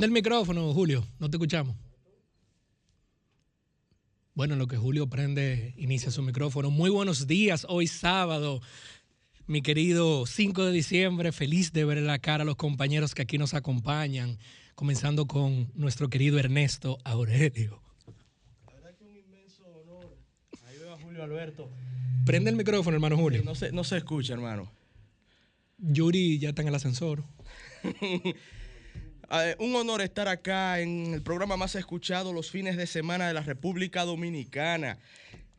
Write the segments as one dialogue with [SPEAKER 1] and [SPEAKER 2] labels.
[SPEAKER 1] Prende el micrófono, Julio, no te escuchamos. Bueno, lo que Julio prende, inicia su micrófono. Muy buenos días, hoy sábado, mi querido 5 de diciembre, feliz de ver la cara a los compañeros que aquí nos acompañan, comenzando con nuestro querido Ernesto Aurelio.
[SPEAKER 2] La verdad que un inmenso honor. Ahí veo a Julio Alberto.
[SPEAKER 1] Prende el micrófono, hermano Julio.
[SPEAKER 2] No se, no se escucha, hermano.
[SPEAKER 1] Yuri ya está en el ascensor.
[SPEAKER 2] Eh, un honor estar acá en el programa más escuchado los fines de semana de la República Dominicana.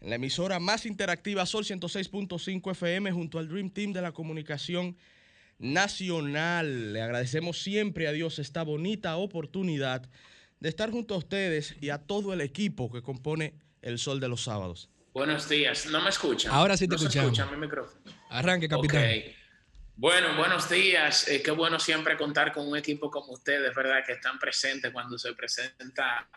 [SPEAKER 2] En la emisora más interactiva Sol 106.5 FM junto al Dream Team de la comunicación nacional. Le agradecemos siempre a Dios esta bonita oportunidad de estar junto a ustedes y a todo el equipo que compone el Sol de los Sábados.
[SPEAKER 3] Buenos días, ¿no me escuchan?
[SPEAKER 1] Ahora sí te
[SPEAKER 3] ¿No se
[SPEAKER 1] escuchamos.
[SPEAKER 3] escucha mi micrófono?
[SPEAKER 1] Arranque, capitán.
[SPEAKER 3] Ok. Bueno, buenos días. Eh, qué bueno siempre contar con un equipo como ustedes, ¿verdad? Que están presentes cuando se presenta.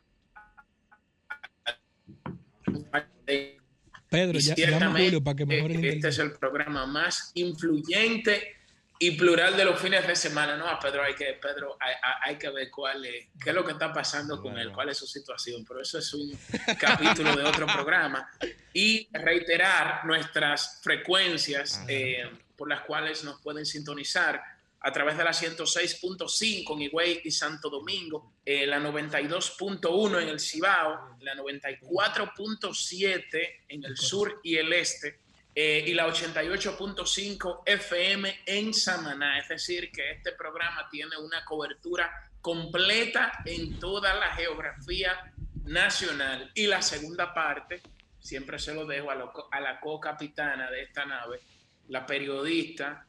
[SPEAKER 1] Pedro,
[SPEAKER 3] Y
[SPEAKER 1] ya,
[SPEAKER 3] ciertamente,
[SPEAKER 1] Julio para que mejore el
[SPEAKER 3] Este es el programa más influyente y plural de los fines de semana. No, a Pedro hay que, Pedro, hay, hay- que ver cuál es, qué es lo que está pasando con él, cuál es su situación. Pero eso es un capítulo de otro programa. Y reiterar nuestras frecuencias eh, por las cuales nos pueden sintonizar a través de la 106.5 en Higüey y Santo Domingo, eh, la 92.1 en el Cibao, la 94.7 en el sur y el este, eh, y la 88.5 FM en Samaná. Es decir, que este programa tiene una cobertura completa en toda la geografía nacional. Y la segunda parte, siempre se lo dejo a, lo a la co-capitana de esta nave, la periodista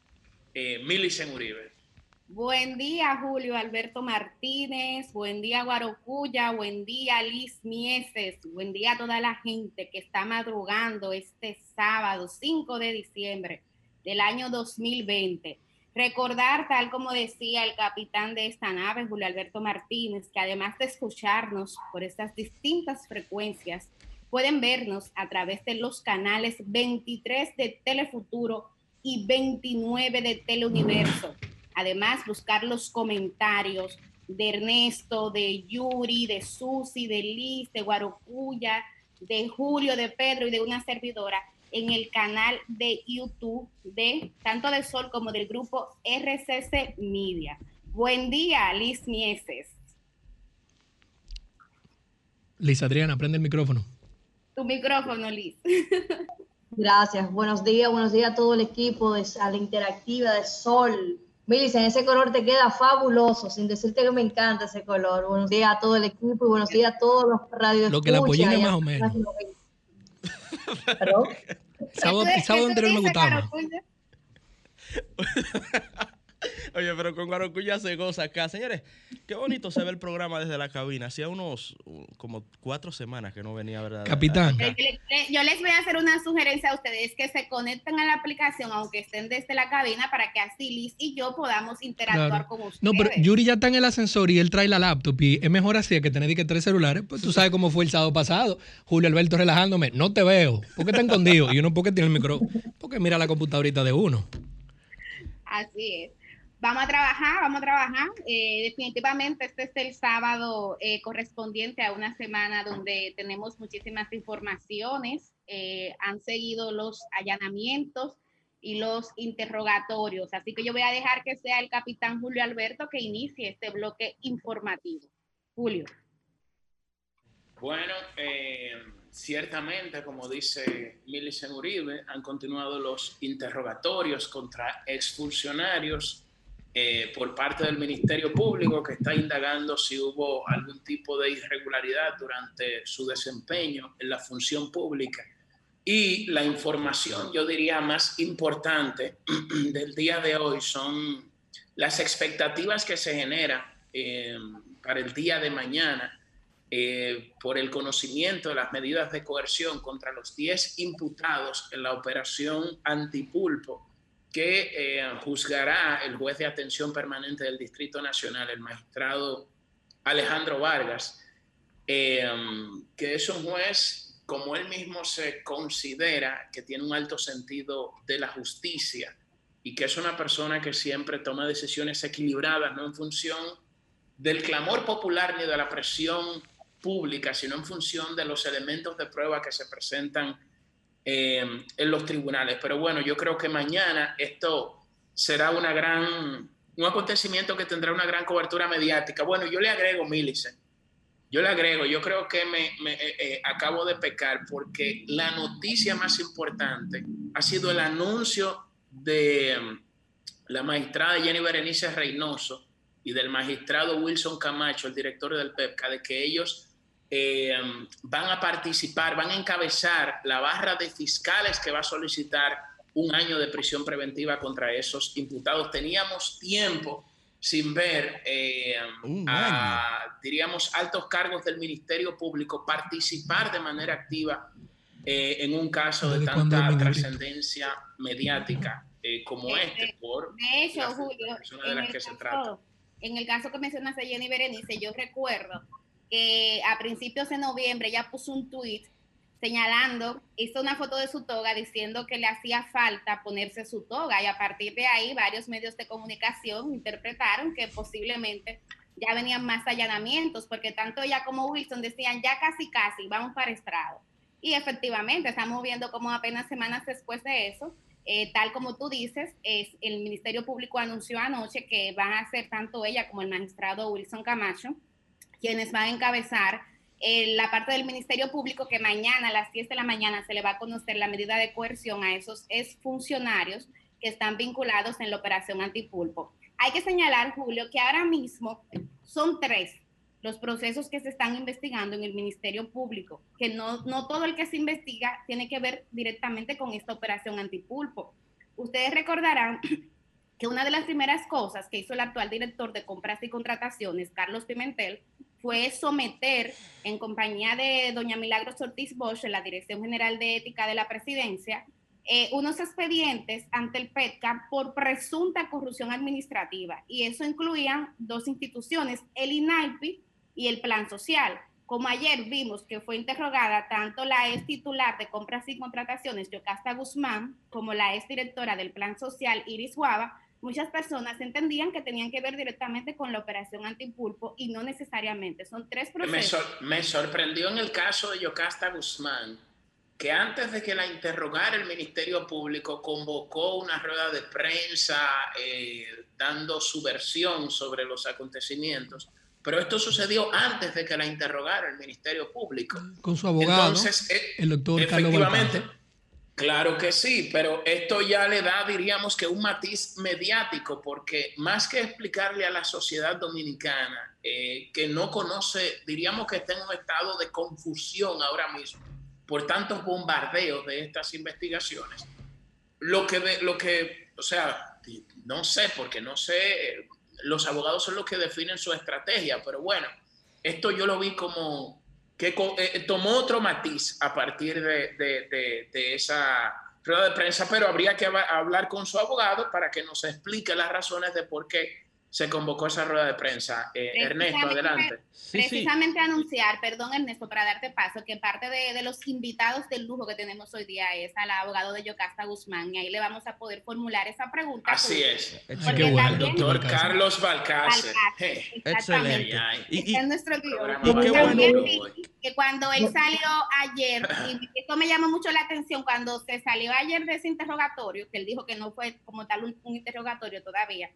[SPEAKER 3] eh, Milicen Uribe.
[SPEAKER 4] Buen día, Julio Alberto Martínez. Buen día, Guarocuya. Buen día, Liz Mieses. Buen día a toda la gente que está madrugando este sábado 5 de diciembre del año 2020. Recordar, tal como decía el capitán de esta nave, Julio Alberto Martínez, que además de escucharnos por estas distintas frecuencias, pueden vernos a través de los canales 23 de Telefuturo y 29 de Teleuniverso. Además, buscar los comentarios de Ernesto, de Yuri, de Susi, de Liz, de Guarocuya, de Julio, de Pedro y de una servidora en el canal de YouTube de tanto de Sol como del grupo RCC Media. Buen día, Liz Mieses.
[SPEAKER 1] Liz Adriana, prende el micrófono.
[SPEAKER 4] Tu micrófono, Liz.
[SPEAKER 5] Gracias, buenos días, buenos días a todo el equipo, de, a la interactiva de Sol. Milicen, ese color te queda fabuloso, sin decirte que me encanta ese color. Buenos días a todo el equipo y buenos días a todos los radios.
[SPEAKER 1] Lo que la pollina más o menos.
[SPEAKER 5] ¿Perdón?
[SPEAKER 1] Sábado,
[SPEAKER 4] ¿Qué
[SPEAKER 1] el
[SPEAKER 4] tú-
[SPEAKER 1] sábado anterior me gustaba.
[SPEAKER 2] Oye, pero con Guarocuya se goza acá. Señores, qué bonito se ve el programa desde la cabina. Hacía unos uh, como cuatro semanas que no venía, ¿verdad?
[SPEAKER 1] Capitán.
[SPEAKER 4] Yo les voy a hacer una sugerencia a ustedes que se conecten a la aplicación, aunque estén desde la cabina, para que así Liz y yo podamos interactuar
[SPEAKER 1] Claro.
[SPEAKER 4] con ustedes.
[SPEAKER 1] No, pero Yuri ya está en el ascensor y él trae la laptop y es mejor así que tener que tres celulares. Pues tú sabes cómo fue el sábado pasado. Julio Alberto relajándome, no te veo. ¿Por qué está escondido? Y uno, ¿por qué tiene el micrófono? Porque mira la computadorita de uno.
[SPEAKER 4] Así es. Vamos a trabajar, vamos a trabajar. Eh, definitivamente este es el sábado eh, correspondiente a una semana donde tenemos muchísimas informaciones. Eh, han seguido los allanamientos y los interrogatorios. Así que yo voy a dejar que sea el capitán Julio Alberto que inicie este bloque informativo. Julio.
[SPEAKER 3] Bueno, eh, ciertamente, como dice Milicen Uribe, han continuado los interrogatorios contra exfuncionarios eh, por parte del Ministerio Público que está indagando si hubo algún tipo de irregularidad durante su desempeño en la función pública. Y la información, yo diría, más importante del día de hoy son las expectativas que se generan eh, para el día de mañana eh, por el conocimiento de las medidas de coerción contra los 10 imputados en la operación Antipulpo que eh, juzgará el juez de atención permanente del Distrito Nacional, el magistrado Alejandro Vargas, eh, que es un juez, como él mismo se considera, que tiene un alto sentido de la justicia y que es una persona que siempre toma decisiones equilibradas, no en función del clamor popular ni de la presión pública, sino en función de los elementos de prueba que se presentan eh, en los tribunales. Pero bueno, yo creo que mañana esto será una gran, un acontecimiento que tendrá una gran cobertura mediática. Bueno, yo le agrego, Milicen, yo le agrego, yo creo que me, eh, eh, acabo de pecar porque la noticia más importante ha sido el anuncio de mm, la magistrada Jenny Berenice Reynoso y del magistrado Wilson Camacho, el director del PEPCA, de que ellos eh, van a participar, van a encabezar la barra de fiscales que va a solicitar un año de prisión preventiva contra esos imputados. Teníamos tiempo sin ver eh, a, diríamos, altos cargos del Ministerio Público participar de manera activa eh, en un caso de tanta trascendencia mediática eh, como este, por
[SPEAKER 4] de hecho, Julio, de las que se trata. En el caso que mencionaste Jenny Berenice, yo recuerdo que a principios de noviembre ella puso un tuit señalando, hizo una foto de su toga diciendo que le hacía falta ponerse su toga y a partir de ahí varios medios de comunicación interpretaron que posiblemente ya venían más allanamientos porque tanto ella como Wilson decían ya casi casi vamos para estrado. Y efectivamente estamos viendo como apenas semanas después de eso, eh, tal como tú dices, es, el Ministerio Público anunció anoche que van a ser tanto ella como el magistrado Wilson Camacho quienes van a encabezar eh, la parte del Ministerio Público que mañana a las 10 de la mañana se le va a conocer la medida de coerción a esos exfuncionarios que están vinculados en la operación antipulpo. Hay que señalar, Julio, que ahora mismo son tres los procesos que se están investigando en el Ministerio Público, que no, no todo el que se investiga tiene que ver directamente con esta operación antipulpo. Ustedes recordarán que una de las primeras cosas que hizo el actual director de compras y contrataciones, Carlos Pimentel, fue someter en compañía de doña Milagros Ortiz Bosch, la Dirección General de Ética de la Presidencia, eh, unos expedientes ante el PETCA por presunta corrupción administrativa. Y eso incluía dos instituciones, el INAIPI y el Plan Social. Como ayer vimos que fue interrogada tanto la ex titular de compras y contrataciones, Yocasta Guzmán, como la ex directora del Plan Social, Iris Guava, muchas personas entendían que tenían que ver directamente con la operación antipulpo y no necesariamente. Son tres procesos.
[SPEAKER 3] Me, sorprendió en el caso de Yocasta Guzmán que antes de que la interrogara el Ministerio Público convocó una rueda de prensa eh, dando su versión sobre los acontecimientos. Pero esto sucedió antes de que la interrogara el Ministerio Público.
[SPEAKER 1] Con su abogado, Entonces, eh, el doctor efectivamente,
[SPEAKER 3] Claro que sí, pero esto ya le da, diríamos que un matiz mediático, porque más que explicarle a la sociedad dominicana eh, que no conoce, diríamos que está en un estado de confusión ahora mismo por tantos bombardeos de estas investigaciones, lo que, lo que, o sea, no sé, porque no sé, los abogados son los que definen su estrategia, pero bueno, esto yo lo vi como que eh, tomó otro matiz a partir de, esa rueda de prensa, pero habría que hablar con su abogado para que nos explique las razones de por qué se convocó esa rueda de prensa. Eh, Ernesto, adelante.
[SPEAKER 4] precisamente anunciar, perdón Ernesto, para darte paso, que parte de, los invitados del lujo que tenemos hoy día es al abogado de Yocasta Guzmán y ahí le vamos a poder formular esa pregunta.
[SPEAKER 3] Así es. el doctor Carlos Balcácer.
[SPEAKER 4] Excelente. Y, es nuestro que cuando él salió ayer, y esto me llamó mucho la atención, cuando se salió ayer de ese interrogatorio, que él dijo que no fue como tal un interrogatorio todavía,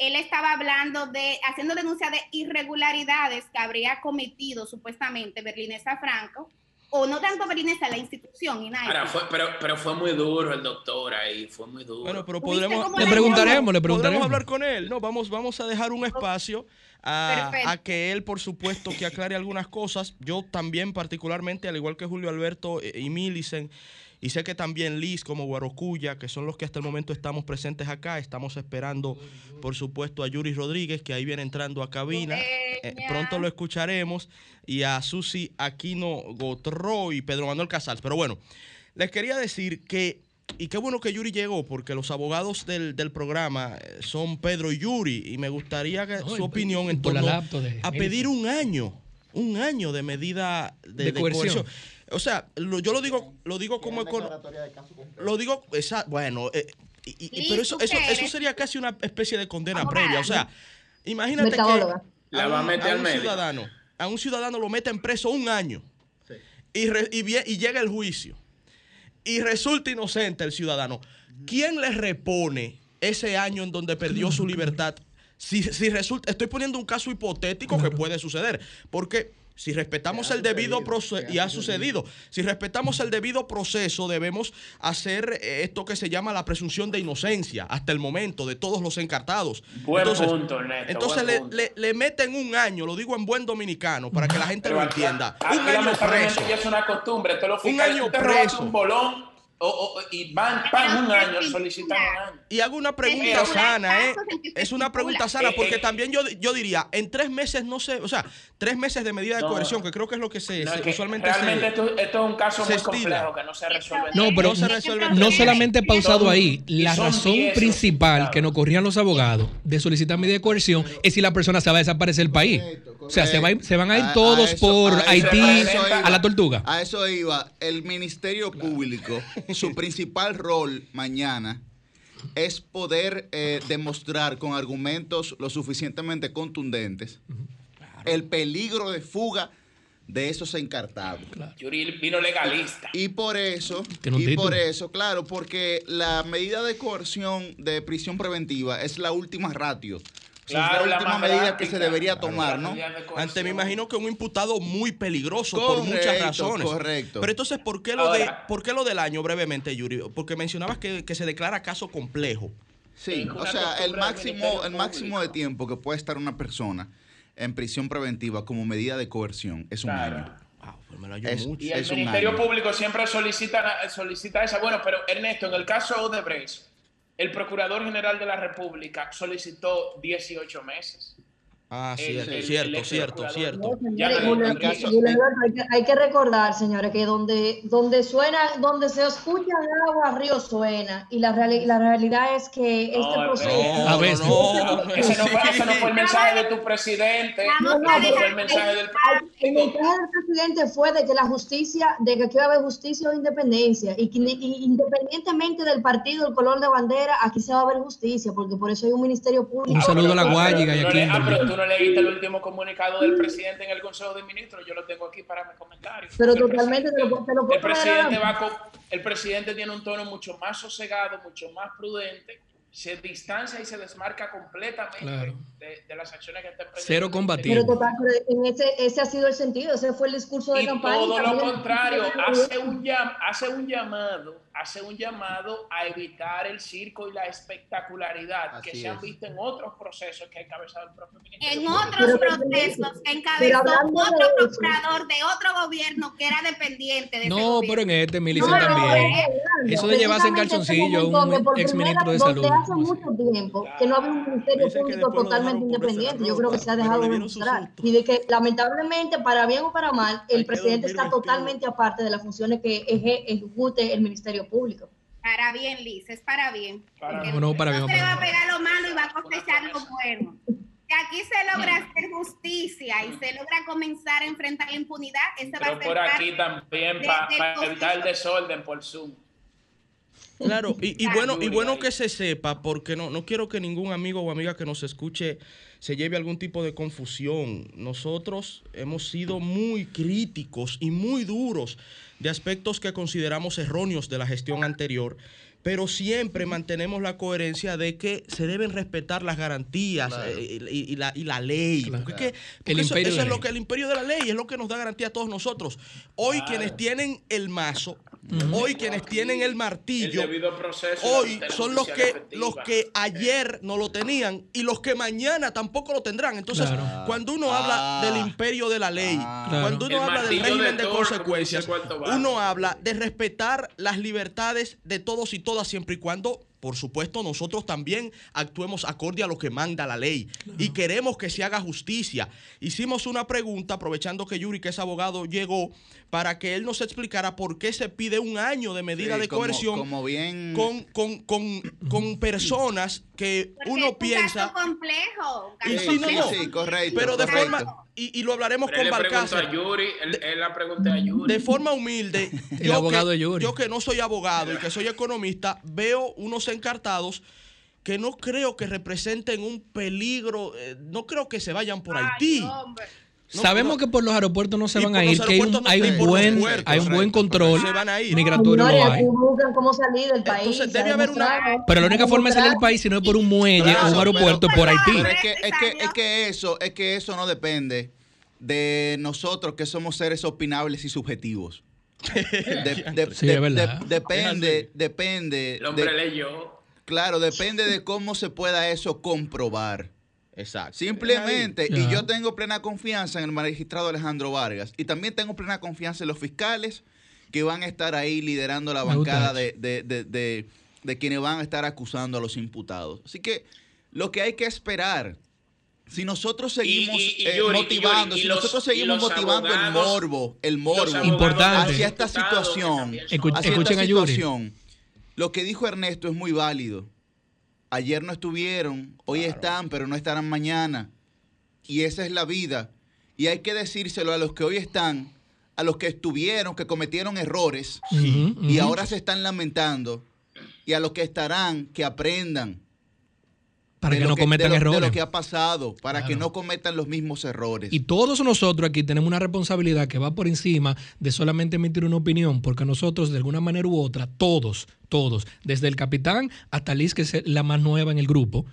[SPEAKER 4] él estaba hablando de, haciendo denuncia de irregularidades que habría cometido supuestamente Berlinesa Franco, o no tanto Berlinesa, la institución y nada.
[SPEAKER 3] pero, pero fue muy duro el doctor ahí, fue muy duro.
[SPEAKER 2] Bueno, pero podremos, le preguntaremos, le preguntaremos. hablar con él, no, vamos, vamos a dejar un espacio a, a, que él, por supuesto, que aclare algunas cosas. Yo también, particularmente, al igual que Julio Alberto eh, y Milicen, y sé que también Liz como Guarocuya, que son los que hasta el momento estamos presentes acá, estamos esperando, por supuesto, a Yuri Rodríguez, que ahí viene entrando a cabina. Eh, pronto lo escucharemos. Y a Susi Aquino Gotro y Pedro Manuel Casals. Pero bueno, les quería decir que y qué bueno que Yuri llegó, porque los abogados del, programa eh, son Pedro y Yuri, y me gustaría que su opinión en torno a pedir un año, un año de medida de, coerción. O sea, yo lo digo, lo digo como lo digo, esa, bueno, eh, pero eso, eso, eso sería casi una especie de condena previa. O sea, imagínate que
[SPEAKER 3] La
[SPEAKER 2] a
[SPEAKER 3] va a
[SPEAKER 2] un,
[SPEAKER 3] meter
[SPEAKER 2] a
[SPEAKER 3] al
[SPEAKER 2] un
[SPEAKER 3] medio.
[SPEAKER 2] ciudadano, a un ciudadano lo meten preso un año y, re- y vie- y llega el juicio y resulta inocente el ciudadano, ¿quién le repone ese año en donde perdió su libertad? Si, si resulta, estoy poniendo un caso hipotético que puede suceder, porque si respetamos el debido proceso, y ha sucedido, si respetamos el debido proceso, debemos hacer eh, esto que se llama la presunción de inocencia hasta el momento de todos los encartados.
[SPEAKER 3] Buen punto, Ernesto,
[SPEAKER 2] Entonces
[SPEAKER 3] buen
[SPEAKER 2] le,
[SPEAKER 3] punto.
[SPEAKER 2] le- le meten un año, lo digo en buen dominicano, para que la gente
[SPEAKER 3] Pero
[SPEAKER 2] lo
[SPEAKER 3] aquí-
[SPEAKER 2] entienda.
[SPEAKER 3] aquí
[SPEAKER 2] Un año preso.
[SPEAKER 3] es una costumbre.
[SPEAKER 2] Un año
[SPEAKER 3] tú te robaste
[SPEAKER 2] preso.
[SPEAKER 3] un bolón o- o- y van, van un año, solicitan un año.
[SPEAKER 2] Y hago una pregunta
[SPEAKER 3] Pero-
[SPEAKER 2] sana, ¿eh? Es una pregunta sana,
[SPEAKER 3] Eh,
[SPEAKER 2] porque
[SPEAKER 3] eh.
[SPEAKER 2] también yo, yo diría, en tres meses no sé, o sea, tres meses de medida de
[SPEAKER 3] No.
[SPEAKER 2] coerción, que creo que es lo que se,
[SPEAKER 3] No,
[SPEAKER 2] se-
[SPEAKER 3] es que
[SPEAKER 2] usualmente
[SPEAKER 3] realmente
[SPEAKER 2] se...
[SPEAKER 3] esto, esto es un caso muy
[SPEAKER 2] estila.
[SPEAKER 3] complejo que no se resuelve.
[SPEAKER 1] No, pero
[SPEAKER 2] No se resuelve
[SPEAKER 1] No solamente pausado
[SPEAKER 3] Son-
[SPEAKER 1] ahí, la razón
[SPEAKER 3] diez
[SPEAKER 1] principal que nos corrían los abogados de solicitar medida de coerción es si la persona se va a desaparecer del país. O sea, se, va se van a ir
[SPEAKER 6] A- a
[SPEAKER 1] todos
[SPEAKER 6] eso-
[SPEAKER 1] por
[SPEAKER 6] a
[SPEAKER 1] Haití
[SPEAKER 6] iba.
[SPEAKER 1] a la tortuga.
[SPEAKER 6] A eso iba. El Ministerio Público, su principal rol mañana es poder eh, demostrar con argumentos lo suficientemente contundentes el peligro de fuga de esos encartados.
[SPEAKER 3] Yuri vino legalista.
[SPEAKER 6] Y por eso, y
[SPEAKER 1] título.
[SPEAKER 6] por eso, claro, porque la medida de coerción de prisión preventiva es la última ratio.
[SPEAKER 3] Claro,
[SPEAKER 6] es
[SPEAKER 3] la
[SPEAKER 6] la última medida que se debería tomar, ¿no?
[SPEAKER 3] de.
[SPEAKER 2] Ante me imagino que un imputado muy peligroso por muchas razones.
[SPEAKER 6] correcto.
[SPEAKER 2] Pero entonces, ¿por qué lo, de, ¿por qué lo del año brevemente, Yuri? Porque mencionabas que, que se declara caso complejo.
[SPEAKER 6] Sí, o sea, el máximo, el máximo de tiempo que puede estar una persona en prisión preventiva como medida de coerción es un
[SPEAKER 3] Claro.
[SPEAKER 6] año.
[SPEAKER 2] Wow, pues me lo
[SPEAKER 6] Es-
[SPEAKER 2] mucho.
[SPEAKER 3] Y el
[SPEAKER 6] Es
[SPEAKER 3] Ministerio. Público siempre solicita, solicita esa. Bueno, pero Ernesto, en el caso Odebrecht, el Procurador General de la República solicitó 18 meses.
[SPEAKER 2] Ah,
[SPEAKER 3] el-
[SPEAKER 2] cierto,
[SPEAKER 3] el-
[SPEAKER 2] cierto,
[SPEAKER 3] el
[SPEAKER 2] cierto, cierto.
[SPEAKER 5] Señores,
[SPEAKER 3] caso-
[SPEAKER 5] hay, que, hay que recordar, señores, que donde, donde suena, donde se escucha agua, río suena. Y la, reali- la realidad es que este
[SPEAKER 3] No,
[SPEAKER 5] proceso.
[SPEAKER 1] A veces.
[SPEAKER 2] no,
[SPEAKER 3] Ese no, fue, ese no fue el
[SPEAKER 2] Sí.
[SPEAKER 3] mensaje de tu presidente. Ese fue el mensaje del
[SPEAKER 5] El mensaje del presidente fue de que la justicia, de que aquí va a haber justicia o independencia, y que y independientemente del partido, el color de bandera, aquí se va a ver justicia, porque por eso hay un ministerio público.
[SPEAKER 1] Un saludo a la Guayiga y
[SPEAKER 3] pero
[SPEAKER 1] a
[SPEAKER 3] tú no leíste el último comunicado del presidente en el Consejo de Ministros. Yo lo tengo aquí para mi comentario.
[SPEAKER 5] Pero
[SPEAKER 3] El
[SPEAKER 5] totalmente te lo,
[SPEAKER 3] presidente-
[SPEAKER 5] te lo puedo
[SPEAKER 3] el presidente va con- el presidente tiene un tono mucho más sosegado, mucho más prudente, se distancia y se desmarca completamente
[SPEAKER 1] Claro.
[SPEAKER 3] De, de las acciones que está emprendiendo.
[SPEAKER 1] Cero combativo.
[SPEAKER 5] Pero total, pero en ese, ese ha sido el sentido, ese fue el discurso de
[SPEAKER 3] Y
[SPEAKER 5] campaña.
[SPEAKER 3] todo lo contrario, hace un, llam- hace un llamado, hace un llamado a evitar el circo y la espectacularidad que se han visto en otros procesos que ha encabezado el propio Ministerio
[SPEAKER 4] En otros procesos
[SPEAKER 5] pero
[SPEAKER 4] encabezó otro procurador de otro gobierno que era dependiente de ese
[SPEAKER 1] No,
[SPEAKER 4] gobierno.
[SPEAKER 1] pero en este, Millicent,
[SPEAKER 5] No, no,
[SPEAKER 1] también.
[SPEAKER 5] que,
[SPEAKER 1] Eso de llevarse en calzoncillo
[SPEAKER 5] este
[SPEAKER 1] un ex ministro de salud.
[SPEAKER 5] hace mucho tiempo que no había un ministerio
[SPEAKER 2] que
[SPEAKER 5] público
[SPEAKER 2] lo
[SPEAKER 5] totalmente independiente. Yo creo que se ha dejado demostrar. Y de que lamentablemente, para bien o para mal, el presidente está totalmente aparte de las funciones que eje- ejecute el Ministerio Público.
[SPEAKER 4] Para bien, Liz, es para bien.
[SPEAKER 3] Para.
[SPEAKER 1] No, no, para bien,
[SPEAKER 4] se va a pegar lo malo y va a cosechar lo bueno. Que aquí se logra hacer justicia y se logra comenzar a enfrentar la impunidad, ese va a
[SPEAKER 3] Pero
[SPEAKER 4] ser
[SPEAKER 3] por aquí también para
[SPEAKER 4] del
[SPEAKER 3] evitar el desorden por Zoom.
[SPEAKER 2] Claro, y, y bueno, y bueno que se sepa, porque no, no quiero que ningún amigo o amiga que nos escuche se lleve algún tipo de confusión. Nosotros hemos sido muy críticos y muy duros de aspectos que consideramos erróneos de la gestión anterior, pero siempre mantenemos la coherencia de que se deben respetar las garantías
[SPEAKER 6] Claro.
[SPEAKER 2] eh, y, y la, y la ley.
[SPEAKER 1] Claro.
[SPEAKER 2] Porque,
[SPEAKER 1] El
[SPEAKER 2] eso,
[SPEAKER 1] imperio
[SPEAKER 2] eso
[SPEAKER 1] de
[SPEAKER 2] es lo que el imperio de la ley es lo que nos da garantía a todos nosotros. Hoy
[SPEAKER 3] Claro.
[SPEAKER 2] quienes tienen el mazo, hoy quienes tienen el martillo,
[SPEAKER 3] El
[SPEAKER 2] hoy son los que
[SPEAKER 3] efectiva.
[SPEAKER 2] los que ayer no lo tenían y los que mañana tampoco lo tendrán. Entonces,
[SPEAKER 1] Claro.
[SPEAKER 2] cuando uno habla
[SPEAKER 6] Ah.
[SPEAKER 2] del imperio de la ley,
[SPEAKER 6] Ah.
[SPEAKER 1] Claro.
[SPEAKER 2] cuando uno
[SPEAKER 3] El
[SPEAKER 2] habla del régimen
[SPEAKER 3] de
[SPEAKER 2] consecuencias, uno habla de respetar las libertades de todos y todas siempre y cuando por supuesto, nosotros también actuemos acorde a lo que manda la ley y queremos que se haga justicia. Hicimos una pregunta, aprovechando que Yuri, que es abogado, llegó para que él nos explicara por qué se pide un año de medida
[SPEAKER 6] Sí,
[SPEAKER 2] de
[SPEAKER 6] como-
[SPEAKER 2] coerción
[SPEAKER 6] como bien-
[SPEAKER 2] con, con, con, con personas que
[SPEAKER 4] Porque
[SPEAKER 2] uno
[SPEAKER 4] es un
[SPEAKER 2] piensa,
[SPEAKER 4] caso complejo. un caso
[SPEAKER 2] Y
[SPEAKER 6] Sí,
[SPEAKER 2] sí, no,
[SPEAKER 4] complejo.
[SPEAKER 2] no.
[SPEAKER 6] sí, correcto.
[SPEAKER 2] pero de
[SPEAKER 6] correcto.
[SPEAKER 2] forma, y, y lo hablaremos
[SPEAKER 3] Pero
[SPEAKER 2] con Balcázar.
[SPEAKER 3] a Yuri, él, él la pregunté a Yuri.
[SPEAKER 2] De forma humilde,
[SPEAKER 1] El abogado
[SPEAKER 2] que,
[SPEAKER 1] de Yuri.
[SPEAKER 2] yo que no soy abogado y que soy economista, veo unos encartados que no creo que representen un peligro, eh, no creo que se vayan por
[SPEAKER 4] Ay,
[SPEAKER 2] Haití.
[SPEAKER 4] hombre.
[SPEAKER 2] No,
[SPEAKER 1] Sabemos
[SPEAKER 2] no.
[SPEAKER 1] que por los aeropuertos no se van a ir, que hay un,
[SPEAKER 2] no
[SPEAKER 1] hay buen,
[SPEAKER 2] puertos,
[SPEAKER 1] hay un buen control
[SPEAKER 2] se van a ir.
[SPEAKER 1] migratorio.
[SPEAKER 5] Señores,
[SPEAKER 1] lo hay.
[SPEAKER 5] buscan cómo salir del país.
[SPEAKER 2] Entonces,
[SPEAKER 5] se ha
[SPEAKER 2] debe haber una-
[SPEAKER 5] demostrado.
[SPEAKER 1] Pero la única forma de salir del país si no es por un muelle
[SPEAKER 2] Claro,
[SPEAKER 1] o un aeropuerto
[SPEAKER 2] pero-
[SPEAKER 1] por Haití.
[SPEAKER 6] Pero es que, es que, es que eso, es que eso no depende de nosotros que somos seres opinables y subjetivos. De- de-
[SPEAKER 1] Sí,
[SPEAKER 6] de-
[SPEAKER 1] es
[SPEAKER 6] depende, depende.
[SPEAKER 7] El hombre
[SPEAKER 6] de-
[SPEAKER 7] leyó.
[SPEAKER 6] claro, depende de cómo se pueda eso comprobar.
[SPEAKER 2] Exacto.
[SPEAKER 6] Simplemente, y yo tengo plena confianza en el magistrado Alejandro Vargas y también tengo plena confianza en los fiscales que van a estar ahí liderando la bancada de, de- de- de- de quienes van a estar acusando a los imputados. Así que lo que hay que esperar, si nosotros seguimos
[SPEAKER 7] y- y
[SPEAKER 6] eh,
[SPEAKER 7] Yuri,
[SPEAKER 6] motivando,
[SPEAKER 7] Yuri,
[SPEAKER 6] si
[SPEAKER 7] los-
[SPEAKER 6] nosotros seguimos motivando el morbo, el morbo
[SPEAKER 7] abogados
[SPEAKER 1] Importante.
[SPEAKER 6] hacia esta situación, hacia
[SPEAKER 1] escuchen
[SPEAKER 6] esta
[SPEAKER 1] a Yuri.
[SPEAKER 6] situación, lo que dijo Ernesto es muy válido. Ayer no estuvieron, hoy están, pero no estarán mañana. Y esa es la vida. Y hay que decírselo a los que hoy están, a los que estuvieron, que cometieron errores y ahora se están lamentando. Y a los que estarán, que aprendan.
[SPEAKER 1] Para que no cometan
[SPEAKER 6] de lo-
[SPEAKER 1] errores.
[SPEAKER 6] De lo que ha pasado, para que no cometan los mismos errores.
[SPEAKER 1] Y todos nosotros aquí tenemos una responsabilidad que va por encima de solamente emitir una opinión, porque nosotros de alguna manera u otra, todos, todos, desde el capitán hasta Liz, que es la más nueva en el grupo,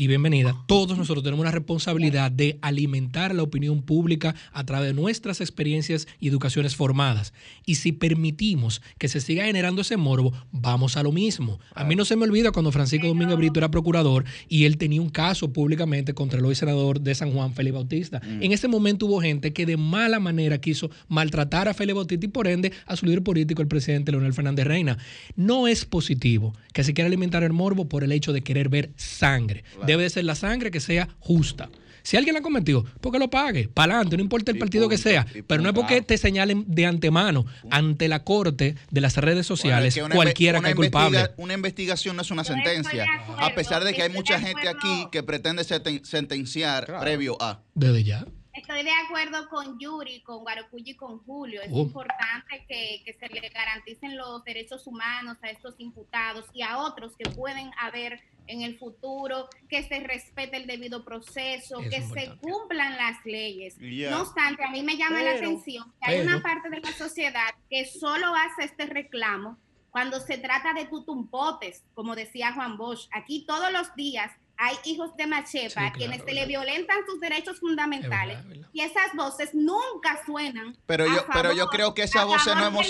[SPEAKER 1] y bienvenida, todos nosotros tenemos una responsabilidad de alimentar la opinión pública a través de nuestras experiencias y educaciones formadas. Y si permitimos que se siga generando ese morbo, vamos a lo mismo. A mí no se me olvida cuando Francisco Domingo Brito era procurador y él tenía un caso públicamente contra el hoy senador de San Juan, Felipe Bautista. En ese momento hubo gente que de mala manera quiso maltratar a Felipe Bautista y por ende a su líder político, el presidente Leonel Fernández Reina. No es positivo que se quiera alimentar el morbo por el hecho de querer ver sangre. Debe de ser la sangre que sea justa. Si alguien la cometió, porque lo pague, para adelante, no importa el
[SPEAKER 6] Y
[SPEAKER 1] partido que sea, pero no es porque te señalen de antemano ante la corte de las redes
[SPEAKER 6] Bueno,
[SPEAKER 1] sociales
[SPEAKER 6] es que una
[SPEAKER 1] cualquiera que es culpable.
[SPEAKER 6] Una investigación no es una sentencia.
[SPEAKER 4] acuerdo,
[SPEAKER 6] A pesar de que hay mucha gente aquí que pretende senten- sentenciar
[SPEAKER 2] Claro.
[SPEAKER 6] previo a.
[SPEAKER 1] Desde ya.
[SPEAKER 4] Estoy de acuerdo con Yuri, con Guarocuya y con Julio. Es
[SPEAKER 1] Oh.
[SPEAKER 4] importante que, que se le garanticen los derechos humanos a estos imputados y a otros que pueden haber en el futuro, que se respete el debido proceso,
[SPEAKER 1] Eso
[SPEAKER 4] que se cumplan las leyes.
[SPEAKER 6] Ya.
[SPEAKER 4] No obstante, a mí me llama la
[SPEAKER 2] Pero-
[SPEAKER 4] atención que hay
[SPEAKER 1] pero-
[SPEAKER 4] una parte de la sociedad que solo hace este reclamo cuando se trata de tutumpotes, como decía Juan Bosch. Aquí todos los días hay hijos de Machepa
[SPEAKER 1] Sí,
[SPEAKER 4] quienes se le violentan sus derechos fundamentales
[SPEAKER 1] Es verdad, es verdad.
[SPEAKER 4] y esas voces nunca suenan.
[SPEAKER 6] Pero yo, pero yo creo que esas voces no hemos.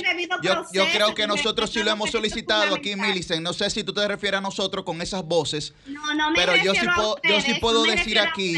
[SPEAKER 6] Yo, creo que nosotros sí lo hemos solicitado aquí. Millicent. No sé si tú te refieres a nosotros con esas voces,
[SPEAKER 4] No, no me
[SPEAKER 6] pero yo sí puedo, yo sí puedo decir aquí,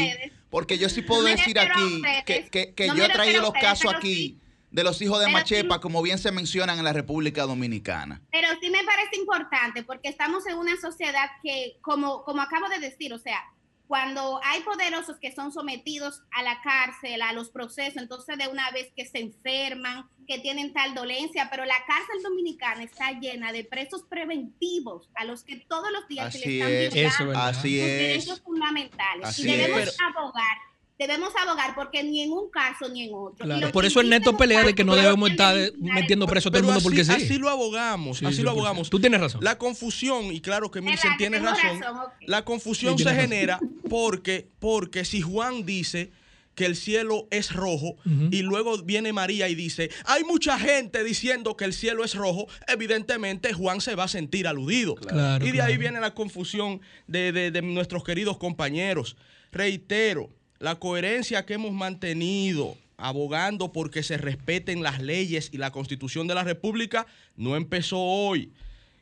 [SPEAKER 6] porque yo sí puedo
[SPEAKER 4] No
[SPEAKER 6] decir aquí que, que- que
[SPEAKER 4] no
[SPEAKER 6] yo he traído los
[SPEAKER 4] ustedes,
[SPEAKER 6] casos aquí
[SPEAKER 4] sí.
[SPEAKER 6] De los hijos de
[SPEAKER 4] Pero
[SPEAKER 6] Machepa,
[SPEAKER 4] sí.
[SPEAKER 6] como bien se mencionan en la República Dominicana.
[SPEAKER 4] Pero sí me parece importante porque estamos en una sociedad que, como, como acabo de decir, o sea, cuando hay poderosos que son sometidos a la cárcel, a los procesos, entonces de una vez que se enferman, que tienen tal dolencia, pero la cárcel dominicana está llena de presos preventivos a los que todos los días se
[SPEAKER 6] Así
[SPEAKER 4] les están
[SPEAKER 6] es,
[SPEAKER 4] violando
[SPEAKER 1] Eso es
[SPEAKER 4] sus
[SPEAKER 6] es.
[SPEAKER 4] derechos fundamentales.
[SPEAKER 6] Así
[SPEAKER 4] y debemos
[SPEAKER 6] es.
[SPEAKER 4] abogar, debemos abogar porque ni en un caso ni en otro.
[SPEAKER 1] Claro, por eso el neto pelea de que no debemos estar metiendo preso a todo el mundo porque
[SPEAKER 2] así,
[SPEAKER 1] sí.
[SPEAKER 2] así lo abogamos,
[SPEAKER 1] Sí,
[SPEAKER 2] así
[SPEAKER 1] sí,
[SPEAKER 2] lo abogamos.
[SPEAKER 1] Tú tienes razón.
[SPEAKER 2] La confusión, y claro que Milsen
[SPEAKER 4] ¿Verdad que
[SPEAKER 2] tiene razón, la confusión
[SPEAKER 1] Sí,
[SPEAKER 2] se
[SPEAKER 1] razón.
[SPEAKER 2] genera porque, porque si Juan dice que el cielo es rojo y luego viene María y dice, hay mucha gente diciendo que el cielo es rojo, evidentemente Juan se va a sentir aludido.
[SPEAKER 1] Claro,
[SPEAKER 2] y de ahí viene la confusión de, de- de nuestros queridos compañeros. Reitero, la coherencia que hemos mantenido abogando porque se respeten las leyes y la constitución de la República no empezó hoy.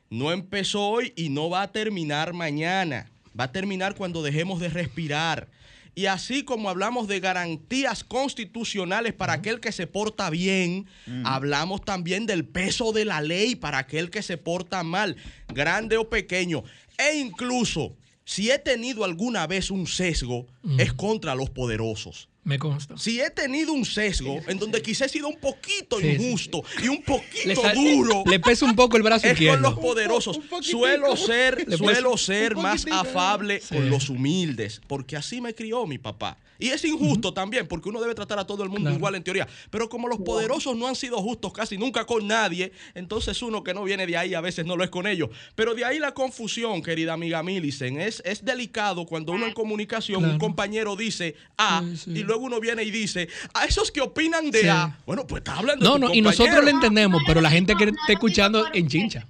[SPEAKER 2] No empezó hoy y no va a terminar mañana. Va a terminar cuando dejemos de respirar. Y así como hablamos de garantías constitucionales para aquel que se porta bien, hablamos también del peso de la ley para aquel que se porta mal, grande o pequeño. E incluso, si he tenido alguna vez un sesgo, es contra los poderosos.
[SPEAKER 1] Me consta.
[SPEAKER 2] Si he tenido un sesgo en donde quizá he sido un poquito
[SPEAKER 1] Sí, sí,
[SPEAKER 2] injusto y un
[SPEAKER 1] Le,
[SPEAKER 2] poquito
[SPEAKER 1] sal-
[SPEAKER 2] duro,
[SPEAKER 1] le pesa un poco el brazo
[SPEAKER 2] es con
[SPEAKER 1] izquierdo.
[SPEAKER 2] los poderosos.
[SPEAKER 6] Un un
[SPEAKER 2] suelo ser,
[SPEAKER 1] Le
[SPEAKER 2] suelo ser más afable
[SPEAKER 1] Sí.
[SPEAKER 2] con los humildes, porque así me crió mi papá. Y es injusto también, porque uno debe tratar a todo el mundo
[SPEAKER 1] Claro.
[SPEAKER 2] igual en teoría. Pero como los poderosos no han sido justos casi nunca con nadie, entonces uno que no viene de ahí a veces no lo es con ellos. Pero de ahí la confusión, querida amiga Millicent. Es, es delicado cuando uno en comunicación,
[SPEAKER 1] Claro.
[SPEAKER 2] un compañero dice A,
[SPEAKER 1] Sí, sí.
[SPEAKER 2] y luego uno viene y dice, a esos que opinan de
[SPEAKER 1] Sí.
[SPEAKER 2] A, bueno, pues está hablando de
[SPEAKER 1] No,
[SPEAKER 2] tu
[SPEAKER 1] no, y nosotros le entendemos, pero la gente que
[SPEAKER 4] No, no
[SPEAKER 1] está
[SPEAKER 4] lo
[SPEAKER 1] escuchando
[SPEAKER 4] porque-
[SPEAKER 1] enchincha.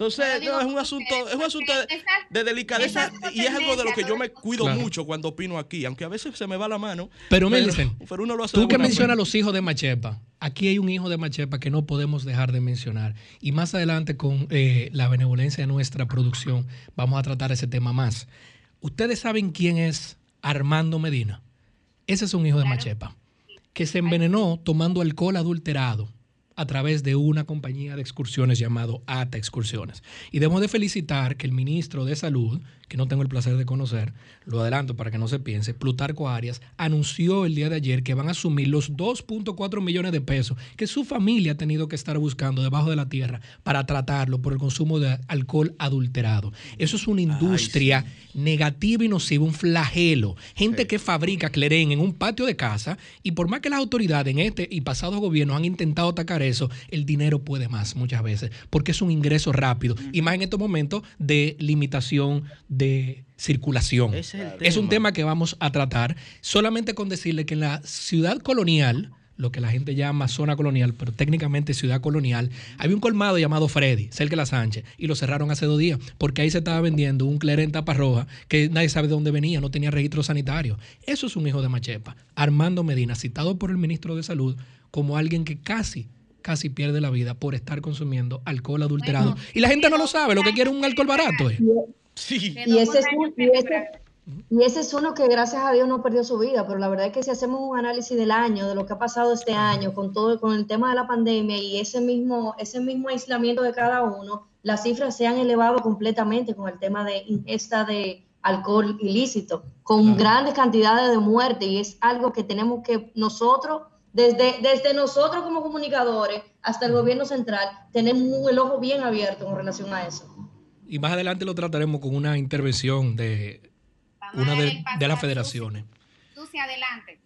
[SPEAKER 2] Entonces,
[SPEAKER 4] No
[SPEAKER 2] es un asunto, es un asunto de,
[SPEAKER 4] porque esas-
[SPEAKER 2] de delicadeza y es algo de lo que yo me cuido
[SPEAKER 1] Claro.
[SPEAKER 2] mucho cuando opino aquí, aunque a veces se me va la mano.
[SPEAKER 1] Pero,
[SPEAKER 2] pero uno lo hace de
[SPEAKER 1] Tú que mencionas los hijos de Machepa, aquí hay un hijo de Machepa que no podemos dejar de mencionar. Y más adelante, con eh, la benevolencia de nuestra producción, vamos a tratar ese tema más. ¿Ustedes saben quién es Armando Medina? Ese es un hijo de Machepa, que se envenenó tomando alcohol adulterado a través de una compañía de excursiones llamado ATA Excursiones. Y debemos de felicitar que el ministro de Salud, que no tengo el placer de conocer, lo adelanto para que no se piense, Plutarco Arias, anunció el día de ayer que van a asumir los 2.4 millones de pesos que su familia ha tenido que estar buscando debajo de la tierra para tratarlo por el consumo de alcohol adulterado. Eso es una industria negativa y nociva, un flagelo. Gente que fabrica cleren en un patio de casa y por más que las autoridades en este y pasados gobiernos han intentado atacar eso, el dinero puede más muchas veces, porque es un ingreso rápido y más en estos momentos de limitación de circulación.
[SPEAKER 2] Ese es
[SPEAKER 1] un
[SPEAKER 2] tema.
[SPEAKER 1] que vamos a tratar solamente con decirle que en la ciudad colonial, lo que la gente llama zona colonial, pero técnicamente ciudad colonial, había un colmado llamado Freddy, cerca de la Sánchez, y lo cerraron hace dos días, porque ahí se estaba vendiendo un cleren en tapa roja que nadie sabe de dónde venía, no tenía registro sanitario. Eso es un hijo de Machepa. Armando Medina, citado por el ministro de Salud como alguien que casi casi pierde la vida por estar consumiendo alcohol adulterado.
[SPEAKER 4] Bueno,
[SPEAKER 1] y la gente no lo sabe, lo que quiere es un alcohol barato. eh.
[SPEAKER 2] Sí.
[SPEAKER 5] Y ese, es
[SPEAKER 4] por
[SPEAKER 5] un-
[SPEAKER 4] años
[SPEAKER 5] y, ese,
[SPEAKER 4] celebrar.
[SPEAKER 5] y ese es uno que gracias a Dios no perdió su vida, pero la verdad es que si hacemos un análisis del año, de lo que ha pasado este año, con todo, con el tema de la pandemia y ese mismo, ese mismo aislamiento de cada uno, las cifras se han elevado completamente con el tema de ingesta de alcohol ilícito, con grandes cantidades de muerte y es algo que tenemos que nosotros, desde, desde nosotros como comunicadores hasta el gobierno central, tener el ojo bien abierto con relación a eso.
[SPEAKER 1] Y más adelante lo trataremos con una intervención de
[SPEAKER 4] Vamos
[SPEAKER 1] una de, de las federaciones.
[SPEAKER 4] Susi, adelante.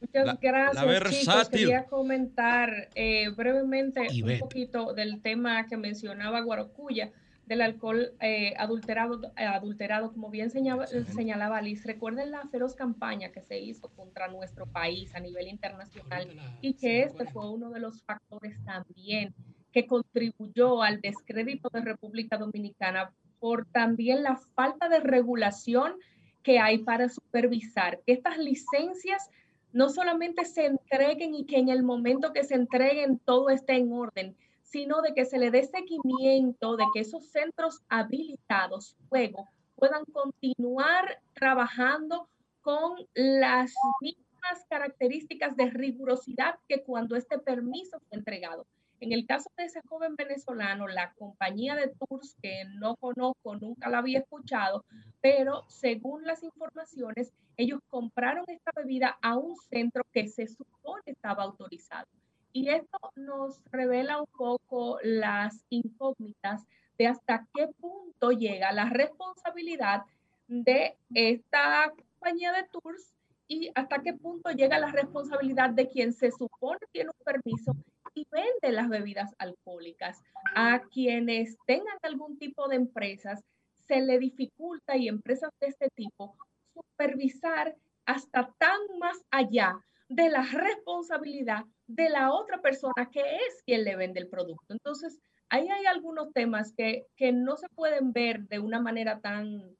[SPEAKER 8] Muchas
[SPEAKER 2] La-
[SPEAKER 8] gracias,
[SPEAKER 2] la
[SPEAKER 8] chicos. Quería comentar eh, brevemente
[SPEAKER 1] Y
[SPEAKER 8] un
[SPEAKER 1] vete.
[SPEAKER 8] poquito del tema que mencionaba Guarocuya, del alcohol eh, adulterado, eh, adulterado, como bien señalaba, señalaba Liz. Recuerden la feroz campaña que se hizo contra nuestro país a nivel internacional y que este fue uno de los factores también que contribuyó al descrédito de República Dominicana por también la falta de regulación que hay para supervisar que estas licencias no solamente se entreguen y que en el momento que se entreguen todo esté en orden, sino de que se le dé seguimiento, de que esos centros habilitados luego puedan continuar trabajando con las mismas características de rigurosidad que cuando este permiso fue entregado. En el caso de ese joven venezolano, la compañía de tours, que no conozco, nunca la había escuchado, pero según las informaciones, ellos compraron esta bebida a un centro que se supone estaba autorizado. Y esto nos revela un poco las incógnitas de hasta qué punto llega la responsabilidad de esta compañía de tours y hasta qué punto llega la responsabilidad de quien se supone tiene un permiso y vende las bebidas alcohólicas. A quienes tengan algún tipo de empresas, se le dificulta y empresas de este tipo supervisar hasta tan más allá de la responsabilidad de la otra persona que es quien le vende el producto. Entonces, ahí hay algunos temas que, que no se pueden ver de una manera tan,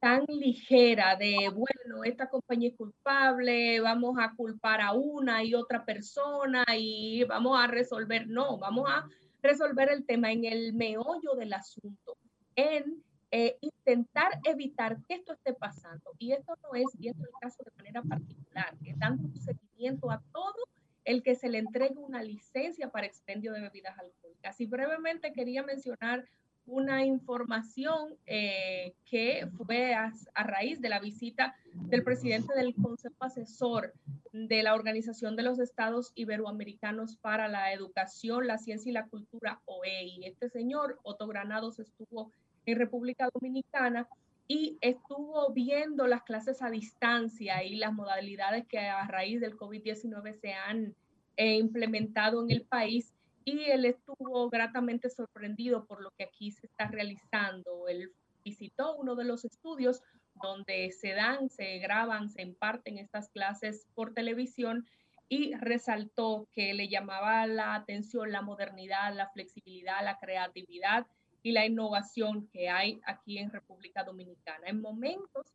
[SPEAKER 8] tan ligera de, bueno, esta compañía es culpable, vamos a culpar a una y otra persona y vamos a resolver, no, vamos a resolver el tema en el meollo del asunto, en eh, intentar evitar que esto esté pasando. Y esto no es viendo el caso de manera particular, es dando un seguimiento a todo el que se le entregue una licencia para expendio de bebidas alcohólicas. Y brevemente quería mencionar una información eh, que fue a, raíz de la visita del presidente del Consejo Asesor de la Organización de los Estados Iberoamericanos para la Educación, la Ciencia y la Cultura, OEI. Este señor, Otto Granados, estuvo en República Dominicana y estuvo viendo las clases a distancia y las modalidades que a raíz del COVID-19 se han eh, implementado en el país y él estuvo gratamente sorprendido por lo que aquí se está realizando. Él visitó uno de los estudios donde se dan, se graban, se imparten estas clases por televisión y resaltó que le llamaba la atención la modernidad, la flexibilidad, la creatividad y la innovación que hay aquí en República Dominicana. En momentos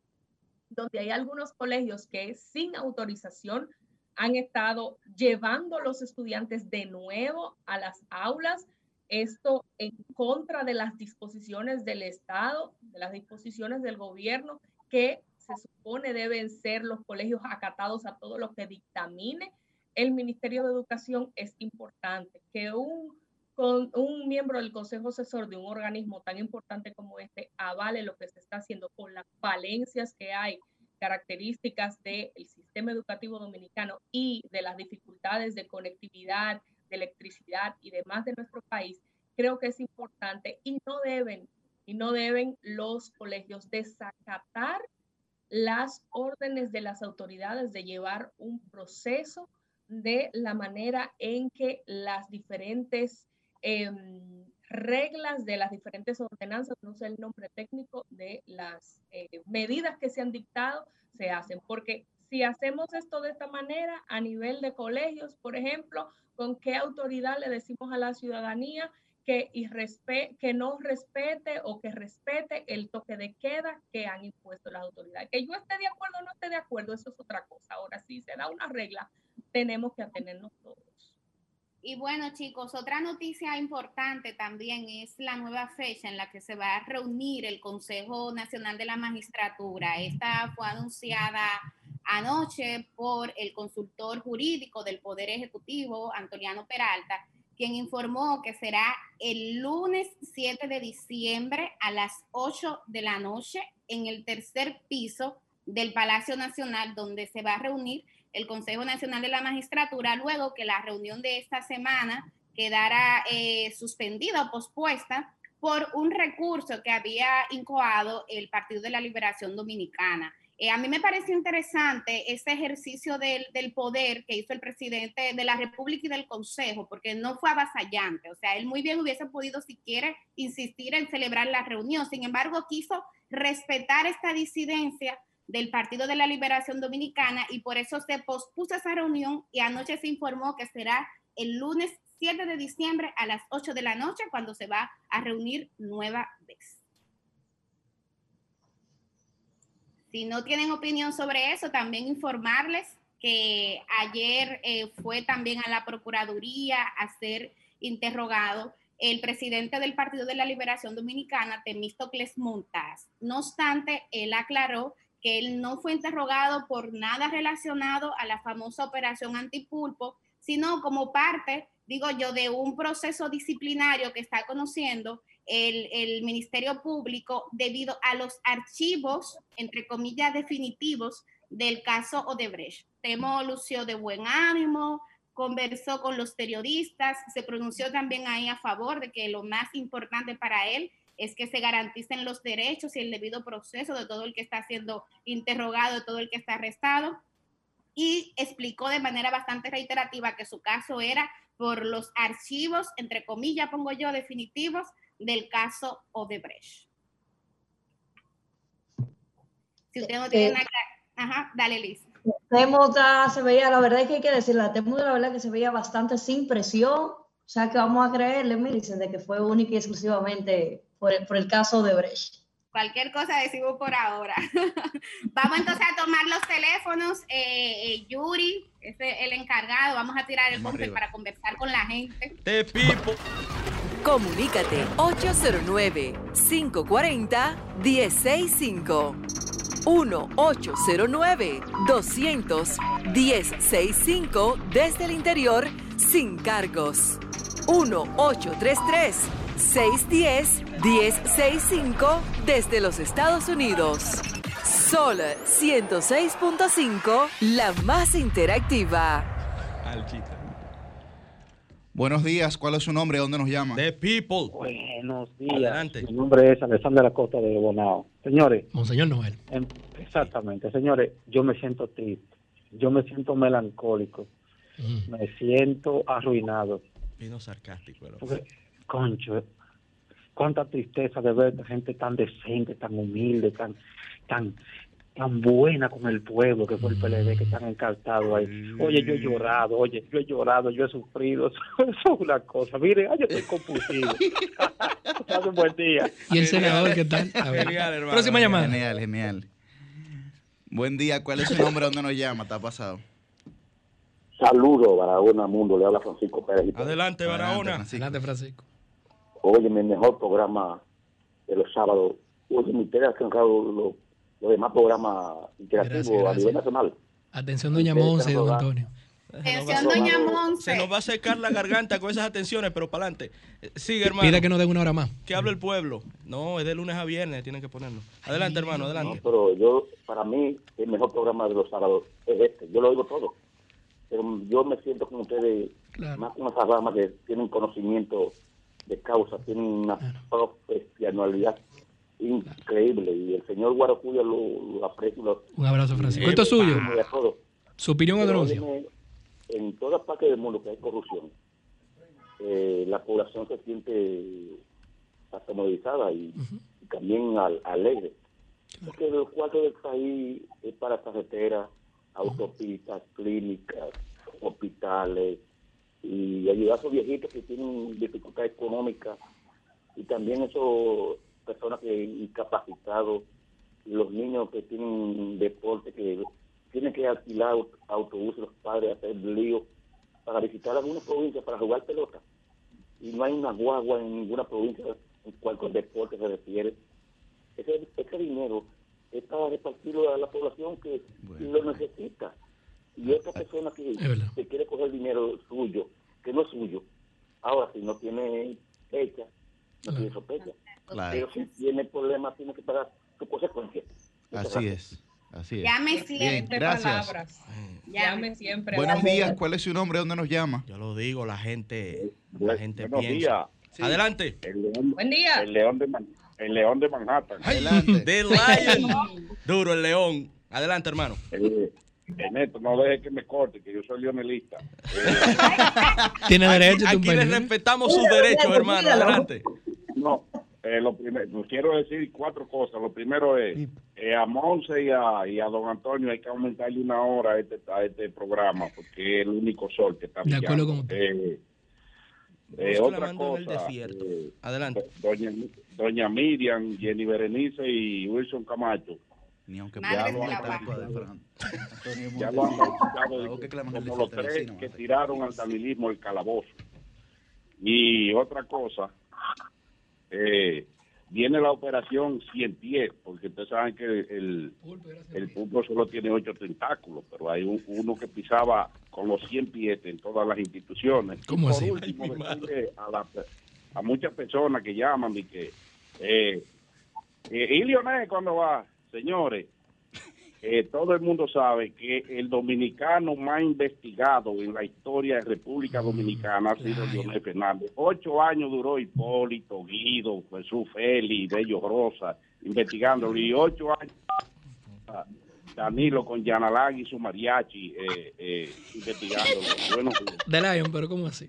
[SPEAKER 8] donde hay algunos colegios que sin autorización han estado llevando a los estudiantes de nuevo a las aulas, esto en contra de las disposiciones del Estado, de las disposiciones del gobierno, que se supone deben ser los colegios acatados a todo lo que dictamine. El Ministerio de Educación, es importante que un, con, un miembro del Consejo Asesor de un organismo tan importante como este avale lo que se está haciendo con las falencias que hay características del sistema educativo dominicano y de las dificultades de conectividad, de electricidad y demás de nuestro país, creo que es importante y no deben, y no deben los colegios desacatar las órdenes de las autoridades de llevar un proceso de la manera en que las diferentes em, reglas de las diferentes ordenanzas, no sé el nombre técnico de las eh, medidas que se han dictado, se hacen. Porque si hacemos esto de esta manera a nivel de colegios, por ejemplo, ¿con qué autoridad le decimos a la ciudadanía que, que no respete o que respete el toque de queda que han impuesto las autoridades? Que yo esté de acuerdo o no esté de acuerdo, eso es otra cosa. Ahora, si se da una regla, tenemos que atenernos todos.
[SPEAKER 4] Y bueno, chicos, otra noticia importante también es la nueva fecha en la que se va a reunir el Consejo Nacional de la Magistratura. Esta fue anunciada anoche por el consultor jurídico del Poder Ejecutivo, Antoniano Peralta, quien informó que será el lunes 7 de diciembre a las 8 de la noche en el tercer piso del Palacio Nacional, donde se va a reunir el Consejo Nacional de la Magistratura luego que la reunión de esta semana quedara eh, suspendida o pospuesta por un recurso que había incoado el Partido de la Liberación Dominicana. Eh, a mí me parece interesante este ejercicio del, del, poder que hizo el presidente de la República y del Consejo, porque no fue avasallante. O sea, él muy bien hubiese podido, si quiere, insistir en celebrar la reunión. Sin embargo, quiso respetar esta disidencia del Partido de la Liberación Dominicana y por eso se pospuso esa reunión y anoche se informó que será el lunes 7 de diciembre a las 8 de la noche cuando se va a reunir nueva vez. Si no tienen opinión sobre eso, también informarles que ayer eh, fue también a la Procuraduría a ser interrogado el presidente del Partido de la Liberación Dominicana, Temístocles Montaz. No obstante, él aclaró que él no fue interrogado por nada relacionado a la famosa operación antipulpo, sino como parte, digo yo, de un proceso disciplinario que está conociendo el, el Ministerio Público debido a los archivos, entre comillas, definitivos del caso Odebrecht. Temo lució de buen ánimo, conversó con los periodistas, se pronunció también ahí a favor de que lo más importante para él es que se garanticen los derechos y el debido proceso de todo el que está siendo interrogado, de todo el que está arrestado. Y explicó de manera bastante reiterativa que su caso era por los archivos, entre comillas, pongo yo, definitivos del caso Odebrecht. Si usted no tiene eh, nada Ajá, dale, Liz.
[SPEAKER 5] Temuda se veía, la verdad es que hay que decir, la Temuda la verdad que se veía bastante sin presión, o sea que vamos a creerle, dicen de que fue única y exclusivamente por el, caso de Brecht.
[SPEAKER 4] Cualquier cosa decimos por ahora. vamos entonces a tomar los teléfonos. Eh, eh, Yuri, es el encargado. Vamos a tirar el bumper para conversar con la gente.
[SPEAKER 2] Te pipo.
[SPEAKER 9] Comunícate 809-540-1065. 1-809-200-1065 desde el interior sin cargos. 1-833 610-1065 desde los Estados Unidos. Sol 106.5, la más interactiva.
[SPEAKER 6] Buenos días, ¿cuál es su nombre? ¿Dónde nos llama?
[SPEAKER 2] The People.
[SPEAKER 10] Buenos días.
[SPEAKER 2] Adelante.
[SPEAKER 10] Mi nombre es Alexander Acosta de Bonao. Señores,
[SPEAKER 1] Monseñor Noel.
[SPEAKER 10] em- exactamente, señores, yo me siento triste, yo me siento melancólico,
[SPEAKER 1] Mm.
[SPEAKER 10] me siento arruinado.
[SPEAKER 2] Vino sarcástico. el
[SPEAKER 10] Porque, concho, cuánta tristeza de ver gente tan decente, tan humilde, tan, tan, tan buena con el pueblo que fue el PLD, que están encartados ahí. Oye, yo he llorado, oye, yo he llorado, yo he sufrido. Eso es una cosa. Mire, ay, yo estoy compulsivo. Pase un buen día.
[SPEAKER 1] ¿Y el senador qué tal? A ver.
[SPEAKER 2] Genial, hermano.
[SPEAKER 1] Próxima llamada.
[SPEAKER 6] Genial, genial. Buen día, ¿cuál es su nombre? ¿Dónde nos llama? ¿Está pasado?
[SPEAKER 11] Saludos, Barahona Mundo, le habla Francisco Pérez.
[SPEAKER 2] Adelante, Barahona.
[SPEAKER 6] Francisco.
[SPEAKER 1] Adelante, Francisco.
[SPEAKER 11] Oye, mi mejor programa de los sábados. Oye, mi ustedes han sacado los, demás programas interactivos
[SPEAKER 1] Gracias,
[SPEAKER 11] a nivel nacional.
[SPEAKER 1] Atención, doña Monse y don Antonio.
[SPEAKER 4] Atención, doña
[SPEAKER 2] Se
[SPEAKER 4] Monse.
[SPEAKER 2] nos va a secar la garganta con esas atenciones, pero para adelante. Eh, Sigue, hermano.
[SPEAKER 1] Pide que nos den una hora más.
[SPEAKER 2] Que hable el pueblo. No, es de lunes a viernes, tienen que ponerlo. Adelante, hermano,
[SPEAKER 11] No,
[SPEAKER 2] adelante.
[SPEAKER 11] pero yo, para mí, el mejor programa de los sábados es este. Yo lo oigo todo. Pero yo me siento con ustedes
[SPEAKER 1] Claro.
[SPEAKER 11] más con esas ramas que tienen conocimiento de causa, tienen una profesionalidad increíble. Y el señor Guaracuya lo, lo aprecio. Lo,
[SPEAKER 1] Un abrazo, Francisco. Esto es suyo. Su opinión o
[SPEAKER 11] en todas partes del mundo que hay corrupción, eh, la población se siente atemorizada y, y también al- alegre. Porque los cuartos del país es para carreteras, autopistas, clínicas, hospitales y ayudar a esos viejitos que tienen dificultad económica y también esos personas que incapacitados, los niños que tienen deporte que tienen que alquilar aut- autobuses los padres, hacer lío para visitar algunas provincias para jugar pelota. Y no hay una guagua en ninguna provincia en cuanto al deporte se refiere. Ese, ese dinero es para repartirlo a la población que lo necesita. Y esta persona que, que quiere coger dinero suyo, que no es suyo, ahora si no tiene fecha, no tiene sospecha.
[SPEAKER 6] Claro.
[SPEAKER 11] Pero si tiene problemas, tiene que pagar sus consecuencias. Muchas
[SPEAKER 6] Así es. Así es.
[SPEAKER 4] Llame
[SPEAKER 6] Bien,
[SPEAKER 4] siempre.
[SPEAKER 6] gracias.
[SPEAKER 8] palabras.
[SPEAKER 4] Llame.
[SPEAKER 8] Siempre.
[SPEAKER 6] Buenos días, ¿cuál es su nombre? ¿Dónde nos llama?
[SPEAKER 2] Yo lo digo, la gente, la
[SPEAKER 11] Buenos
[SPEAKER 2] gente
[SPEAKER 11] días.
[SPEAKER 2] piensa. Adelante.
[SPEAKER 11] El león,
[SPEAKER 8] Buen día.
[SPEAKER 11] el león de Man- el león de Manhattan.
[SPEAKER 6] Adelante.
[SPEAKER 2] The Lion. Duro, el león. Adelante, hermano.
[SPEAKER 11] Eh, Ernesto, no deje que me corte, que yo soy leonelista.
[SPEAKER 1] Tiene derecho.
[SPEAKER 2] Aquí
[SPEAKER 1] tu
[SPEAKER 2] les respetamos sus derechos, hermano. Adelante.
[SPEAKER 11] No, eh, lo primero, quiero decir cuatro cosas. Lo primero es, eh, a Monse y a, y a don Antonio hay que aumentarle una hora a este, a este programa, porque es el único sol que está
[SPEAKER 1] De acuerdo con usted.
[SPEAKER 11] Eh, eh, otra cosa, eh,
[SPEAKER 2] Adelante.
[SPEAKER 11] doña, doña Miriam, Jenny Berenice y Wilson Camacho,
[SPEAKER 6] Ni aunque
[SPEAKER 4] Madres
[SPEAKER 11] de la ya lo han como los tres
[SPEAKER 6] vecino,
[SPEAKER 11] que tiraron al danilismo el calabozo. Y otra cosa, eh, viene la operación Cien Pies, porque ustedes saben que el, el pulpo solo tiene ocho tentáculos, pero hay un- uno que pisaba con los 100 pies en todas las instituciones. Y
[SPEAKER 1] ¿Cómo
[SPEAKER 11] por
[SPEAKER 1] así?
[SPEAKER 11] último,
[SPEAKER 2] madre.
[SPEAKER 11] a, la- a muchas personas que llaman y que, eh, eh, ¿y Lionel cuándo va? Señores, eh, todo el mundo sabe que el dominicano más investigado en la historia de República Dominicana ha sido. Leonel Fernández. Ocho años duró Hipólito, Guido, Jesús Félix, Bello Rosa, investigándolo. Y ocho años Danilo con Yanalag y su mariachi eh, eh, investigándolo. Bueno,
[SPEAKER 1] De Lion, pero ¿cómo así?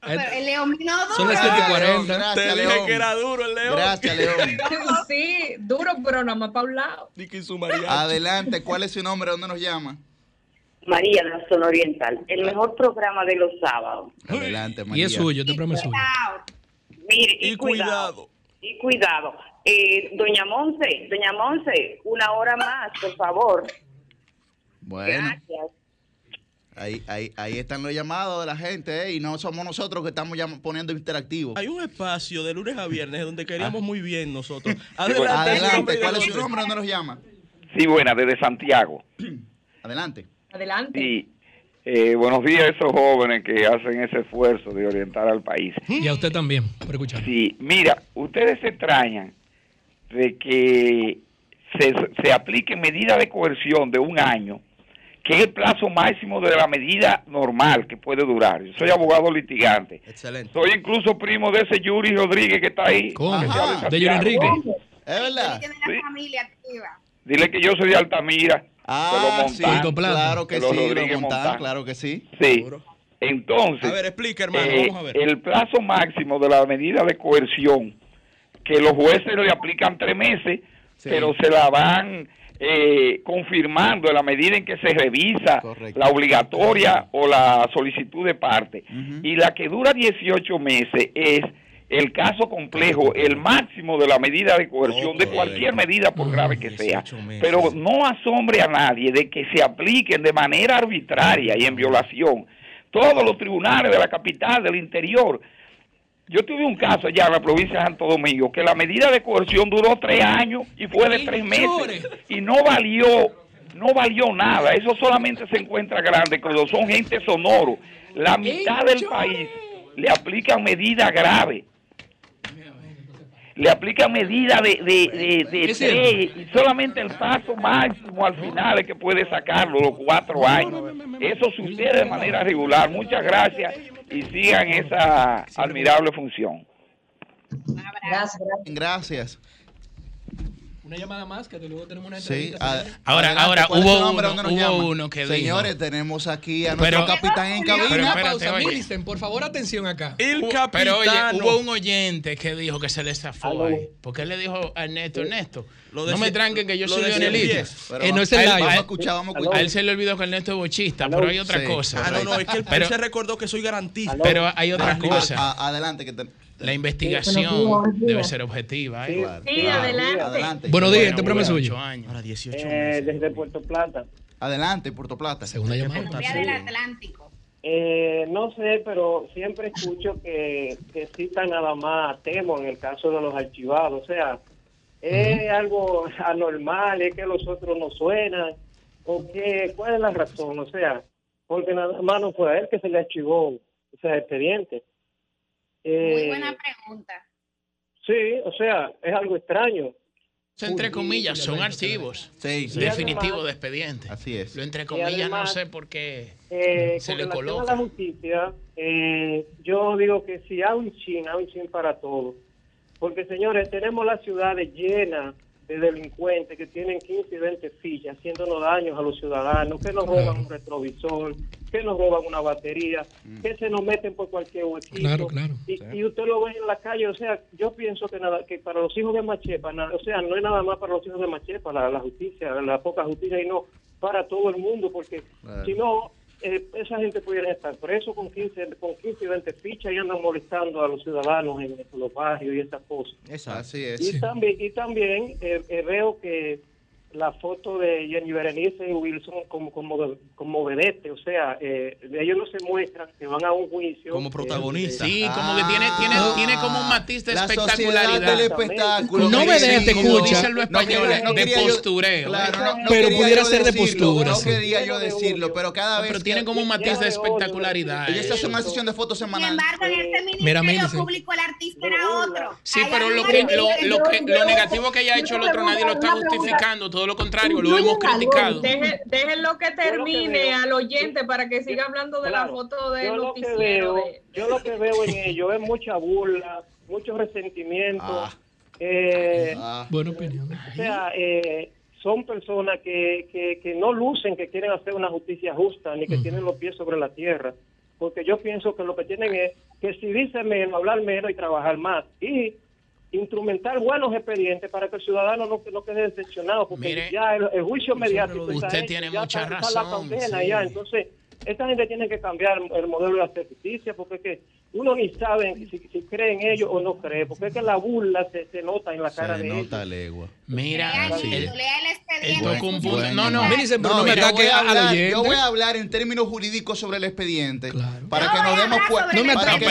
[SPEAKER 4] Pero el león vino
[SPEAKER 1] Son
[SPEAKER 4] duro.
[SPEAKER 1] las 7 y
[SPEAKER 6] León,
[SPEAKER 1] 40.
[SPEAKER 6] Gracias,
[SPEAKER 2] Te dije
[SPEAKER 6] León.
[SPEAKER 2] que era duro el león.
[SPEAKER 6] Gracias, León.
[SPEAKER 8] Sí, duro, pero nada más para un lado.
[SPEAKER 2] Que su.
[SPEAKER 6] Adelante, ¿cuál es su nombre? ¿Dónde nos llama?
[SPEAKER 12] María de la Zona Oriental, el mejor programa de los sábados.
[SPEAKER 6] Adelante,
[SPEAKER 1] Y
[SPEAKER 6] María.
[SPEAKER 1] es suyo, este programa es suyo.
[SPEAKER 4] Cuidado.
[SPEAKER 12] Mire, y,
[SPEAKER 2] Y
[SPEAKER 12] cuidado.
[SPEAKER 2] cuidado.
[SPEAKER 12] Y cuidado. Eh, doña Monse, doña Monse, una hora más, por favor.
[SPEAKER 6] Bueno,
[SPEAKER 12] Gracias.
[SPEAKER 6] Ahí, ahí, ahí están los llamados de la gente, ¿eh? Y no somos nosotros que estamos poniendo interactivo.
[SPEAKER 2] Hay un espacio de lunes a viernes donde queríamos muy bien nosotros.
[SPEAKER 6] Adelante,
[SPEAKER 2] Adelante,
[SPEAKER 6] ¿cuál es su nombre? ¿Dónde nos llama?
[SPEAKER 11] Sí, buena, desde Santiago.
[SPEAKER 6] Adelante.
[SPEAKER 8] Adelante.
[SPEAKER 11] Sí,
[SPEAKER 13] Eh, buenos días a esos jóvenes que hacen ese esfuerzo de orientar al país.
[SPEAKER 1] Y a usted también, por escuchar.
[SPEAKER 13] Sí, mira, ustedes se extrañan de que se, se apliquen medidas de coerción de un año, que es el plazo máximo de la medida normal que puede durar. Yo soy abogado litigante.
[SPEAKER 2] Excelente.
[SPEAKER 13] Soy incluso primo de ese Yuri Rodríguez que está ahí.
[SPEAKER 1] ¿Cómo? ¿De Yuri. Enrique?
[SPEAKER 6] ¿Es verdad?
[SPEAKER 13] Dile que yo soy de Altamira.
[SPEAKER 6] Ah,
[SPEAKER 13] de
[SPEAKER 6] sí, claro que sí,
[SPEAKER 13] Rodríguez
[SPEAKER 6] los Montán,
[SPEAKER 13] Montán.
[SPEAKER 6] claro que sí.
[SPEAKER 13] Sí. Entonces,
[SPEAKER 2] A ver, explica, hermano,
[SPEAKER 13] eh,
[SPEAKER 2] vamos a ver.
[SPEAKER 13] el plazo máximo de la medida de coerción, que los jueces le aplican tres meses, pero se la van eh, confirmando en la medida en que se revisa la obligatoria o la solicitud de parte. Y la que dura 18 meses es el caso complejo, el máximo de la medida de coerción, de cualquier medida, por grave que sea. Pero no asombre a nadie de que se apliquen de manera arbitraria y en violación todos los tribunales de la capital, del interior. Yo tuve un caso allá en la provincia de Santo Domingo que la medida de coerción duró tres años y fue de tres meses y no valió, no valió nada. Eso solamente se encuentra grande cuando son gente sonoro. La mitad del país le aplican medidas graves. Le aplican medidas de, de, de, de tres y solamente el paso máximo al final es que puede sacarlo, los cuatro años. Eso sucede de manera regular. Muchas gracias y sigan esa admirable función.
[SPEAKER 5] Gracias,
[SPEAKER 6] Gracias.
[SPEAKER 1] Una llamada más, que luego tenemos una
[SPEAKER 6] Sí.
[SPEAKER 1] entrevista.
[SPEAKER 6] a-
[SPEAKER 1] señores.
[SPEAKER 3] Ahora-
[SPEAKER 6] adelante,
[SPEAKER 3] ahora,
[SPEAKER 6] ¿cuál es
[SPEAKER 3] hubo
[SPEAKER 6] nombre?
[SPEAKER 3] uno-
[SPEAKER 6] ¿Dónde nos
[SPEAKER 3] hubo uno que
[SPEAKER 6] Señores, tenemos aquí a nuestro
[SPEAKER 3] Pero-
[SPEAKER 6] capitán en
[SPEAKER 3] Pero
[SPEAKER 6] cabina.
[SPEAKER 1] Una
[SPEAKER 3] espérate,
[SPEAKER 1] pausa. Millicent, por favor, atención acá.
[SPEAKER 2] El
[SPEAKER 3] Hu- Pero oye, hubo un oyente que dijo que se le zafó ahí. Porque él le dijo a Ernesto, Ernesto,
[SPEAKER 2] Lo
[SPEAKER 3] no me tranquen que yo soy Leonelito.
[SPEAKER 6] Pero
[SPEAKER 1] Eh, no es
[SPEAKER 6] a
[SPEAKER 1] el
[SPEAKER 6] él-
[SPEAKER 1] live.
[SPEAKER 6] Vamos a escuchar, vamos a
[SPEAKER 3] A él se le olvidó que Ernesto es bochista, pero hay otra
[SPEAKER 6] Sí.
[SPEAKER 3] cosa.
[SPEAKER 2] Ah, no, no, es que él,
[SPEAKER 3] Pero-
[SPEAKER 2] se recordó que soy garantista.
[SPEAKER 3] Pero hay otra cosa.
[SPEAKER 6] Adelante, que te-
[SPEAKER 3] La investigación debe ser objetiva. ¿eh?
[SPEAKER 6] Claro.
[SPEAKER 8] Sí, adelante.
[SPEAKER 6] Adelante.
[SPEAKER 1] Buenos días, este
[SPEAKER 3] Bueno,
[SPEAKER 1] premio suyo.
[SPEAKER 3] años.
[SPEAKER 2] Ahora 18
[SPEAKER 14] Eh, desde Puerto Plata.
[SPEAKER 6] Adelante, Puerto Plata.
[SPEAKER 1] Segunda llamada.
[SPEAKER 4] Vía del Atlántico.
[SPEAKER 14] Eh, no sé, pero siempre escucho que, que citan nada más a Temo en el caso de los archivados. O sea, es algo anormal, es que los otros no suenan. ¿O qué? ¿Cuál es la razón? O sea, porque nada más no fue a él que se le archivó ese expediente.
[SPEAKER 4] Muy
[SPEAKER 14] Eh,
[SPEAKER 4] buena pregunta.
[SPEAKER 14] Sí, o sea, es algo extraño.
[SPEAKER 3] Eso, entre comillas, son archivos
[SPEAKER 6] Sí, sí.
[SPEAKER 3] definitivos de expediente.
[SPEAKER 6] Así es.
[SPEAKER 3] Lo entre comillas no sé por qué
[SPEAKER 14] Eh,
[SPEAKER 3] se
[SPEAKER 14] con
[SPEAKER 3] le coloca.
[SPEAKER 14] a la justicia, eh, yo digo que si hay un chin, hay un chin para todo. Porque, señores, tenemos las ciudades llenas de delincuentes que tienen 15 y 20 fichas haciéndonos daños a los ciudadanos, que nos roban un retrovisor, que nos roban una batería, que se nos meten por cualquier huequito.
[SPEAKER 1] Claro, claro.
[SPEAKER 14] Y, y usted lo ve en la calle, o sea, yo pienso que nada que para los hijos de Machepa, na- o sea, no es nada más para los hijos de Machepa, la, la justicia, la poca justicia, y no para todo el mundo, porque
[SPEAKER 6] Claro.
[SPEAKER 14] si no, eh, esa gente pudiera estar preso con 15, con 15 y 20 fichas y andan molestando a los ciudadanos en, los barrios y esas cosas.
[SPEAKER 6] Así es.
[SPEAKER 14] Y también, y también eh, eh, veo que la foto de Jenny Berenice y Wilson como como como vedette, o sea, eh, ellos no se muestran que van a un juicio
[SPEAKER 2] Como protagonista.
[SPEAKER 3] Sí, como que tiene, tiene, tiene como un matiz de
[SPEAKER 6] La
[SPEAKER 3] espectacularidad.
[SPEAKER 6] del espectáculo.
[SPEAKER 1] No
[SPEAKER 6] decimos.
[SPEAKER 1] escucha.
[SPEAKER 3] Dicen los
[SPEAKER 6] No
[SPEAKER 3] españoles,
[SPEAKER 6] quería- no
[SPEAKER 3] de postureo.
[SPEAKER 6] Claro, no, no
[SPEAKER 1] Pero pudiera ser de postura,
[SPEAKER 6] No quería yo decirlo, pero cada vez
[SPEAKER 3] Pero tiene como un matiz de espectacularidad.
[SPEAKER 6] Ellos
[SPEAKER 3] eh.
[SPEAKER 6] hacen una sesión de fotos
[SPEAKER 4] Sin
[SPEAKER 6] semanal.
[SPEAKER 4] embargo, en este
[SPEAKER 1] Mira,
[SPEAKER 4] ministerio público el artista era otro.
[SPEAKER 3] Sí, pero
[SPEAKER 4] no
[SPEAKER 3] lo que, lo, lo que, lo negativo que haya hecho el otro nadie lo está justificando, todo lo contrario, lo hemos criticado.
[SPEAKER 8] Deje- Déjenlo que termine
[SPEAKER 14] veo-
[SPEAKER 8] al oyente para que siga hablando de la foto del
[SPEAKER 14] yo lo que
[SPEAKER 8] noticiero.
[SPEAKER 14] veo,
[SPEAKER 8] de-
[SPEAKER 14] yo lo que veo en ellos es mucha burla, mucho resentimiento.
[SPEAKER 6] Ah.
[SPEAKER 14] eh,
[SPEAKER 6] Ah,
[SPEAKER 1] Buena opinión.
[SPEAKER 14] o sea, eh, son personas que, que, que no lucen que quieren hacer una justicia justa ni que tienen los pies sobre la tierra. Porque yo pienso que lo que tienen es que si dicen menos, hablar menos y trabajar más. Y instrumentar buenos expedientes para que el ciudadano no, no quede decepcionado. Porque
[SPEAKER 3] Mire,
[SPEAKER 14] ya el, el juicio mediático.
[SPEAKER 3] Usted tiene mucha
[SPEAKER 14] la
[SPEAKER 3] razón,
[SPEAKER 14] condena
[SPEAKER 3] sí.
[SPEAKER 14] ya. Entonces, esta gente tiene que cambiar el modelo de hacer justicia porque es que uno ni sabe si, si cree en ellos o no cree. Porque es que la burla se, se nota en la cara
[SPEAKER 6] se
[SPEAKER 14] de ellos.
[SPEAKER 6] nota legua.
[SPEAKER 3] Mira,
[SPEAKER 4] el
[SPEAKER 3] el,
[SPEAKER 6] Bueno.
[SPEAKER 3] No, no,
[SPEAKER 1] Millicent, pero no, me
[SPEAKER 6] mira, voy a hablar-. Yo voy a hablar en términos jurídicos sobre el expediente
[SPEAKER 1] Claro.
[SPEAKER 6] para
[SPEAKER 4] Yo
[SPEAKER 6] que nos demos cuenta.
[SPEAKER 1] No me no me
[SPEAKER 6] demos
[SPEAKER 1] ataque,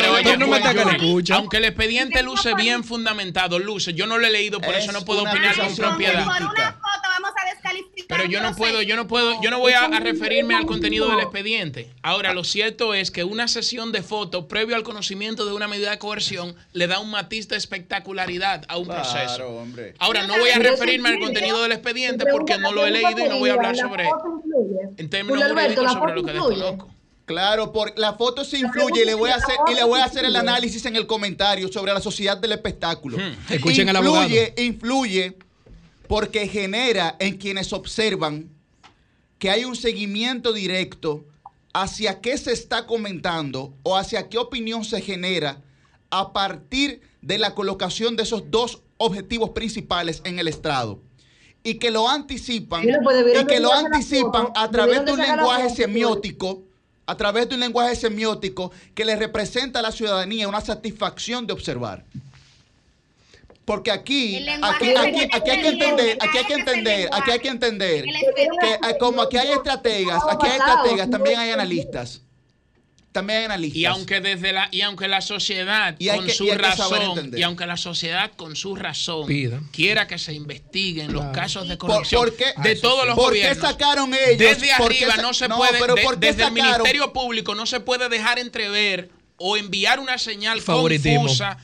[SPEAKER 6] cuenta.
[SPEAKER 1] le escucha.
[SPEAKER 3] aunque el expediente luce bien fundamentado, luce, yo no lo he leído, por
[SPEAKER 6] Es
[SPEAKER 3] eso no puedo opinar con propiedad.
[SPEAKER 4] Por una
[SPEAKER 6] política.
[SPEAKER 4] foto vamos a descalificar está
[SPEAKER 3] Pero yo no puedo, yo no puedo, yo no voy a, a referirme al contenido del expediente. Ahora, lo cierto es que una sesión de fotos previo al conocimiento de una medida de coerción le da un matiz de espectacularidad a un
[SPEAKER 6] Claro,
[SPEAKER 3] proceso.
[SPEAKER 6] hombre.
[SPEAKER 3] Ahora, no voy a referirme al contenido del expediente porque no lo he leído y no voy a hablar sobre, en términos jurídicos
[SPEAKER 5] ¿la
[SPEAKER 3] sobre lo que
[SPEAKER 5] influye?
[SPEAKER 3] desconozco.
[SPEAKER 6] Claro, por la foto se influye y le voy a hacer y le voy a hacer el análisis en el comentario sobre la sociedad del espectáculo.
[SPEAKER 1] Escuchen al abogado.
[SPEAKER 6] influye, influye porque genera en quienes observan que hay un seguimiento directo hacia qué se está comentando o hacia qué opinión se genera a partir de la colocación de esos dos objetivos principales en el estrado. Y que lo anticipan,
[SPEAKER 5] pues
[SPEAKER 6] y que lo anticipan
[SPEAKER 5] foto,
[SPEAKER 6] a través de un lenguaje semiótico, a través de un lenguaje semiótico que le representa a la ciudadanía una satisfacción de observar. Porque aquí,
[SPEAKER 4] El
[SPEAKER 6] aquí, aquí, aquí hay que entender, aquí hay que entender, aquí hay que entender
[SPEAKER 4] El
[SPEAKER 6] que eh, como aquí hay estrategas, aquí hay estrategas, también hay analistas. También hay analistas.
[SPEAKER 3] Y aunque desde la y aunque la sociedad
[SPEAKER 6] Y
[SPEAKER 3] con
[SPEAKER 6] que-
[SPEAKER 3] su
[SPEAKER 6] y
[SPEAKER 3] razón y aunque la sociedad con su razón
[SPEAKER 1] Pida.
[SPEAKER 3] quiera que se investiguen los casos de corrupción
[SPEAKER 6] ¿por qué-
[SPEAKER 3] de todos los
[SPEAKER 6] ¿Por qué
[SPEAKER 3] gobiernos
[SPEAKER 6] sacaron ellos?
[SPEAKER 3] desde
[SPEAKER 6] ¿Por qué
[SPEAKER 3] arriba no se
[SPEAKER 6] no,
[SPEAKER 3] puede
[SPEAKER 6] pero
[SPEAKER 3] de-
[SPEAKER 6] ¿por qué
[SPEAKER 3] desde el
[SPEAKER 6] sacaron?
[SPEAKER 3] ministerio público no se puede dejar entrever o enviar una señal confusa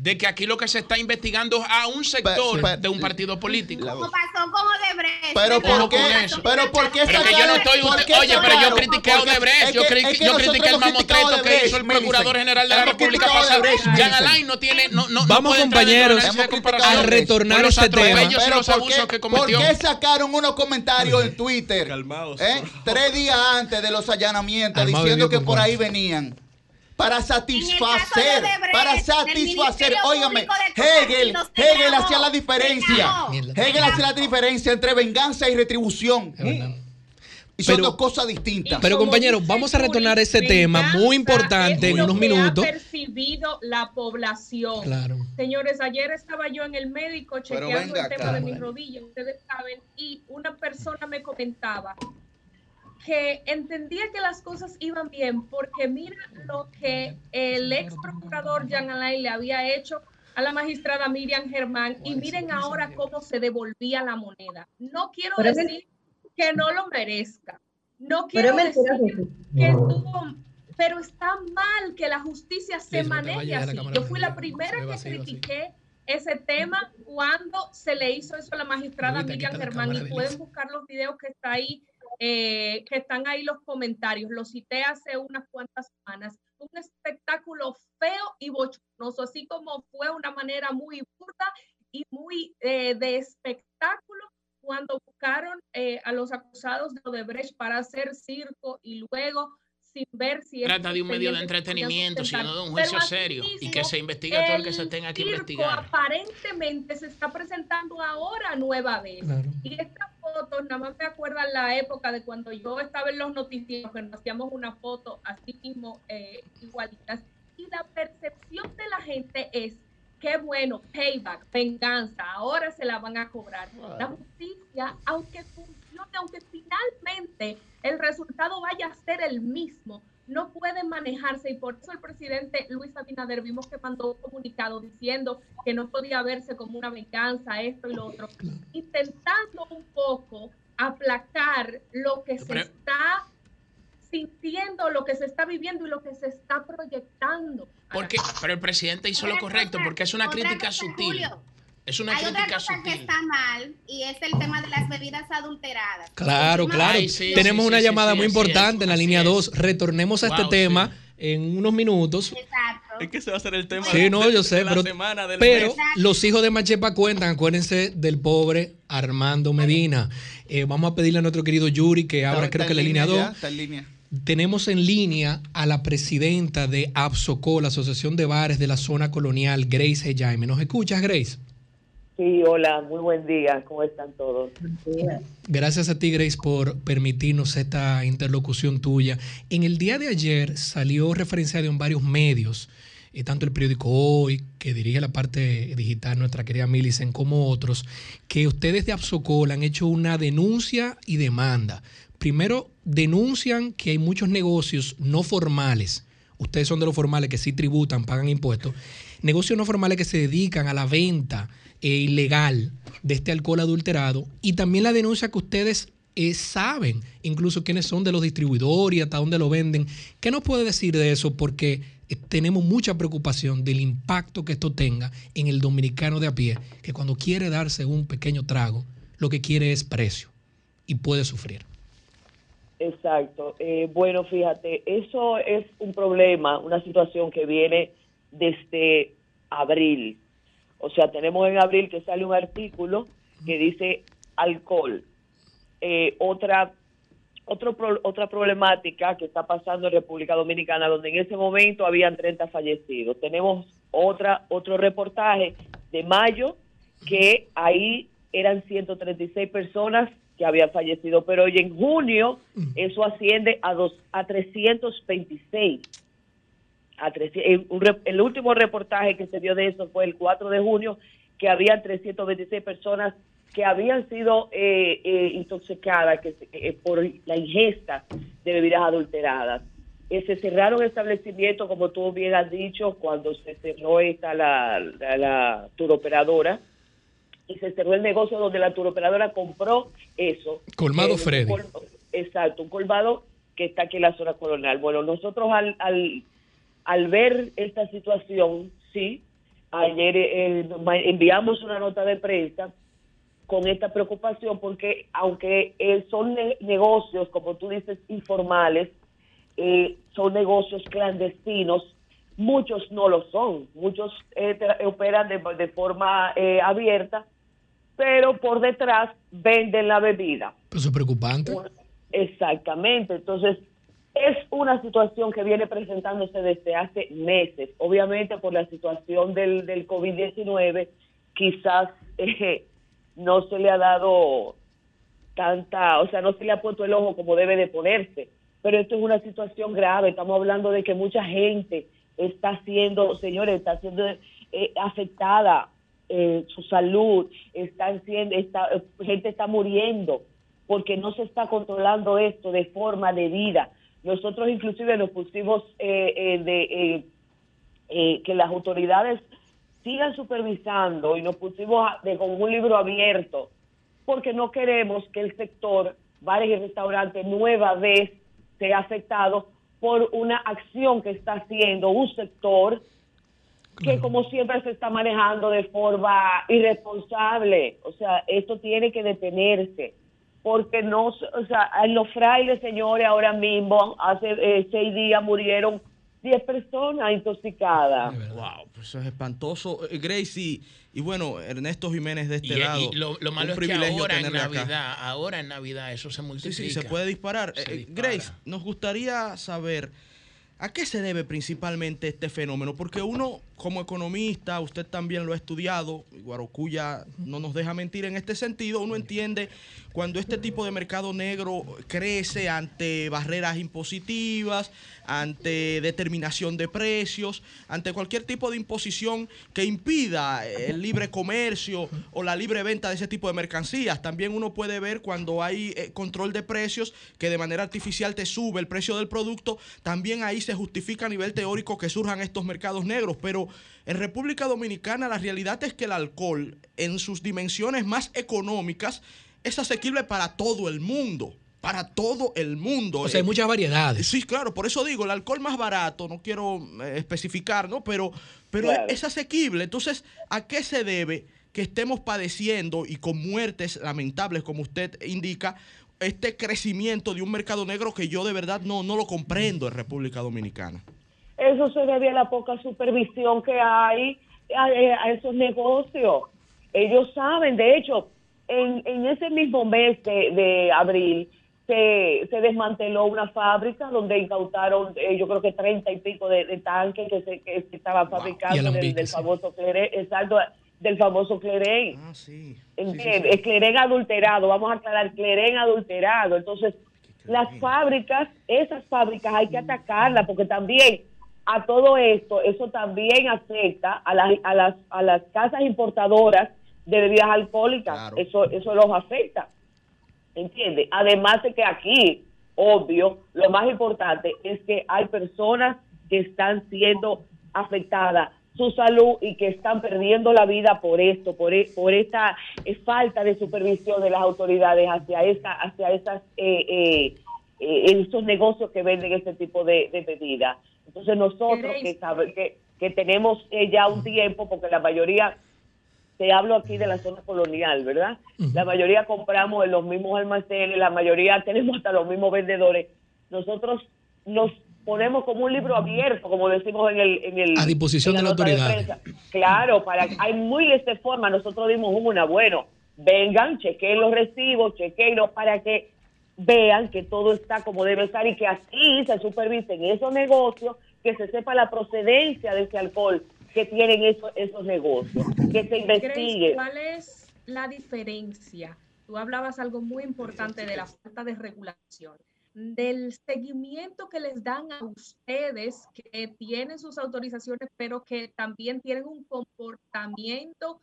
[SPEAKER 3] de que aquí lo que se está investigando es a un sector
[SPEAKER 6] Pe- pe-
[SPEAKER 3] de un partido político.
[SPEAKER 4] Como pasó con Odebrecht.
[SPEAKER 6] Pero. ¿por qué? Pero ¿por qué
[SPEAKER 3] Pero que yo no estoy. Oye, pero yo critiqué a Odebrecht.
[SPEAKER 6] es
[SPEAKER 3] Yo, cri-
[SPEAKER 6] es que
[SPEAKER 3] yo critiqué el mamotreto que hizo el procurador general de la República pasada.
[SPEAKER 6] Millicent.
[SPEAKER 3] Alain no tiene. No, no, no
[SPEAKER 1] Vamos,
[SPEAKER 3] del
[SPEAKER 1] compañeros, a retornar
[SPEAKER 3] por los
[SPEAKER 1] este tema.
[SPEAKER 6] Pero
[SPEAKER 3] los
[SPEAKER 6] ¿por
[SPEAKER 3] abusos
[SPEAKER 6] qué,
[SPEAKER 3] que
[SPEAKER 6] ¿por qué sacaron unos comentarios en Twitter?
[SPEAKER 2] Calmaos.
[SPEAKER 6] ¿eh? Tres días antes de los allanamientos diciendo que por ahí venían. Para satisfacer, para satisfacer, óigame, Hegel, Hegel hacía la diferencia. Hegel hacía la diferencia entre venganza y retribución. Y son
[SPEAKER 1] Pero-
[SPEAKER 6] dos cosas distintas.
[SPEAKER 1] Pero compañeros, vamos a retornar a ese tema muy importante en unos
[SPEAKER 8] que
[SPEAKER 1] minutos.
[SPEAKER 8] Ha percibido la población.
[SPEAKER 1] Claro.
[SPEAKER 8] Señores, ayer estaba yo en el médico chequeando el tema
[SPEAKER 6] acá,
[SPEAKER 8] de mis
[SPEAKER 6] bueno.
[SPEAKER 8] rodillas, ustedes saben, y una persona me comentaba que entendía que las cosas iban bien porque mira lo que el ex procurador Jean Alain le había hecho a la magistrada Miriam Germán y miren ahora cómo se devolvía la moneda. No quiero
[SPEAKER 5] Pero
[SPEAKER 8] decir que no lo merezca. No quiero decir que estuvo, pero está mal que la justicia se
[SPEAKER 1] Sí,
[SPEAKER 8] maneje así. Yo fui la primera que
[SPEAKER 1] así.
[SPEAKER 8] critiqué ese tema cuando se le hizo eso a la magistrada Miriam Germán y
[SPEAKER 1] de
[SPEAKER 8] pueden buscar los videos que está ahí, eh, que están ahí los comentarios. Los cité hace unas cuantas semanas. Un espectáculo feo y bochornoso, así como fue una manera muy burda y muy eh, de espectáculo cuando buscaron eh, a los acusados de Odebrecht para hacer circo y luego sin ver si
[SPEAKER 3] Trata de un medio de entretenimiento, sino de un juicio serio y que se investigue todo el que se tenga que investigar.
[SPEAKER 8] aparentemente se está presentando ahora nueva vez.
[SPEAKER 1] Claro.
[SPEAKER 8] Y estas fotos, nada más me acuerdan la época de cuando yo estaba en los noticieros, que nos hacíamos una foto así mismo eh, igualitas. Y la percepción de la gente es, qué bueno, payback, venganza, ahora se la van a cobrar. La justicia, aunque funcione, aunque finalmente el resultado vaya a ser el mismo, no puede manejarse y por eso el presidente Luis Abinader vimos que mandó un comunicado diciendo que no podía verse como una venganza, esto y lo otro, intentando un poco aplacar lo que se está sintiendo, lo que se está viviendo y lo que se está proyectando.
[SPEAKER 3] Porque, pero el presidente hizo lo correcto porque es una crítica sutil.
[SPEAKER 4] Julio,
[SPEAKER 3] Es una
[SPEAKER 4] Hay otra cosa que está mal y es el tema de las bebidas adulteradas.
[SPEAKER 1] Claro, claro.
[SPEAKER 3] Ay, sí,
[SPEAKER 1] Tenemos
[SPEAKER 3] sí,
[SPEAKER 1] una
[SPEAKER 3] sí,
[SPEAKER 1] llamada
[SPEAKER 3] sí,
[SPEAKER 1] muy importante
[SPEAKER 3] es,
[SPEAKER 1] en la línea
[SPEAKER 3] es.
[SPEAKER 1] 2. Retornemos a este tema en unos minutos.
[SPEAKER 4] Exacto.
[SPEAKER 2] Es que se va a hacer el tema
[SPEAKER 1] Sí,
[SPEAKER 2] de-
[SPEAKER 1] no,
[SPEAKER 2] de-
[SPEAKER 1] yo sé,
[SPEAKER 2] de la
[SPEAKER 1] pero,
[SPEAKER 2] semana, del
[SPEAKER 1] pero
[SPEAKER 2] mes.
[SPEAKER 1] los hijos de Machepa cuentan, acuérdense del pobre Armando Medina. Eh, vamos a pedirle a nuestro querido Yuri que abra
[SPEAKER 6] Está-
[SPEAKER 1] creo
[SPEAKER 6] está
[SPEAKER 1] que
[SPEAKER 6] en
[SPEAKER 1] la línea
[SPEAKER 6] ya,
[SPEAKER 1] 2.
[SPEAKER 6] Está en línea.
[SPEAKER 1] Tenemos en línea a la presidenta de APSOCO, la Asociación de Bares de la Zona Colonial, Grace. Jaime. ¿Nos escuchas, Grace?
[SPEAKER 15] Sí, hola, muy buen día, ¿cómo están todos?
[SPEAKER 1] Gracias a ti, Grace, por permitirnos esta interlocución tuya. En el día de ayer salió referenciado en varios medios, eh, tanto el periódico Hoy, que dirige la parte digital, nuestra querida Millicent, como otros, que ustedes de Absocol han hecho una denuncia y demanda. Primero, denuncian que hay muchos negocios no formales ustedes son de los formales que sí tributan, pagan impuestos, negocios no formales que se dedican a la venta eh, ilegal de este alcohol adulterado y también la denuncia que ustedes eh, saben incluso quiénes son de los distribuidores y hasta dónde lo venden. ¿Qué nos puede decir de eso? Porque eh, tenemos mucha preocupación del impacto que esto tenga en el dominicano de a pie, que cuando quiere darse un pequeño trago, lo que quiere es precio y puede sufrir.
[SPEAKER 15] Exacto. Eh, bueno, fíjate, eso es un problema, una situación que viene desde abril. O sea, tenemos en abril que sale un artículo que dice alcohol. Eh, otra otro otra problemática que está pasando en República Dominicana, donde en ese momento habían 30 fallecidos. Tenemos otra otro reportaje de mayo que ahí eran 136 personas que habían fallecido, pero hoy en junio eso asciende a dos a 326. A el, el último reportaje que se dio de eso fue el 4 de junio, que había 326 personas que habían sido eh, eh, intoxicadas que, eh, por la ingesta de bebidas adulteradas. se cerraron establecimientos, como tú bien has dicho, cuando se cerró esta la, la, la turoperadora, y se cerró el negocio donde la turoperadora compró eso.
[SPEAKER 1] Colmado Freddy.
[SPEAKER 15] exacto, un colmado que está aquí en la zona colonial. Bueno, nosotros al, al, al ver esta situación, sí, ayer enviamos una nota de prensa con esta preocupación porque aunque eh, son negocios, como tú dices, informales, eh, son negocios clandestinos, muchos no lo son, muchos eh, operan de, de forma abierta, pero por detrás venden la bebida.
[SPEAKER 1] Pues es preocupante.
[SPEAKER 15] Exactamente, entonces es una situación que viene presentándose desde hace meses, obviamente por la situación del, del COVID-19, quizás no se le ha dado tanta, o sea, no se le ha puesto el ojo como debe de ponerse. Pero esto es una situación grave. Estamos hablando de que mucha gente está siendo, señores, está siendo eh, afectada eh, su salud, está siendo, está, gente está muriendo porque no se está controlando esto de forma debida. Nosotros inclusive nos pusimos eh, de que las autoridades sigan supervisando y nos pusimos de, con un libro abierto, porque no queremos que el sector bares y restaurantes nueva vez sea afectado por una acción que está haciendo un sector que como siempre se está manejando de forma irresponsable. O sea, esto tiene que detenerse. Porque no, o sea, en los frailes, señores, ahora mismo, hace eh, seis días murieron 10 personas intoxicadas.
[SPEAKER 2] Wow, pues eso es espantoso. Eh, Gracie, y, bueno, Ernesto Jiménez de este lado.
[SPEAKER 3] Y lo, malo es que ahora en Navidad, ahora en Navidad eso se multiplica.
[SPEAKER 2] Sí, sí, se puede disparar. Eh, Grace, nos gustaría saber a qué se debe principalmente este fenómeno, porque uno como economista, usted también lo ha estudiado, Guarocuya no nos deja mentir en este sentido, uno entiende cuando este tipo de mercado negro crece ante barreras impositivas, ante determinación de precios, ante cualquier tipo de imposición que impida el libre comercio o la libre venta de ese tipo de mercancías. También uno puede ver cuando hay eh, control de precios que de manera artificial te sube el precio del producto, también ahí se justifica a nivel teórico que surjan estos mercados negros, pero en República Dominicana la realidad es que el alcohol en sus dimensiones más económicas es asequible para todo el mundo. Para todo el mundo.
[SPEAKER 1] O sea, hay muchas variedades.
[SPEAKER 2] Sí, claro, por eso digo, el alcohol más barato, no quiero eh, especificar, ¿no? Pero, pero es asequible. Entonces, ¿a qué se debe que estemos padeciendo y con muertes lamentables, como usted indica, este crecimiento de un mercado negro que yo de verdad no, no lo comprendo en República Dominicana?
[SPEAKER 15] Eso se debe a la poca supervisión que hay a, esos negocios. Ellos saben, de hecho, en, en ese mismo mes de, abril se, se, desmanteló una fábrica donde incautaron, eh, yo creo que treinta y pico de, tanques que se, que estaban fabricando del, famoso Cleren, exacto, del famoso Cleren. Ah, sí. adulterado, vamos a aclarar, Cleren adulterado. Entonces, las fábricas, esas fábricas hay que atacarlas porque también a todo esto, eso también afecta a, las, a, las, a las casas importadoras de bebidas alcohólicas. Eso, eso los afecta. ¿Entiendes? Además de que aquí, obvio, lo más importante es que hay personas que están siendo afectadas su salud y que están perdiendo la vida por esto, por, e- por esta eh, falta de supervisión de las autoridades hacia esta, hacia esas eh, eh, eh, estos negocios que venden este tipo de, de bebidas. Entonces nosotros que, sabe- que, que tenemos eh, ya un tiempo, porque la mayoría, te hablo aquí de la zona colonial, ¿verdad? La mayoría compramos en los mismos almacenes, la mayoría tenemos hasta los mismos vendedores. Nosotros nos ponemos como un libro abierto, como decimos en el... En el
[SPEAKER 1] A disposición
[SPEAKER 15] en
[SPEAKER 1] de la autoridad.
[SPEAKER 15] Claro, para hay miles de formas. Nosotros dimos una, bueno, vengan, chequeen los recibos, chequeenlos para que vean que todo está como debe estar y que así se supervisen esos negocios, que se sepa la procedencia de ese alcohol que tienen esos, esos negocios, que se investigue.
[SPEAKER 8] ¿Cuál es la diferencia? Tú hablabas algo muy importante de la falta de regulación, del seguimiento que les dan a ustedes que tienen sus autorizaciones, pero que también tienen un comportamiento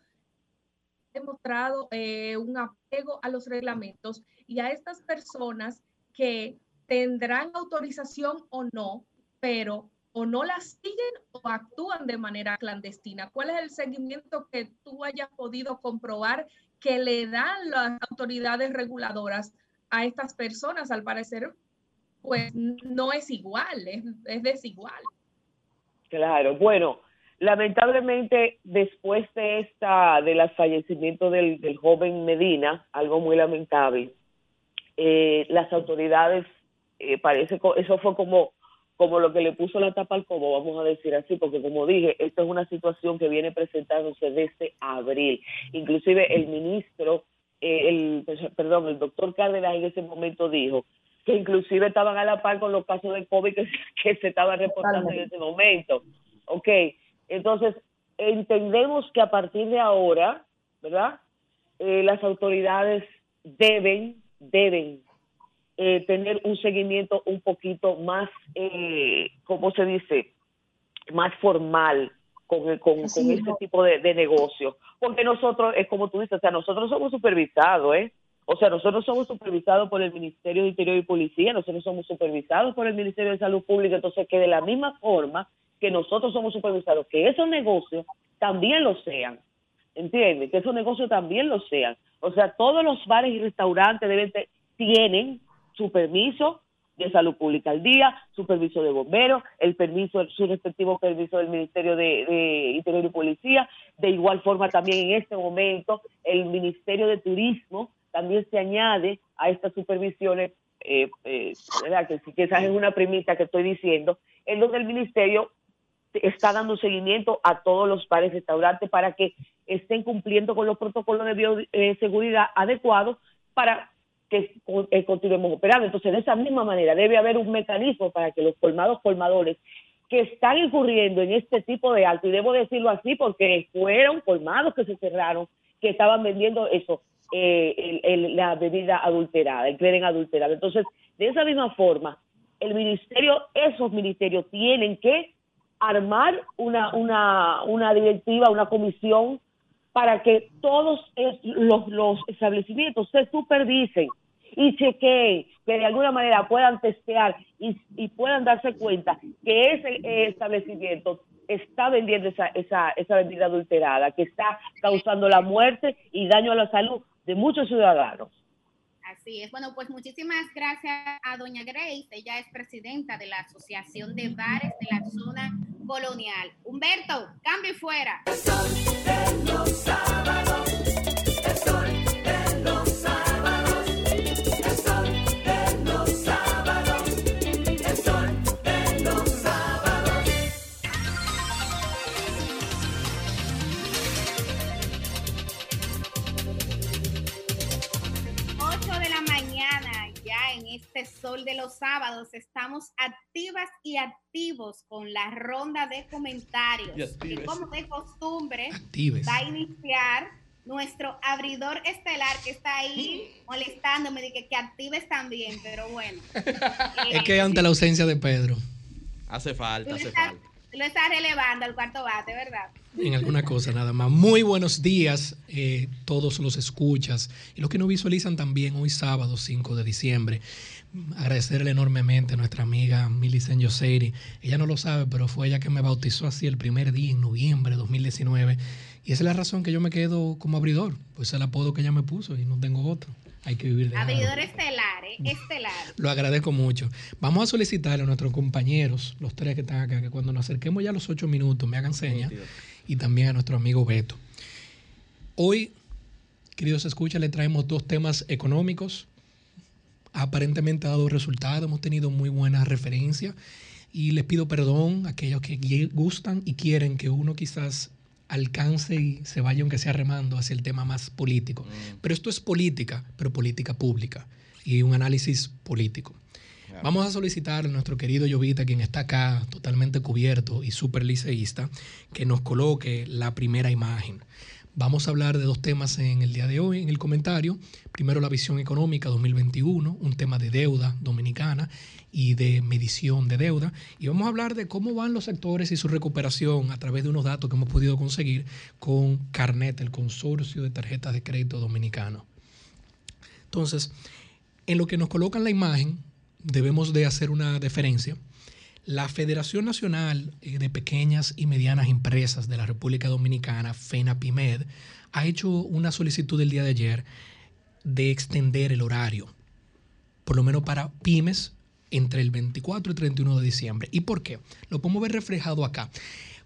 [SPEAKER 8] demostrado eh, un apego a los reglamentos y a estas personas que tendrán autorización o no, pero o no las siguen o actúan de manera clandestina. ¿Cuál es el seguimiento que tú hayas podido comprobar que le dan las autoridades reguladoras a estas personas? Al parecer, pues no es igual, es, es desigual.
[SPEAKER 15] Claro, bueno, lamentablemente después de esta, del fallecimiento del, del joven Medina, algo muy lamentable, eh, las autoridades, eh, parece, eso fue como, como lo que le puso la tapa al cobo, vamos a decir así, porque como dije, esto es una situación que viene presentándose desde abril. Inclusive el ministro, eh, el, perdón, el doctor Cárdenas en ese momento dijo que inclusive estaban a la par con los casos de COVID que, que se estaban reportando en ese momento. Ok, entonces entendemos que a partir de ahora, ¿verdad? Eh, las autoridades deben, deben eh, tener un seguimiento un poquito más, eh, ¿cómo se dice? Más formal con, el- con, con este tipo de, de negocio. Porque nosotros, es como tú dices, o sea, nosotros somos supervisados, ¿eh? O sea, nosotros somos supervisados por el Ministerio de Interior y Policía, nosotros somos supervisados por el Ministerio de Salud Pública, entonces que de la misma forma que nosotros somos supervisados, que esos negocios también lo sean, ¿entiendes? Que esos negocios también lo sean. O sea, todos los bares y restaurantes deben te- tienen su permiso de salud pública al día, su permiso de bomberos, el permiso, su respectivo permiso del Ministerio de, Interior y Policía. De igual forma, también en este momento, el Ministerio de Turismo también se añade a estas supervisiones, eh, eh, ¿verdad? Que, esa es una premisa que estoy diciendo, en donde el Ministerio está dando seguimiento a todos los bares y restaurantes para que estén cumpliendo con los protocolos de bioseguridad adecuados para que eh, continuemos operando. Entonces, de esa misma manera, debe haber un mecanismo para que los colmados colmadores que están incurriendo en este tipo de actos, y debo decirlo así porque fueron colmados que se cerraron, que estaban vendiendo eso, eh, el- el- la bebida adulterada, el cleren adulterado. Entonces, de esa misma forma, el ministerio, esos ministerios tienen que armar una, una, una directiva, una comisión para que todos los, los establecimientos se supervisen y chequeen, que de alguna manera puedan testear y, y puedan darse cuenta que ese eh, establecimiento está vendiendo esa, esa, esa bebida adulterada, que está causando la muerte y daño a la salud de muchos ciudadanos.
[SPEAKER 4] Así es. Bueno, pues muchísimas gracias a doña Grace. Ella es presidenta de la Asociación de Bares de la Zona Colonial. Humberto, cambio y fuera. Ocho este sol de los sábados, estamos activas y activos con la ronda de comentarios.
[SPEAKER 1] Y
[SPEAKER 4] como de costumbre,
[SPEAKER 1] Actives.
[SPEAKER 4] va a iniciar nuestro abridor estelar que está ahí molestándome de que, que actives también, pero bueno.
[SPEAKER 1] Es que ante la ausencia de Pedro.
[SPEAKER 2] Hace falta, hace
[SPEAKER 4] estás,
[SPEAKER 2] falta.
[SPEAKER 4] Lo estás relevando al cuarto bate, ¿verdad?
[SPEAKER 1] En alguna cosa nada más. Muy buenos días, eh, todos los escuchas y los que nos visualizan también hoy sábado 5 de diciembre. Agradecerle enormemente a nuestra amiga Millicent Yoseri. Ella no lo sabe, pero fue ella que me bautizó así el primer día en noviembre de 2019. Y esa es la razón que yo me quedo como abridor, pues es el apodo que ella me puso y no tengo otro. Hay que vivir de.
[SPEAKER 4] Abridor estelar, ¿eh? Estelar.
[SPEAKER 1] Lo agradezco mucho. Vamos a solicitarle a nuestros compañeros, los tres que están acá, que cuando nos acerquemos ya a los ocho minutos me hagan señas. Y también a nuestro amigo Beto. Hoy, queridos escuchas, le traemos dos temas económicos. Aparentemente ha dado resultados, hemos tenido muy buenas referencias. Y les pido perdón a aquellos que gustan y quieren que uno quizás alcance y se vaya aunque sea remando hacia el tema más político.
[SPEAKER 2] Mm.
[SPEAKER 1] Pero esto es política, pero política pública y un análisis político. Vamos a solicitar a nuestro querido Llovita, quien está acá totalmente cubierto y súper liceísta, que nos coloque la primera imagen. Vamos a hablar de dos temas en el día de hoy en el comentario. Primero la visión económica 2021, un tema de deuda dominicana y de medición de deuda. Y vamos a hablar de cómo van los sectores y su recuperación a través de unos datos que hemos podido conseguir con Carnet, el consorcio de tarjetas de crédito dominicano. Entonces, en lo que nos colocan la imagen, debemos de hacer una deferencia. La Federación Nacional eh, de Pequeñas y Medianas Empresas de la República Dominicana, FENAPIMED, ha hecho una solicitud el día de ayer de extender el horario, por lo menos para pymes, entre el 24 y 31 de diciembre. ¿Y por qué? Lo podemos ver reflejado acá.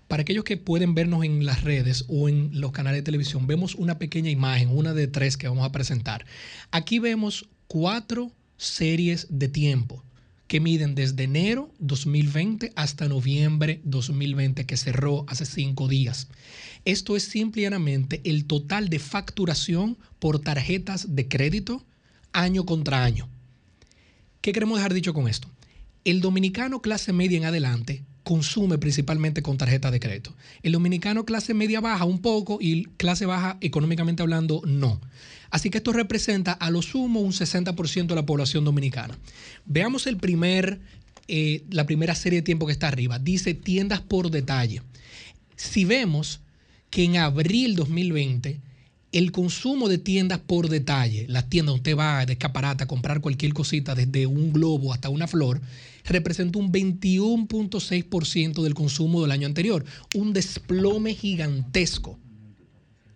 [SPEAKER 1] Para aquellos que pueden vernos en las redes o en los canales de televisión, vemos una pequeña imagen, una de tres que vamos a presentar. Aquí vemos cuatro series de tiempo que miden desde enero 2020 hasta noviembre 2020, que cerró hace cinco días. Esto es simplemente el total de facturación por tarjetas de crédito año contra año. ¿Qué queremos dejar dicho con esto? El dominicano clase media en adelante consume principalmente con tarjetas de crédito. El dominicano clase media baja un poco y clase baja económicamente hablando no. Así que esto representa a lo sumo un 60% de la población dominicana. Veamos el primer, eh, la primera serie de tiempo que está arriba. Dice tiendas por detalle. Si vemos que en abril 2020 el consumo de tiendas por detalle, las tiendas donde usted va de escaparate a comprar cualquier cosita, desde un globo hasta una flor, representa un 21.6% del consumo del año anterior. Un desplome gigantesco.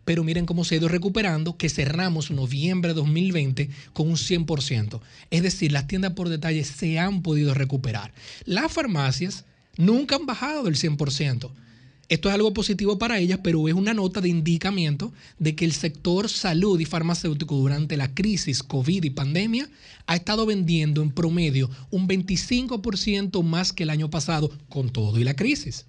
[SPEAKER 1] Pero miren cómo se ha ido recuperando, que cerramos noviembre de 2020 con un 100%. Es decir, las tiendas por detalle se han podido recuperar. Las farmacias nunca han bajado del 100%. Esto es algo positivo para ellas, pero es una nota de indicamiento de que el sector salud y farmacéutico durante la crisis COVID y pandemia ha estado vendiendo en promedio un 25% más que el año pasado con todo y la crisis.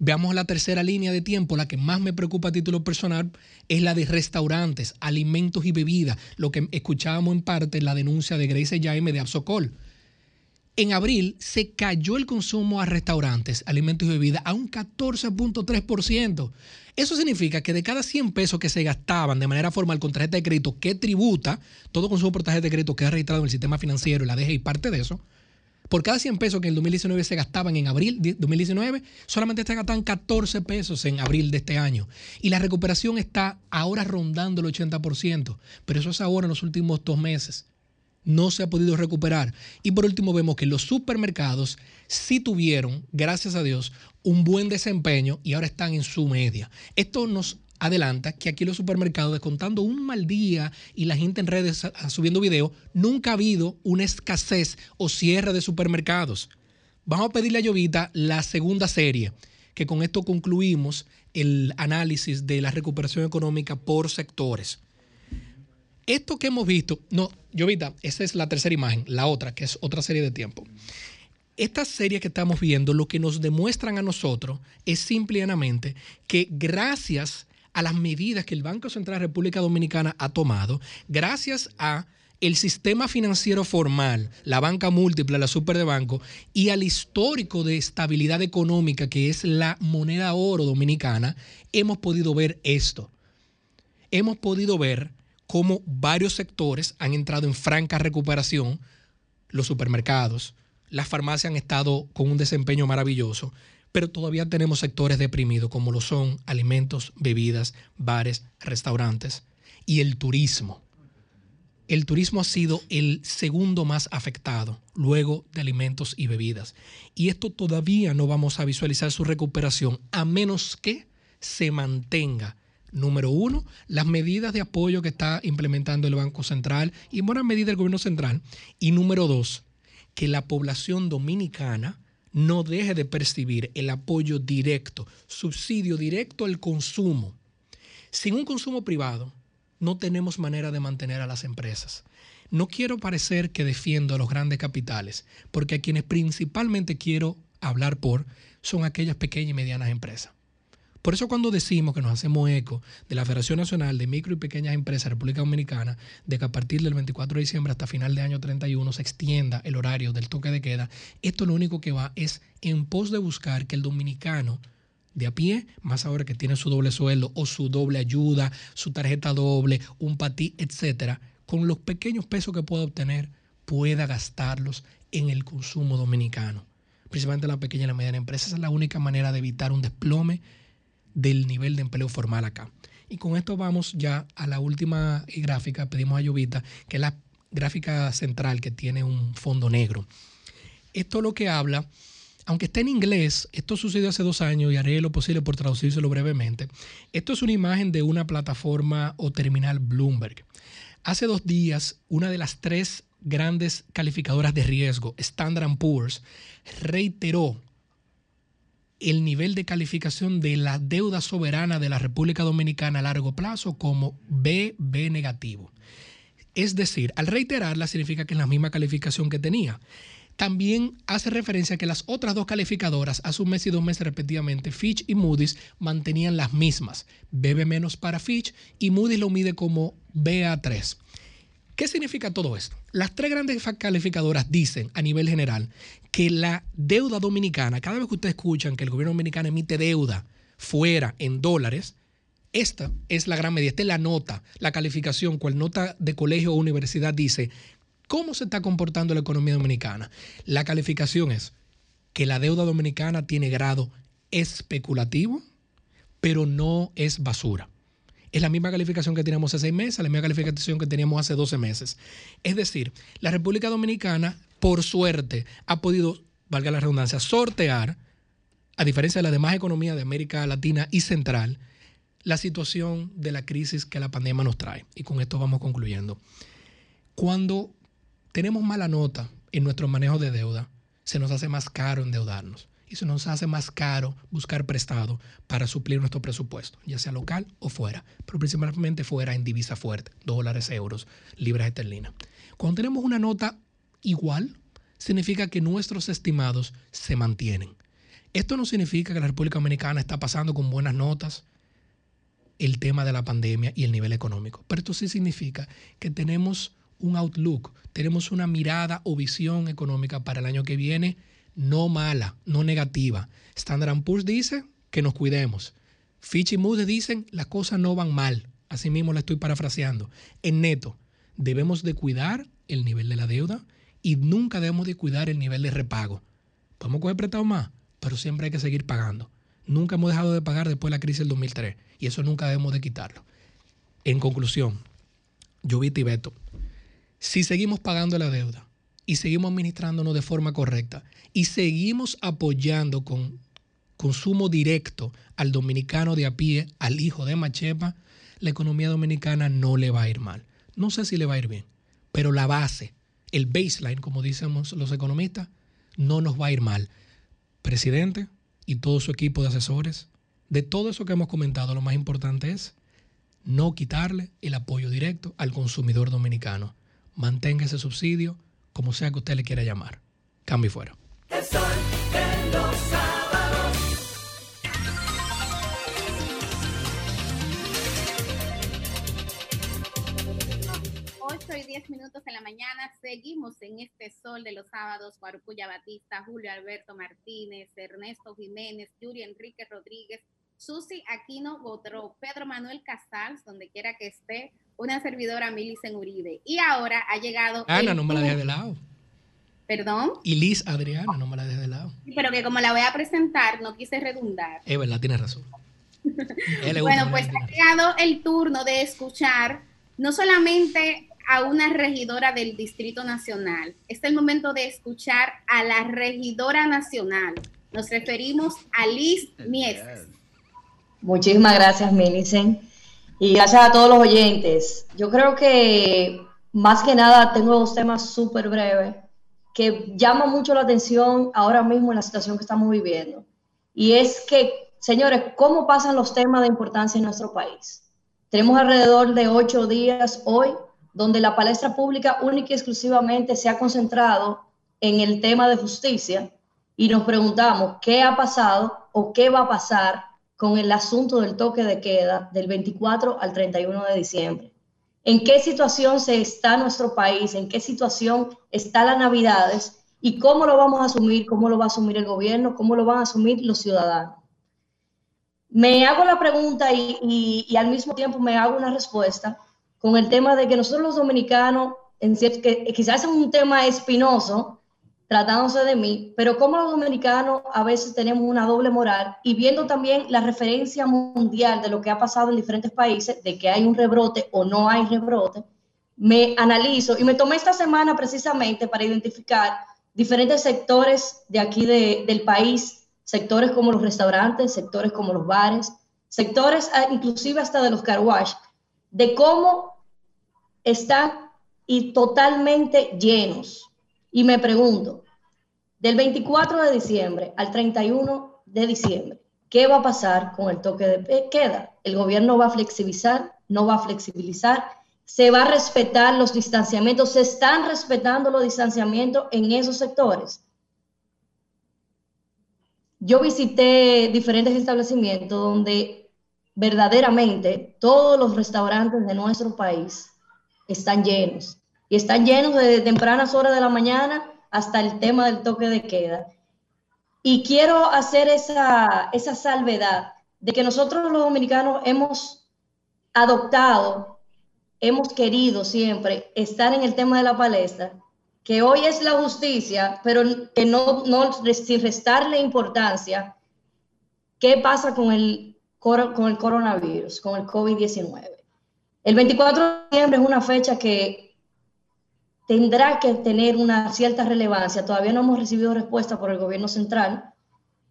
[SPEAKER 1] Veamos la tercera línea de tiempo, la que más me preocupa a título personal, es la de restaurantes, alimentos y bebidas, lo que escuchábamos en parte en la denuncia de Grace Jaime de Absocol. En abril se cayó el consumo a restaurantes, alimentos y bebidas a un 14.3%. Eso significa que de cada 100 pesos que se gastaban de manera formal con tarjeta de crédito que tributa, todo consumo por tarjeta de crédito queda registrado en el sistema financiero y la DGI parte de eso, por cada 100 pesos que en el 2019 se gastaban en abril de 2019, solamente se gastan 14 pesos en abril de este año. Y la recuperación está ahora rondando el 80%, pero eso es ahora en los últimos dos meses no se ha podido recuperar. Y por último vemos que los supermercados sí tuvieron, gracias a Dios, un buen desempeño y ahora están en su media. Esto nos adelanta que aquí los supermercados, descontando un mal día y la gente en redes subiendo videos, nunca ha habido una escasez o cierre de supermercados. Vamos a pedirle a Llovita la segunda serie, que con esto concluimos el análisis de la recuperación económica por sectores. Esto que hemos visto, no, Llovita, esa es la tercera imagen, la otra, que es otra serie de tiempo. Esta serie que estamos viendo, lo que nos demuestran a nosotros es simplemente que gracias a las medidas que el Banco Central de República Dominicana ha tomado, gracias a el sistema financiero formal, la banca múltiple, la super de banco, y al histórico de estabilidad económica que es la moneda oro dominicana, hemos podido ver esto. Hemos podido ver cómo varios sectores han entrado en franca recuperación, los supermercados, Las farmacias han estado con un desempeño maravilloso, pero todavía tenemos sectores deprimidos como lo son alimentos, bebidas, bares, restaurantes y el turismo. El turismo ha sido el segundo más afectado luego de alimentos y bebidas. Y esto todavía no vamos a visualizar su recuperación a menos que se mantenga Número uno, las medidas de apoyo que está implementando el Banco Central y en buena medida el gobierno central. Y número dos, que la población dominicana no deje de percibir el apoyo directo, subsidio directo al consumo. Sin un consumo privado, no tenemos manera de mantener a las empresas. No quiero parecer que defiendo a los grandes capitales, porque a quienes principalmente quiero hablar por son aquellas pequeñas y medianas empresas. Por eso cuando decimos que nos hacemos eco de la Federación Nacional de Micro y Pequeñas Empresas de República Dominicana, de que a partir del 24 de diciembre hasta final de año 31 se extienda el horario del toque de queda, esto lo único que va es en pos de buscar que el dominicano de a pie, más ahora que tiene su doble sueldo o su doble ayuda, su tarjeta doble, un patí, etcétera, con los pequeños pesos que pueda obtener, pueda gastarlos en el consumo dominicano. Principalmente la pequeña y la mediana empresa. Esa es la única manera de evitar un desplome del nivel de empleo formal acá. Y con esto vamos ya a la última gráfica. Pedimos a Llovita, que es la gráfica central que tiene un fondo negro. Esto lo que habla, aunque está en inglés, esto sucedió hace dos años y haré lo posible por traducírselo brevemente. Esto es una imagen de una plataforma o terminal Bloomberg. Hace dos días, una de las tres grandes calificadoras de riesgo, Standard Poor's, reiteró el nivel de calificación de la deuda soberana de la República Dominicana a largo plazo como BB negativo. Es decir, al reiterarla significa que es la misma calificación que tenía. También hace referencia a que las otras dos calificadoras, hace un mes y dos meses respectivamente, Fitch y Moody's, mantenían las mismas. BB menos para Fitch y Moody's lo mide como BA3. ¿Qué significa todo esto? Las tres grandes calificadoras dicen a nivel general que la deuda dominicana, cada vez que ustedes escuchan que el gobierno dominicano emite deuda fuera en dólares, esta es la gran medida, esta es la nota, la calificación, cual nota de colegio o universidad dice cómo se está comportando la economía dominicana. La calificación es que la deuda dominicana tiene grado especulativo, pero no es basura es la misma calificación que teníamos hace seis meses, la misma calificación que teníamos hace 12 meses. Es decir, la República Dominicana, por suerte, ha podido, valga la redundancia, sortear, a diferencia de las demás economías de América Latina y Central, la situación de la crisis que la pandemia nos trae. Y con esto vamos concluyendo. Cuando tenemos mala nota en nuestro manejo de deuda, se nos hace más caro endeudarnos y se nos hace más caro buscar prestado para suplir nuestro presupuesto, ya sea local o fuera, pero principalmente fuera en divisa fuerte, dólares, euros, libras esterlinas. Cuando tenemos una nota igual, significa que nuestros estimados se mantienen. Esto no significa que la República Dominicana está pasando con buenas notas el tema de la pandemia y el nivel económico, pero esto sí significa que tenemos un outlook, tenemos una mirada o visión económica para el año que viene no mala, no negativa. Standard Poor's dice que nos cuidemos. Fitch y Moody's dicen las cosas no van mal. Así mismo la estoy parafraseando. En neto, debemos de cuidar el nivel de la deuda y nunca debemos de cuidar el nivel de repago. Podemos coger prestado más, pero siempre hay que seguir pagando. Nunca hemos dejado de pagar después de la crisis del 2003 y eso nunca debemos de quitarlo. En conclusión, yo vi Tibeto, si seguimos pagando la deuda, y seguimos administrándonos de forma correcta y seguimos apoyando con consumo directo al dominicano de a pie, al hijo de Machepa, la economía dominicana no le va a ir mal. No sé si le va a ir bien, pero la base, el baseline, como decimos los economistas, no nos va a ir mal. Presidente y todo su equipo de asesores, de todo eso que hemos comentado, lo más importante es no quitarle el apoyo directo al consumidor dominicano. Mantenga ese subsidio como sea que usted le quiera llamar. Cambio y fuera.
[SPEAKER 4] Y 10 minutos en la mañana, seguimos en este sol de los sábados. Guarucuya Batista, Julio Alberto Martínez, Ernesto Jiménez, Yuri Enrique Rodríguez, Susi Aquino Botro, Pedro Manuel Casals, donde quiera que esté, una servidora Milicen Uribe. Y ahora ha llegado.
[SPEAKER 1] Ana, no me la dejes de lado.
[SPEAKER 4] Perdón.
[SPEAKER 1] Y Liz Adriana, no me la dejes de lado.
[SPEAKER 4] Pero que como la voy a presentar, no quise redundar.
[SPEAKER 1] Es verdad, tienes razón.
[SPEAKER 4] bueno, pues ha llegado el turno de escuchar no solamente a una regidora del Distrito Nacional, es el momento de escuchar a la regidora nacional. Nos referimos a Liz Mieses.
[SPEAKER 5] Muchísimas gracias, Milicen. Y gracias a todos los oyentes. Yo creo que más que nada tengo dos temas súper breves que llaman mucho la atención ahora mismo en la situación que estamos viviendo. Y es que, señores, ¿cómo pasan los temas de importancia en nuestro país? Tenemos alrededor de ocho días hoy donde la palestra pública única y exclusivamente se ha concentrado en el tema de justicia y nos preguntamos qué ha pasado o qué va a pasar con el asunto del toque de queda del 24 al 31 de diciembre. ¿En qué situación se está nuestro país? ¿En qué situación está las Navidades? ¿Y cómo lo vamos a asumir? ¿Cómo lo va a asumir el gobierno? ¿Cómo lo van a asumir los ciudadanos? Me hago la pregunta y, al mismo tiempo me hago una respuesta con el tema de que nosotros los dominicanos, en que quizás es un tema espinoso, tratándose de mí, pero como los dominicanos a veces tenemos una doble moral y viendo también la referencia mundial de lo que ha pasado en diferentes países, de que hay un rebrote o no hay rebrote, me analizo y me tomé esta semana precisamente para identificar diferentes sectores de aquí del país, sectores como los restaurantes, sectores como los bares, sectores ah, inclusive hasta de los car de cómo están y totalmente llenos y me pregunto, del 24 de diciembre al 31 de diciembre, ¿qué va a pasar con el toque de queda? ¿El gobierno va a flexibilizar? ¿No va a flexibilizar? ¿Se va a respetar los distanciamientos? ¿Se están respetando los distanciamientos en esos sectores? Yo visité diferentes establecimientos donde verdaderamente todos los restaurantes de nuestro país están llenos y están llenos de tempranas horas de la mañana hasta el tema del toque de queda. Y quiero hacer esa, esa salvedad de que nosotros los dominicanos hemos adoptado, hemos querido siempre estar en el tema de la palestra, que hoy es la justicia, pero que no, no sin restarle importancia, ¿qué pasa con el, con el coronavirus, con el COVID-19? El 24 de diciembre es una fecha que tendrá que tener una cierta relevancia. Todavía no hemos recibido respuesta por el gobierno central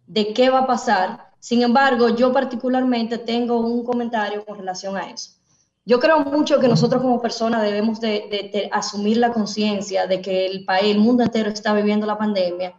[SPEAKER 5] de qué va a pasar. Sin embargo, yo particularmente tengo un comentario con relación a eso. Yo creo mucho que nosotros como personas debemos de, asumir la conciencia de que el país, el mundo entero está viviendo la pandemia,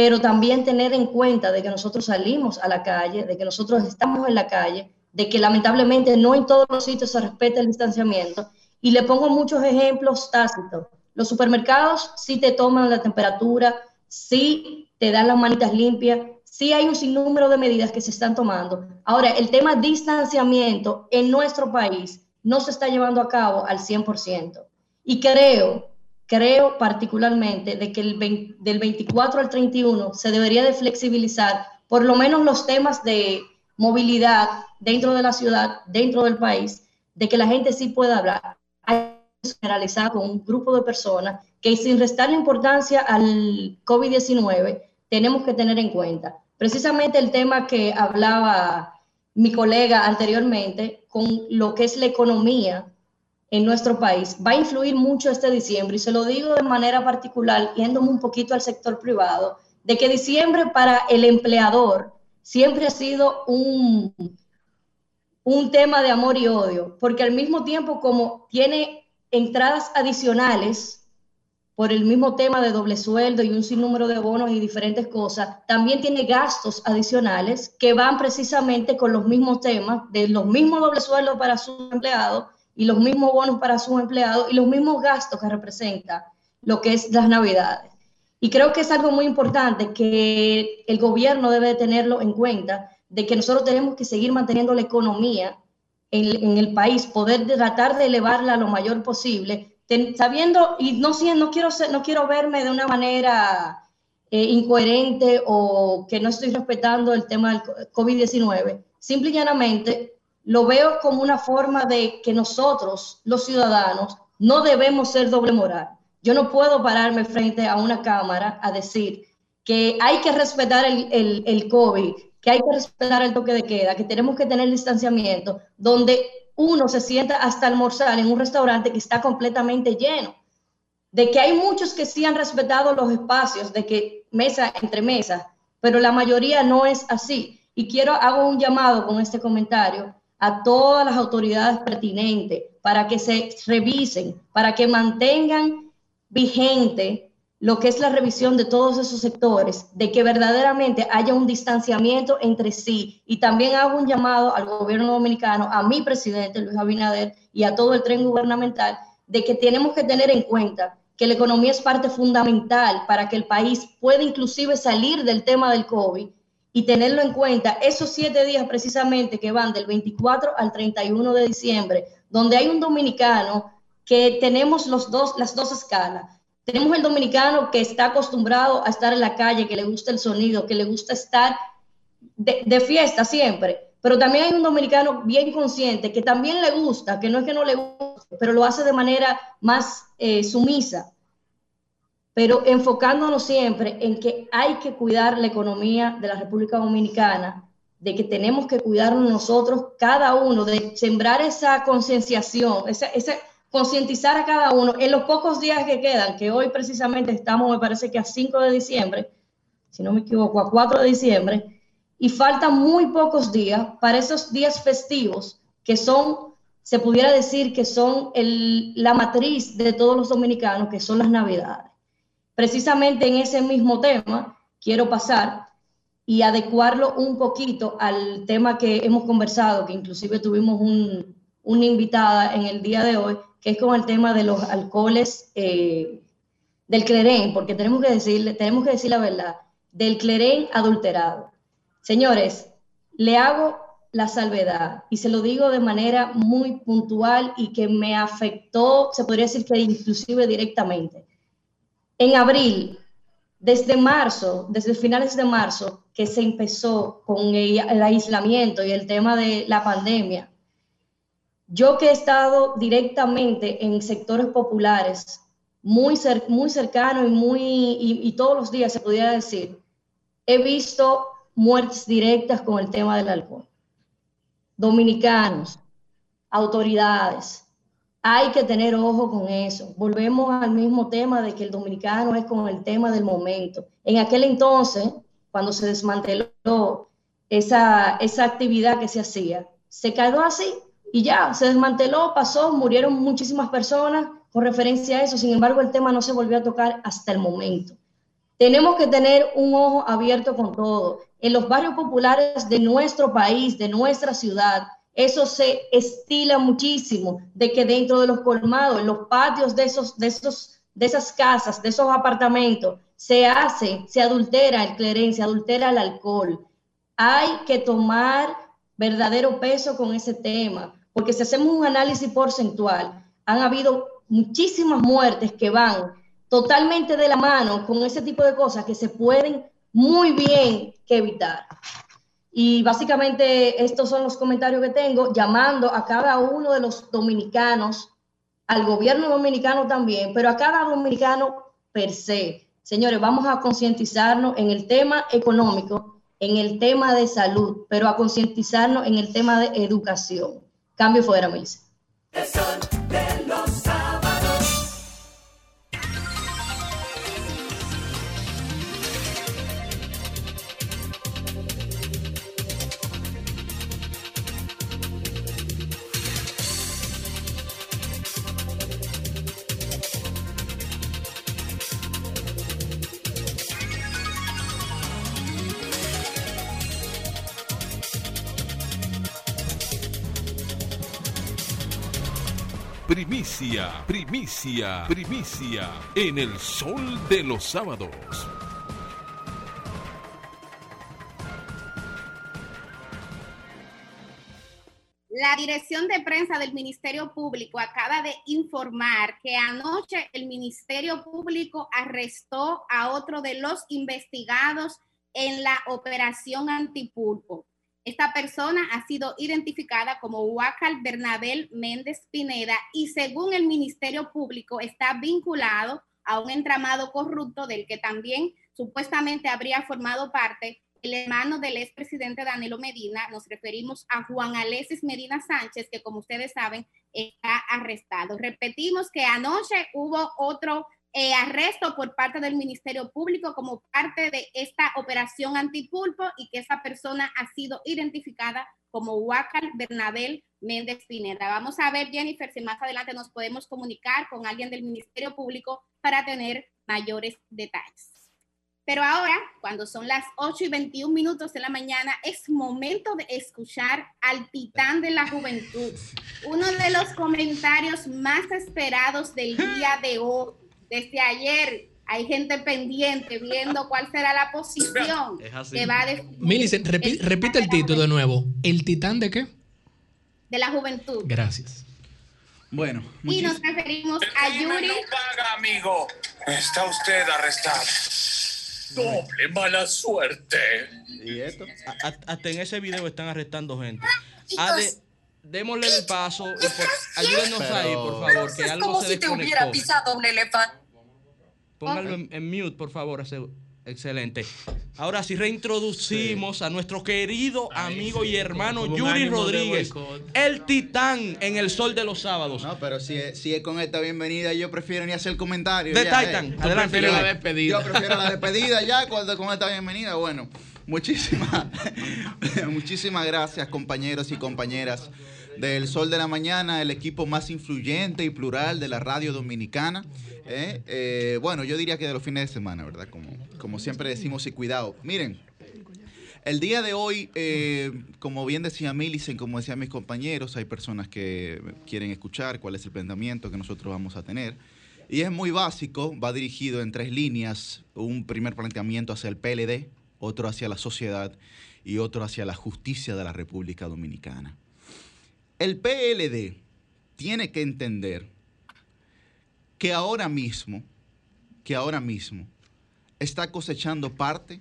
[SPEAKER 5] pero también tener en cuenta de que nosotros salimos a la calle, de que nosotros estamos en la calle, de que lamentablemente no en todos los sitios se respeta el distanciamiento. Y le pongo muchos ejemplos tácitos. Los supermercados sí te toman la temperatura, sí te dan las manitas limpias, sí hay un sinnúmero de medidas que se están tomando. Ahora, el tema distanciamiento en nuestro país no se está llevando a cabo al 100%. Y creo, creo particularmente de que el del 24 al 31 se debería de flexibilizar por lo menos los temas de movilidad dentro de la ciudad, dentro del país, de que la gente sí pueda hablar generalizada con un grupo de personas que sin restarle importancia al COVID-19 tenemos que tener en cuenta. Precisamente el tema que hablaba mi colega anteriormente con lo que es la economía en nuestro país. Va a influir mucho este diciembre y se lo digo de manera particular, yéndome un poquito al sector privado, de que diciembre para el empleador siempre ha sido un, un tema de amor y odio, porque al mismo tiempo como tiene entradas adicionales por el mismo tema de doble sueldo y un sinnúmero de bonos y diferentes cosas, también tiene gastos adicionales que van precisamente con los mismos temas de los mismos doble sueldo para sus empleados y los mismos bonos para sus empleados y los mismos gastos que representa lo que es las navidades. Y creo que es algo muy importante que el gobierno debe tenerlo en cuenta, de que nosotros tenemos que seguir manteniendo la economía en, el país, poder tratar de elevarla lo mayor posible, sabiendo, y no, no, quiero no quiero verme de una manera eh, incoherente o que no estoy respetando el tema del COVID-19, simple y llanamente lo veo como una forma de que nosotros, los ciudadanos, no debemos ser doble moral. Yo no puedo pararme frente a una cámara a decir que hay que respetar el, el, el COVID, que hay que respetar el toque de queda, que tenemos que tener distanciamiento, donde uno se sienta hasta almorzar en un restaurante que está completamente lleno. De que hay muchos que sí han respetado los espacios, de que mesa entre mesa, pero la mayoría no es así. Y quiero, hago un llamado con este comentario a todas las autoridades pertinentes para que se revisen, para que mantengan vigente lo que es la revisión de todos esos sectores, de que verdaderamente haya un distanciamiento entre sí. Y también hago un llamado al gobierno dominicano, a mi presidente Luis Abinader y a todo el tren gubernamental, de que tenemos que tener en cuenta que la economía es parte fundamental para que el país pueda inclusive salir del tema del COVID y tenerlo en cuenta esos siete días precisamente que van del 24 al 31 de diciembre, donde hay un dominicano que tenemos los dos, las dos escalas. Tenemos el dominicano que está acostumbrado a estar en la calle, que le gusta el sonido, que le gusta estar de, fiesta siempre, pero también hay un dominicano bien consciente que también le gusta, que no es que no le guste, pero lo hace de manera más eh, sumisa, pero enfocándonos siempre en que hay que cuidar la economía de la República Dominicana, de que tenemos que cuidarnos nosotros, cada uno, de sembrar esa concienciación, esa, esa, concientizar a cada uno en los pocos días que quedan, que hoy precisamente estamos, me parece que a 5 de diciembre, si no me equivoco, a 4 de diciembre, y faltan muy pocos días para esos días festivos que son, se pudiera decir que son el, la matriz de todos los dominicanos, que son las navidades. Precisamente en ese mismo tema quiero pasar y adecuarlo un poquito al tema que hemos conversado, que inclusive tuvimos un, una invitada en el día de hoy, que es con el tema de los alcoholes eh, del clerén, porque tenemos que, decir, tenemos que decir la verdad, del clerén adulterado. Señores, le hago la salvedad y se lo digo de manera muy puntual y que me afectó, se podría decir que inclusive directamente. En abril, desde marzo, desde finales de marzo, que se empezó con el aislamiento y el tema de la pandemia, yo que he estado directamente en sectores populares, muy, muy cercano y, muy, y, todos los días se pudiera decir, he visto muertes directas con el tema del alcohol. Dominicanos, autoridades, hay que tener ojo con eso. Volvemos al mismo tema de que el dominicano es con el tema del momento. En aquel entonces, cuando se desmanteló esa, esa actividad que se hacía, se quedó así y ya, se desmanteló, pasó, murieron muchísimas personas con referencia a eso, sin embargo el tema no se volvió a tocar hasta el momento. Tenemos que tener un ojo abierto con todo. En los barrios populares de nuestro país, de nuestra ciudad, eso se estila muchísimo, de que dentro de los colmados, en los patios de, esos, de, esos, de esas casas, de esos apartamentos, se hace, se adultera el cleren, se adultera el alcohol. Hay que tomar verdadero peso con ese tema porque si hacemos un análisis porcentual, han habido muchísimas muertes que van totalmente de la mano con ese tipo de cosas que se pueden muy bien evitar. Y básicamente estos son los comentarios que tengo, llamando a cada uno de los dominicanos, al gobierno dominicano también, pero a cada dominicano per se. Señores, vamos a concientizarnos en el tema económico, en el tema de salud, pero a concientizarnos en el tema de educación. Cambio fuera. El
[SPEAKER 16] Primicia, primicia, primicia en el sol de los sábados.
[SPEAKER 4] La dirección de prensa del Ministerio Público acaba de informar que anoche el Ministerio Público arrestó a otro de los investigados en la operación Antipulpo. Esta persona ha sido identificada como Huacal Bernabel Méndez Pineda y según el Ministerio Público está vinculado a un entramado corrupto del que también supuestamente habría formado parte el hermano del expresidente Danilo Medina, nos referimos a Juan Alexis Medina Sánchez, que como ustedes saben está arrestado. Repetimos que anoche hubo otro eh, arresto por parte del Ministerio Público como parte de esta operación antipulpo y que esa persona ha sido identificada como Huacal Bernabel Méndez Pineda. Vamos a ver, Jennifer, si más adelante nos podemos comunicar con alguien del Ministerio Público para tener mayores detalles. Pero ahora, cuando son las 8 y 21 minutos de la mañana, es momento de escuchar al titán de la juventud. Uno de los comentarios más esperados del día de hoy. Desde ayer hay gente pendiente viendo cuál será la posición que va a
[SPEAKER 1] Milicen, repite el título de nuevo. ¿El titán de qué?
[SPEAKER 4] De la juventud.
[SPEAKER 1] Gracias.
[SPEAKER 6] Bueno.
[SPEAKER 4] Y nos referimos a Yuri.
[SPEAKER 17] No paga, amigo. Está usted arrestado. Doble mala suerte.
[SPEAKER 2] ¿Y esto? hasta en ese video están arrestando gente. démosle el paso y ayúdenos ahí, por favor, que algo
[SPEAKER 18] como
[SPEAKER 2] se
[SPEAKER 18] si te hubiera pisado un elefante.
[SPEAKER 2] Póngalo en, mute, por favor. Excelente. Ahora sí reintroducimos a nuestro querido amigo y hermano Yuri Rodríguez, el titán en el sol de los sábados.
[SPEAKER 6] No, pero si es, si es con esta bienvenida, yo prefiero ni hacer comentarios.
[SPEAKER 2] De Titan,
[SPEAKER 6] eh.
[SPEAKER 2] adelante.
[SPEAKER 6] la despedida. Yo prefiero la despedida ya cuando con esta bienvenida. Bueno, muchísimas, muchísimas gracias compañeros y compañeras del Sol de la Mañana, el equipo más influyente y plural de la radio dominicana. ¿eh? Eh, bueno, yo diría que de los fines de semana, ¿verdad? Como, siempre decimos y cuidado. Miren, el día de hoy, eh, como bien decía Millicent, como decían mis compañeros, hay personas que quieren escuchar cuál es el planteamiento que nosotros vamos a tener. Y es muy básico, va dirigido en tres líneas, un primer planteamiento hacia el PLD, otro hacia la sociedad y otro hacia la justicia de la República Dominicana. El PLD tiene que entender que ahora mismo, que ahora mismo está cosechando parte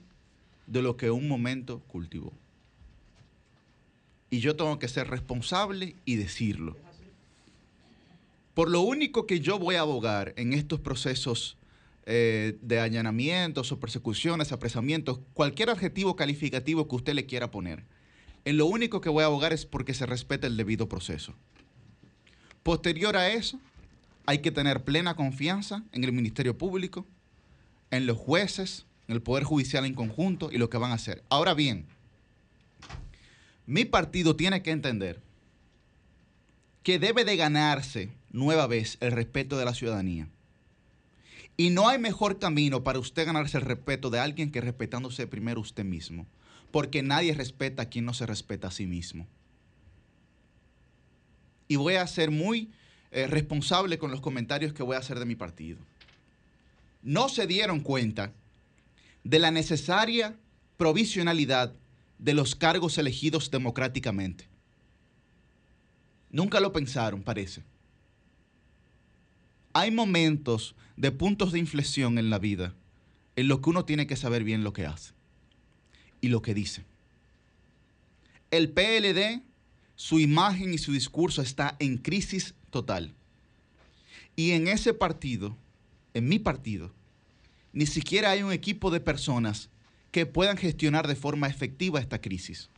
[SPEAKER 6] de lo que un momento cultivó. Y yo tengo que ser responsable y decirlo. Por lo único que yo voy a abogar en estos procesos eh, de allanamientos o persecuciones, apresamientos, cualquier adjetivo calificativo que usted le quiera poner, en lo único que voy a abogar es porque se respete el debido proceso. Posterior a eso, hay que tener plena confianza en el Ministerio Público, en los jueces, en el Poder Judicial en conjunto y lo que van a hacer. Ahora bien, mi partido tiene que entender que debe de ganarse nueva vez el respeto de la ciudadanía. Y no hay mejor camino para usted ganarse el respeto de alguien que respetándose primero usted mismo. Porque nadie respeta a quien no se respeta a sí mismo. Y voy a ser muy eh, responsable con los comentarios que voy a hacer de mi partido. No se dieron cuenta de la necesaria provisionalidad de los cargos elegidos democráticamente. Nunca lo pensaron, parece. Hay momentos de puntos de inflexión en la vida en los que uno tiene que saber bien lo que hace y lo que dice. El PLD, su imagen y su discurso está en crisis total. Y en ese partido, en mi partido, ni siquiera hay un equipo de personas que puedan gestionar de forma efectiva esta crisis.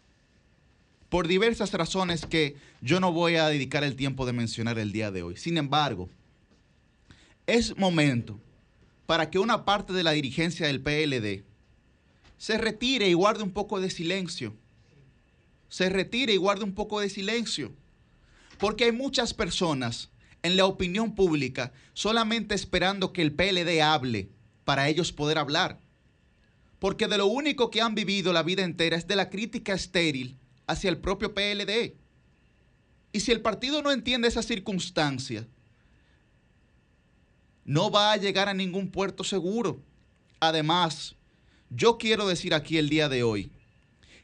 [SPEAKER 6] Por diversas razones que yo no voy a dedicar el tiempo de mencionar el día de hoy. Sin embargo, es momento para que una parte de la dirigencia del PLD se retire y guarde un poco de silencio. Se retire y guarde un poco de silencio. Porque hay muchas personas en la opinión pública solamente esperando que el PLD hable para ellos poder hablar. Porque de lo único que han vivido la vida entera es de la crítica estéril hacia el propio PLD. Y si el partido no entiende esa circunstancia, no va a llegar a ningún puerto seguro. Además, yo quiero decir aquí el día de hoy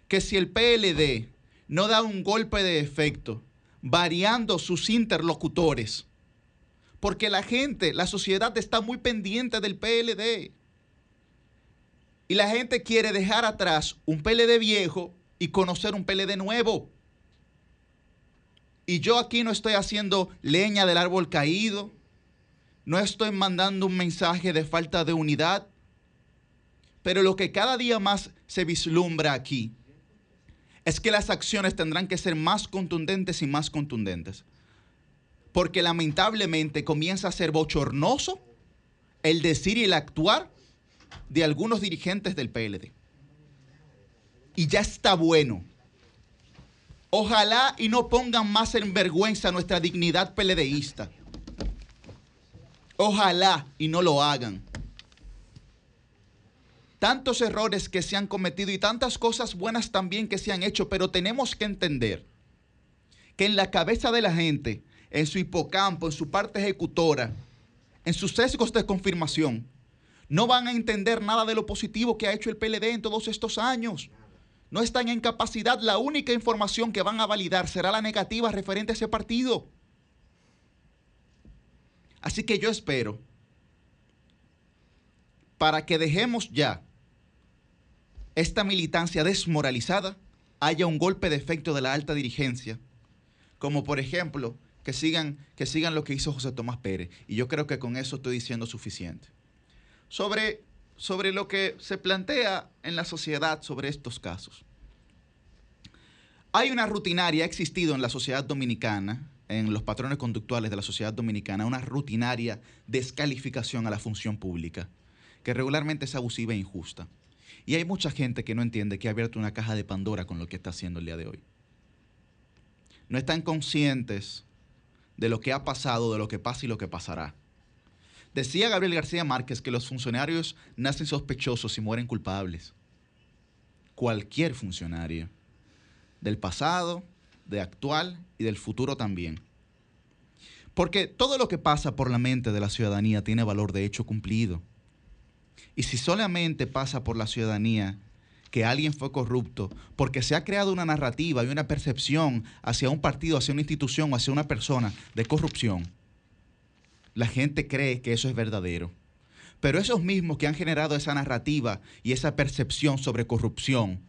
[SPEAKER 6] que si el PLD no da un golpe de efecto variando sus interlocutores. Porque la gente, la sociedad está muy pendiente del PLD. Y la gente quiere dejar atrás un PLD viejo y conocer un PLD nuevo. Y yo aquí no estoy haciendo leña del árbol caído, No estoy mandando un mensaje de falta de unidad, pero lo que cada día más se vislumbra aquí es que las acciones tendrán que ser más contundentes y más contundentes. Porque lamentablemente comienza a ser bochornoso el decir y el actuar de algunos dirigentes del PLD. Y ya está bueno. Ojalá y no pongan más en vergüenza nuestra dignidad PLDista. Ojalá y no lo hagan. Tantos errores que se han cometido y tantas cosas buenas también que se han hecho, pero tenemos que entender que en la cabeza de la gente, en su hipocampo, en su parte ejecutora, en sus sesgos de confirmación, no van a entender nada de lo positivo que ha hecho el PLD en todos estos años. No están en capacidad. La única información que van a validar será la negativa referente a ese partido. Así que yo espero, para que dejemos ya esta militancia desmoralizada, haya un golpe de efecto de la alta dirigencia, como por ejemplo que sigan, que sigan lo que hizo José Tomás Pérez. Y yo creo que con eso estoy diciendo suficiente. Sobre, sobre lo que se plantea en la sociedad sobre estos casos. Hay una rutinaria, ha existido en la sociedad dominicana, en los patrones conductuales de la sociedad dominicana una rutinaria descalificación a la función pública, que regularmente es abusiva e injusta. Y hay mucha gente que no entiende que ha abierto una caja de Pandora con lo que está haciendo el día de hoy. No están conscientes de lo que ha pasado, de lo que pasa y lo que pasará. Decía Gabriel García Márquez que los funcionarios nacen sospechosos y mueren culpables. Cualquier funcionario, del pasado, de actual y del futuro también. Porque todo lo que pasa por la mente de la ciudadanía tiene valor de hecho cumplido. Y si solamente pasa por la ciudadanía que alguien fue corrupto, porque se ha creado una narrativa y una percepción hacia un partido, hacia una institución o hacia una persona de corrupción, la gente cree que eso es verdadero. Pero esos mismos que han generado esa narrativa y esa percepción sobre corrupción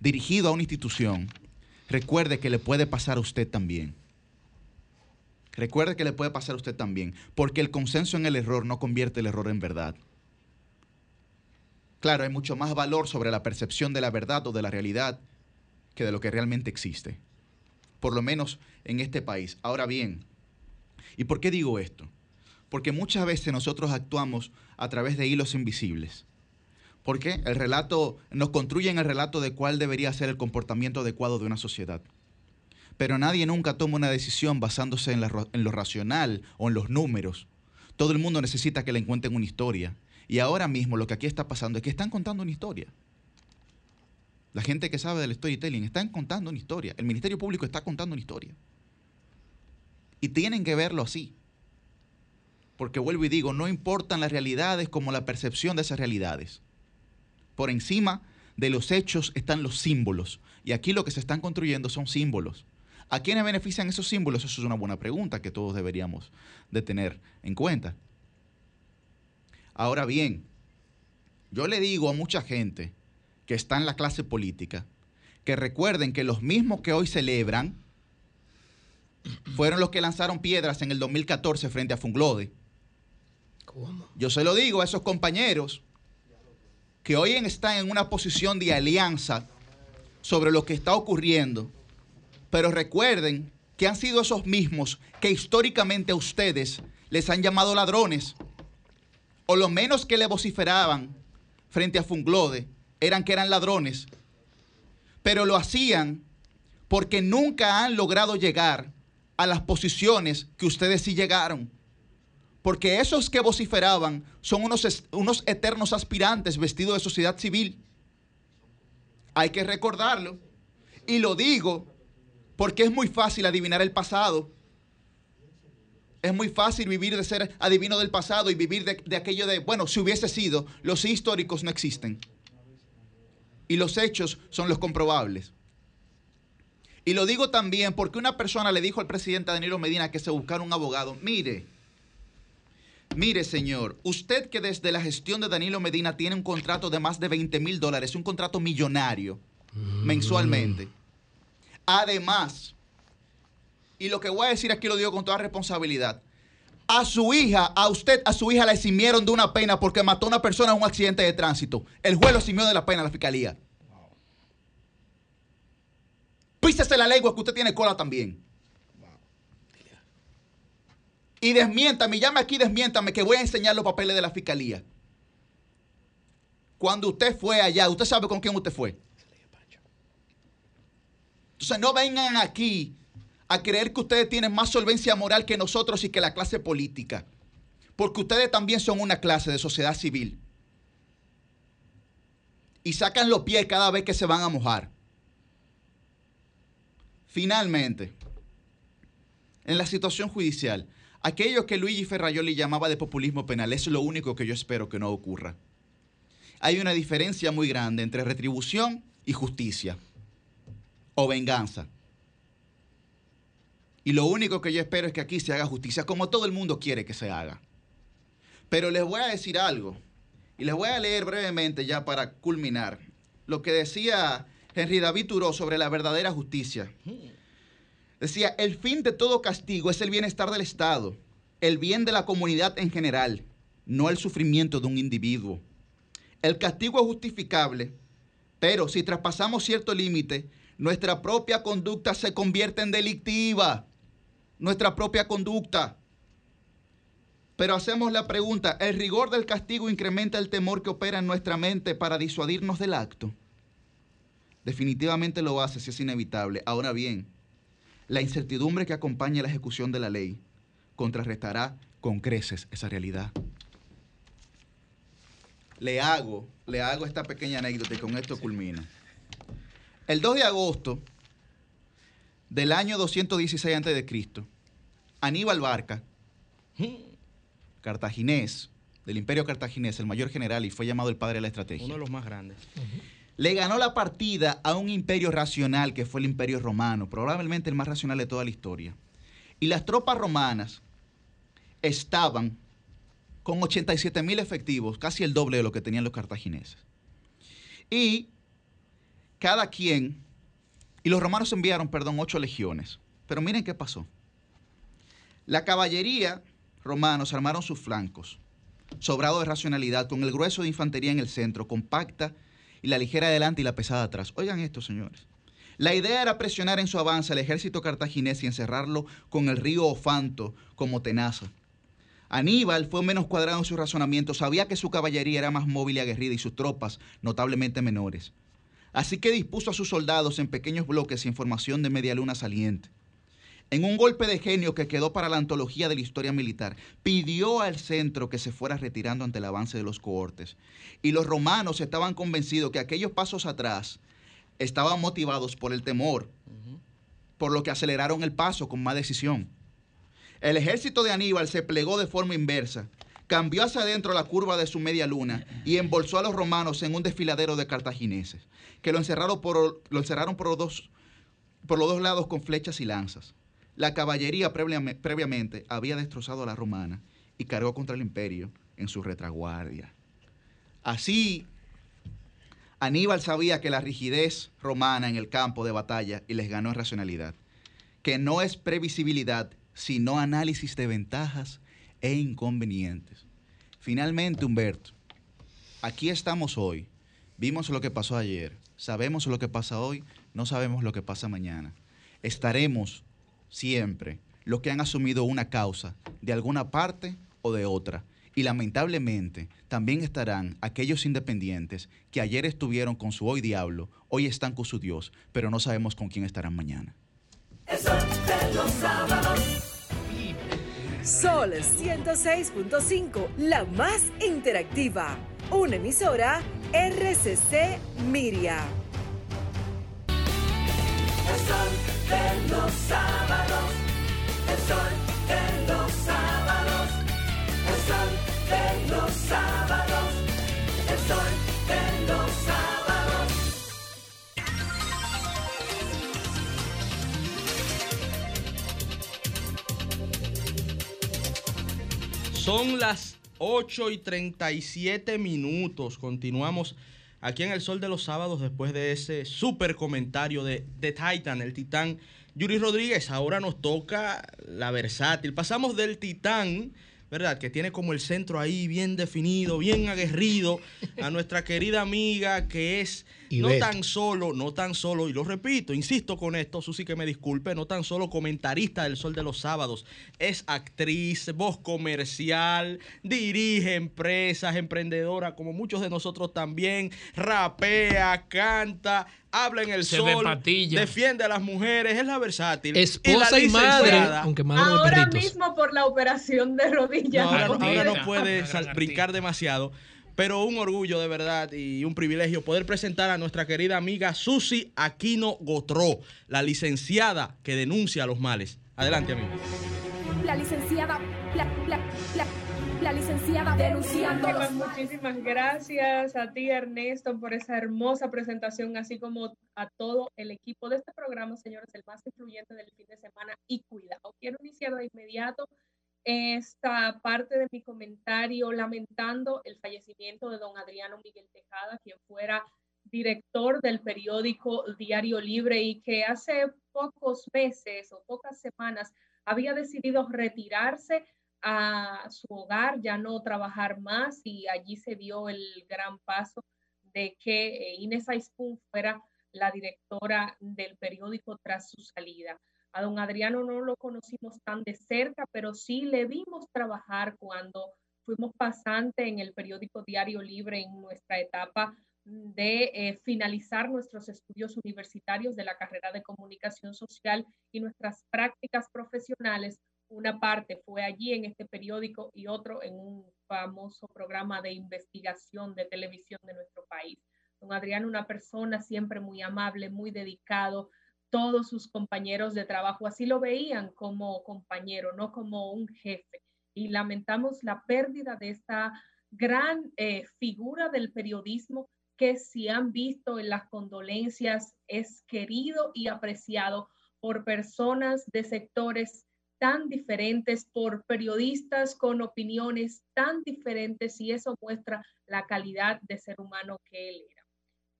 [SPEAKER 6] dirigido a una institución, recuerde que le puede pasar a usted también. Recuerde que le puede pasar a usted también, porque el consenso en el error no convierte el error en verdad. Claro, hay mucho más valor sobre la percepción de la verdad o de la realidad que de lo que realmente existe. Por lo menos en este país. Ahora bien, ¿y por qué digo esto? Porque muchas veces nosotros actuamos a través de hilos invisibles. Porque el relato nos construye en el relato de cuál debería ser el comportamiento adecuado de una sociedad. Pero nadie nunca toma una decisión basándose en, en lo racional o en los números. Todo el mundo necesita que le encuentren una historia. Y ahora mismo lo que aquí está pasando es que están contando una historia. La gente que sabe del storytelling están contando una historia. El Ministerio Público está contando una historia. Y tienen que verlo así. Porque vuelvo y digo, no importan las realidades como la percepción de esas realidades. Por encima de los hechos están los símbolos. Y aquí lo que se están construyendo son símbolos. ¿A quiénes benefician esos símbolos? Eso es una buena pregunta que todos deberíamos de tener en cuenta. Ahora bien, yo le digo a mucha gente que está en la clase política que recuerden que los mismos que hoy celebran fueron los que lanzaron piedras en el 2014 frente a Funglode.
[SPEAKER 1] ¿Cómo?
[SPEAKER 6] Yo se lo digo a esos compañeros que hoy están en una posición de alianza sobre lo que está ocurriendo, pero recuerden que han sido esos mismos que históricamente a ustedes les han llamado ladrones, o lo menos que le vociferaban frente a Funglode eran que eran ladrones, pero lo hacían porque nunca han logrado llegar a las posiciones que ustedes sí llegaron. Porque esos que vociferaban son unos, unos eternos aspirantes vestidos de sociedad civil. Hay que recordarlo. Y lo digo porque es muy fácil adivinar el pasado. Es muy fácil vivir de ser adivino del pasado y vivir de, de, aquello de, bueno, si hubiese sido, los históricos no existen. Y los hechos son los comprobables. Y lo digo también porque una persona le dijo al presidente Danilo Medina que se buscara un abogado. Mire, mire señor, usted que desde la gestión de Danilo Medina tiene un contrato de más de 20 mil dólares, un contrato millonario mensualmente. Además, y lo que voy a decir aquí lo digo con toda responsabilidad, A su hija, a usted, a su hija la eximieron de una pena porque mató a una persona en un accidente de tránsito. El juez lo eximió de la pena la fiscalía. Písese la lengua que usted tiene cola también. Y desmiéntame, llame aquí, desmiéntame, que voy a enseñar los papeles de la fiscalía. Cuando usted fue allá, usted sabe con quién usted fue. Entonces no vengan aquí a creer que ustedes tienen más solvencia moral que nosotros y que la clase política. Porque ustedes también son una clase de sociedad civil. Y sacan los pies cada vez que se van a mojar. Finalmente, en la situación judicial, aquello que Luigi Ferrayoli llamaba de populismo penal es lo único que yo espero que no ocurra. Hay una diferencia muy grande entre retribución y justicia o venganza. Y lo único que yo espero es que aquí se haga justicia como todo el mundo quiere que se haga. Pero les voy a decir algo y les voy a leer brevemente ya para culminar lo que decía Henry David Thoreau sobre la verdadera justicia. Decía, el fin de todo castigo es el bienestar del Estado, el bien de la comunidad en general, no el sufrimiento de un individuo. El castigo es justificable, pero si traspasamos cierto límite, nuestra propia conducta se convierte en delictiva. Nuestra propia conducta. Pero hacemos la pregunta, ¿el rigor del castigo incrementa el temor que opera en nuestra mente para disuadirnos del acto? Definitivamente lo hace si es inevitable. Ahora bien, la incertidumbre que acompaña la ejecución de la ley contrarrestará con creces esa realidad. Le hago, le hago esta pequeña anécdota y con esto culmina. El 2 de agosto del año 216 a.C., Aníbal Barca, cartaginés, del imperio cartaginés, el mayor general y fue llamado el padre de la estrategia.
[SPEAKER 2] Uno de los más grandes.
[SPEAKER 6] Le ganó la partida a un imperio racional que fue el imperio romano, probablemente el más racional de toda la historia. Y las tropas romanas estaban con 87 mil efectivos, casi el doble de lo que tenían los cartagineses. Y cada quien, y los romanos enviaron, perdón, ocho legiones. Pero miren qué pasó. La caballería romanos armaron sus flancos, sobrado de racionalidad, con el grueso de infantería en el centro, compacta y la ligera adelante y la pesada atrás. Oigan esto, señores. La idea era presionar en su avance al ejército cartaginés y encerrarlo con el río Ofanto como tenaza. Aníbal fue menos cuadrado en su razonamiento, sabía que su caballería era más móvil y aguerrida y sus tropas notablemente menores. Así que dispuso a sus soldados en pequeños bloques sin formación de media luna saliente. En un golpe de genio que quedó para la antología de la historia militar, pidió al centro que se fuera retirando ante el avance de los cohortes. Y los romanos estaban convencidos que aquellos pasos atrás estaban motivados por el temor, por lo que aceleraron el paso con más decisión. El ejército de Aníbal se plegó de forma inversa, cambió hacia adentro la curva de su media luna y embolsó a los romanos en un desfiladero de cartagineses, que lo encerraron por, lo encerraron por, los dos, por los dos lados con flechas y lanzas. La caballería previamente había destrozado a la romana y cargó contra el imperio en su retraguardia. Así, Aníbal sabía que la rigidez romana en el campo de batalla y les ganó en racionalidad, que no es previsibilidad, sino análisis de ventajas e inconvenientes. Finalmente, Humberto, aquí estamos hoy, vimos lo que pasó ayer, sabemos lo que pasa hoy, no sabemos lo que pasa mañana. Estaremos siempre los que han asumido una causa de alguna parte o de otra. Y lamentablemente también estarán aquellos independientes que ayer estuvieron con su hoy diablo, hoy están con su Dios, pero no sabemos con quién estarán mañana.
[SPEAKER 9] Sol 106.5, la más interactiva. Una emisora RCC Miria.
[SPEAKER 19] El sol de los sábados, el sol de los sábados, el sol de los sábados, el sol de los sábados.
[SPEAKER 2] Son las 8 y 37 minutos. Continuamos aquí en el Sol de los Sábados después de ese súper comentario de The Titan, el titán Yuri Rodríguez. Ahora nos toca la versátil. Pasamos del titán, ¿verdad? Que tiene como el centro ahí bien definido, bien aguerrido, a nuestra querida amiga que es no tan solo, no tan solo, y lo repito, insisto con esto, Susi que me disculpe, no tan solo comentarista del Sol de los Sábados, es actriz, voz comercial, dirige empresas, emprendedora, como muchos de nosotros también, rapea, canta, habla en el
[SPEAKER 3] Se
[SPEAKER 2] sol, defiende a las mujeres, es la versátil.
[SPEAKER 1] Esposa
[SPEAKER 2] la
[SPEAKER 1] y madre, aunque madre
[SPEAKER 8] Ahora
[SPEAKER 1] perritos.
[SPEAKER 8] mismo por la operación de rodillas.
[SPEAKER 2] no, ahora, no- ahora no puede brincar demasiado. Pero un orgullo de verdad y un privilegio poder presentar a nuestra querida amiga Susi Aquino Gotró, la licenciada que denuncia los males. Adelante, amigo.
[SPEAKER 20] La licenciada, la, la, la, la licenciada denunciando
[SPEAKER 8] muchísimas gracias a ti, Ernesto, por esa hermosa presentación, así como a todo el equipo de este programa, señores, el más influyente del fin de semana. Y cuidado, quiero iniciar de inmediato esta parte de mi comentario lamentando el fallecimiento de don Adriano Miguel Tejada, quien fuera director del periódico Diario Libre y que hace pocos meses o pocas semanas había decidido retirarse a su hogar, ya no trabajar más y allí se dio el gran paso de que eh, Inés Aispun fuera la directora del periódico tras su salida. A don Adriano no lo conocimos tan de cerca, pero sí le vimos trabajar cuando fuimos pasante en el periódico Diario Libre en nuestra etapa de eh, finalizar nuestros estudios universitarios de la carrera de comunicación social y nuestras prácticas profesionales. Una parte fue allí en este periódico y otro en un famoso programa de investigación de televisión de nuestro país. Don Adriano, una persona siempre muy amable, muy dedicado, todos sus compañeros de trabajo así lo veían como compañero, no como un jefe. Y lamentamos la pérdida de esta gran eh, figura del periodismo que si han visto en las condolencias es querido y apreciado por personas de sectores tan diferentes, por periodistas con opiniones tan diferentes y eso muestra la calidad de ser humano que él era.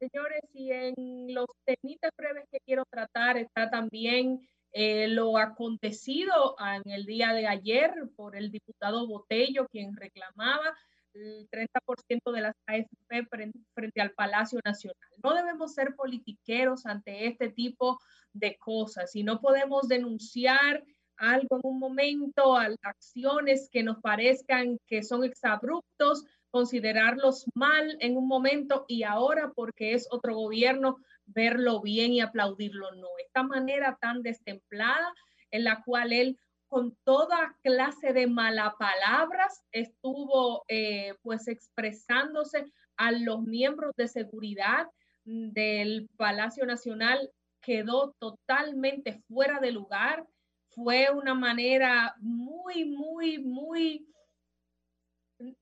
[SPEAKER 8] Señores, y en los temitas breves que quiero tratar está también eh, lo acontecido en el día de ayer por el diputado Botello, quien reclamaba el 30% de las AFP frente, al Palacio Nacional. No debemos ser politiqueros ante este tipo de cosas y no podemos denunciar algo en un momento, acciones que nos parezcan que son exabruptos, considerarlos mal en un momento y ahora porque es otro gobierno verlo bien y aplaudirlo no. Esta manera tan destemplada en la cual él con toda clase de malapalabras estuvo eh, pues expresándose a los miembros de seguridad del Palacio Nacional quedó totalmente fuera de lugar. Fue una manera muy, muy, muy,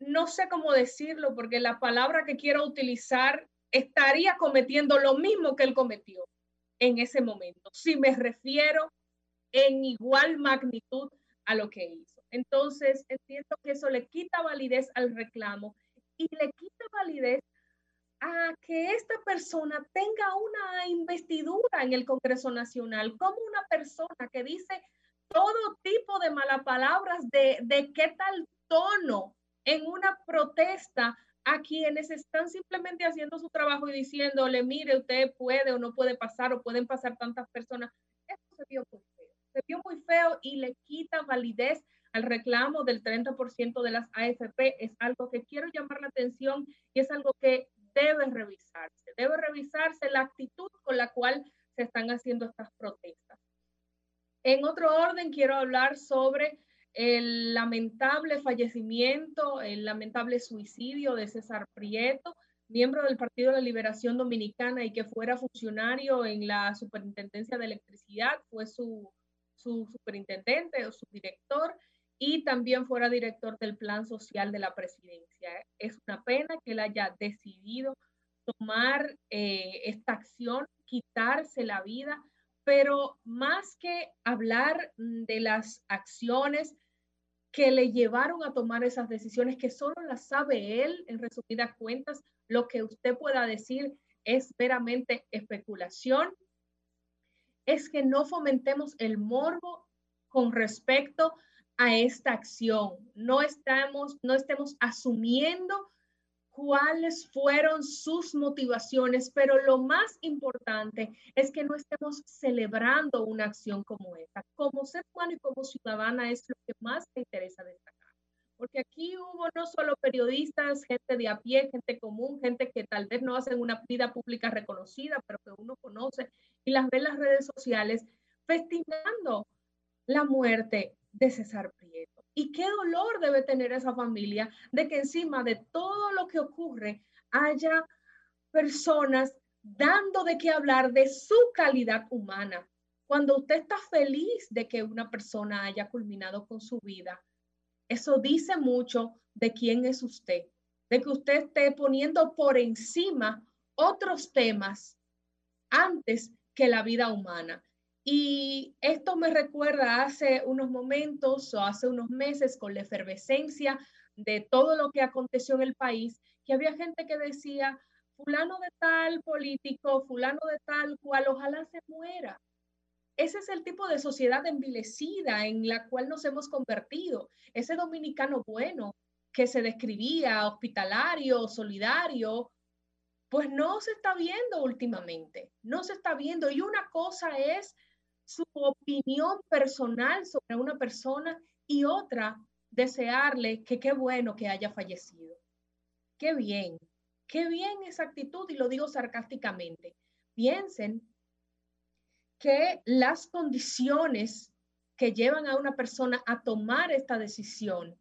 [SPEAKER 8] no sé cómo decirlo, porque la palabra que quiero utilizar estaría cometiendo lo mismo que él cometió en ese momento, si me refiero en igual magnitud a lo que hizo. Entonces, entiendo que eso le quita validez al reclamo y le quita validez a que esta persona tenga una investidura en el Congreso Nacional, como una persona que dice todo tipo de malas palabras, de, de qué tal tono en una protesta a quienes están simplemente haciendo su trabajo y diciéndole, mire, usted puede o no puede pasar o pueden pasar tantas personas. Eso se vio muy feo. Se vio muy feo y le quita validez al reclamo del 30% de las AFP. Es algo que quiero llamar la atención y es algo que debe revisarse. Debe revisarse la actitud con la cual se están haciendo estas protestas. En otro orden, quiero hablar sobre el lamentable fallecimiento, el lamentable suicidio de César Prieto, miembro del Partido de la Liberación Dominicana y que fuera funcionario en la Superintendencia de Electricidad, fue su, su superintendente o su director y también fuera director del Plan Social de la Presidencia. Es una pena que él haya decidido tomar eh, esta acción, quitarse la vida, pero más que hablar de las acciones que le llevaron a tomar esas decisiones que solo las sabe él, en resumidas cuentas, lo que usted pueda decir es meramente especulación, es que no fomentemos el morbo con respecto a esta acción. No estamos, no estemos asumiendo cuáles fueron sus motivaciones, pero lo más importante es que no estemos celebrando una acción como esta. Como ser humano y como ciudadana es lo que más me interesa destacar. Porque aquí hubo no solo periodistas, gente de a pie, gente común, gente que tal vez no hacen una vida pública reconocida, pero que uno conoce y las ve en las redes sociales festinando la muerte de César Prieto. Y qué dolor debe tener esa familia de que encima de todo lo que ocurre haya personas dando de qué hablar de su calidad humana. Cuando usted está feliz de que una persona haya culminado con su vida, eso dice mucho de quién es usted, de que usted esté poniendo por encima otros temas antes que la vida humana. Y esto me recuerda hace unos momentos o hace unos meses con la efervescencia de todo lo que aconteció en el país, que había gente que decía, fulano de tal político, fulano de tal cual, ojalá se muera. Ese es el tipo de sociedad envilecida en la cual nos hemos convertido. Ese dominicano bueno que se describía hospitalario, solidario, pues no se está viendo últimamente, no se está viendo. Y una cosa es su opinión personal sobre una persona y otra, desearle que qué bueno que haya fallecido. Qué bien, qué bien esa actitud y lo digo sarcásticamente. Piensen que las condiciones que llevan a una persona a tomar esta decisión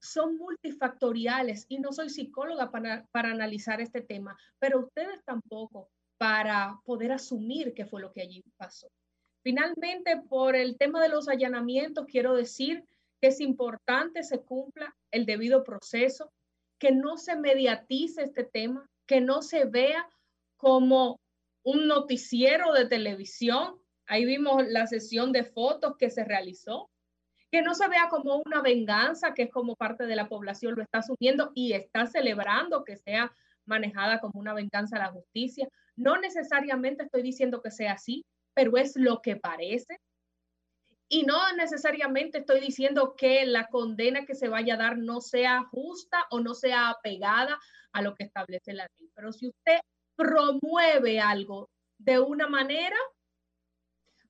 [SPEAKER 8] son multifactoriales y no soy psicóloga para, para analizar este tema, pero ustedes tampoco para poder asumir qué fue lo que allí pasó. Finalmente, por el tema de los allanamientos, quiero decir que es importante se cumpla el debido proceso, que no se mediatice este tema, que no se vea como un noticiero de televisión. Ahí vimos la sesión de fotos que se realizó. Que no se vea como una venganza, que es como parte de la población lo está asumiendo y está celebrando que sea manejada como una venganza a la justicia. No necesariamente estoy diciendo que sea así, pero es lo que parece. Y no necesariamente estoy diciendo que la condena que se vaya a dar no sea justa o no sea apegada a lo que establece la ley. Pero si usted promueve algo de una manera,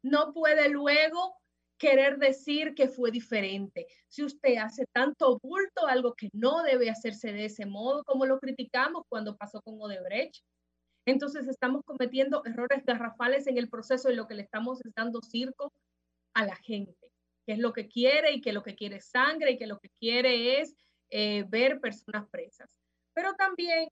[SPEAKER 8] no puede luego querer decir que fue diferente. Si usted hace tanto bulto, algo que no debe hacerse de ese modo, como lo criticamos cuando pasó con Odebrecht, entonces estamos cometiendo errores garrafales en el proceso y lo que le estamos dando circo a la gente, que es lo que quiere y que lo que quiere es sangre y que lo que quiere es eh, ver personas presas. Pero también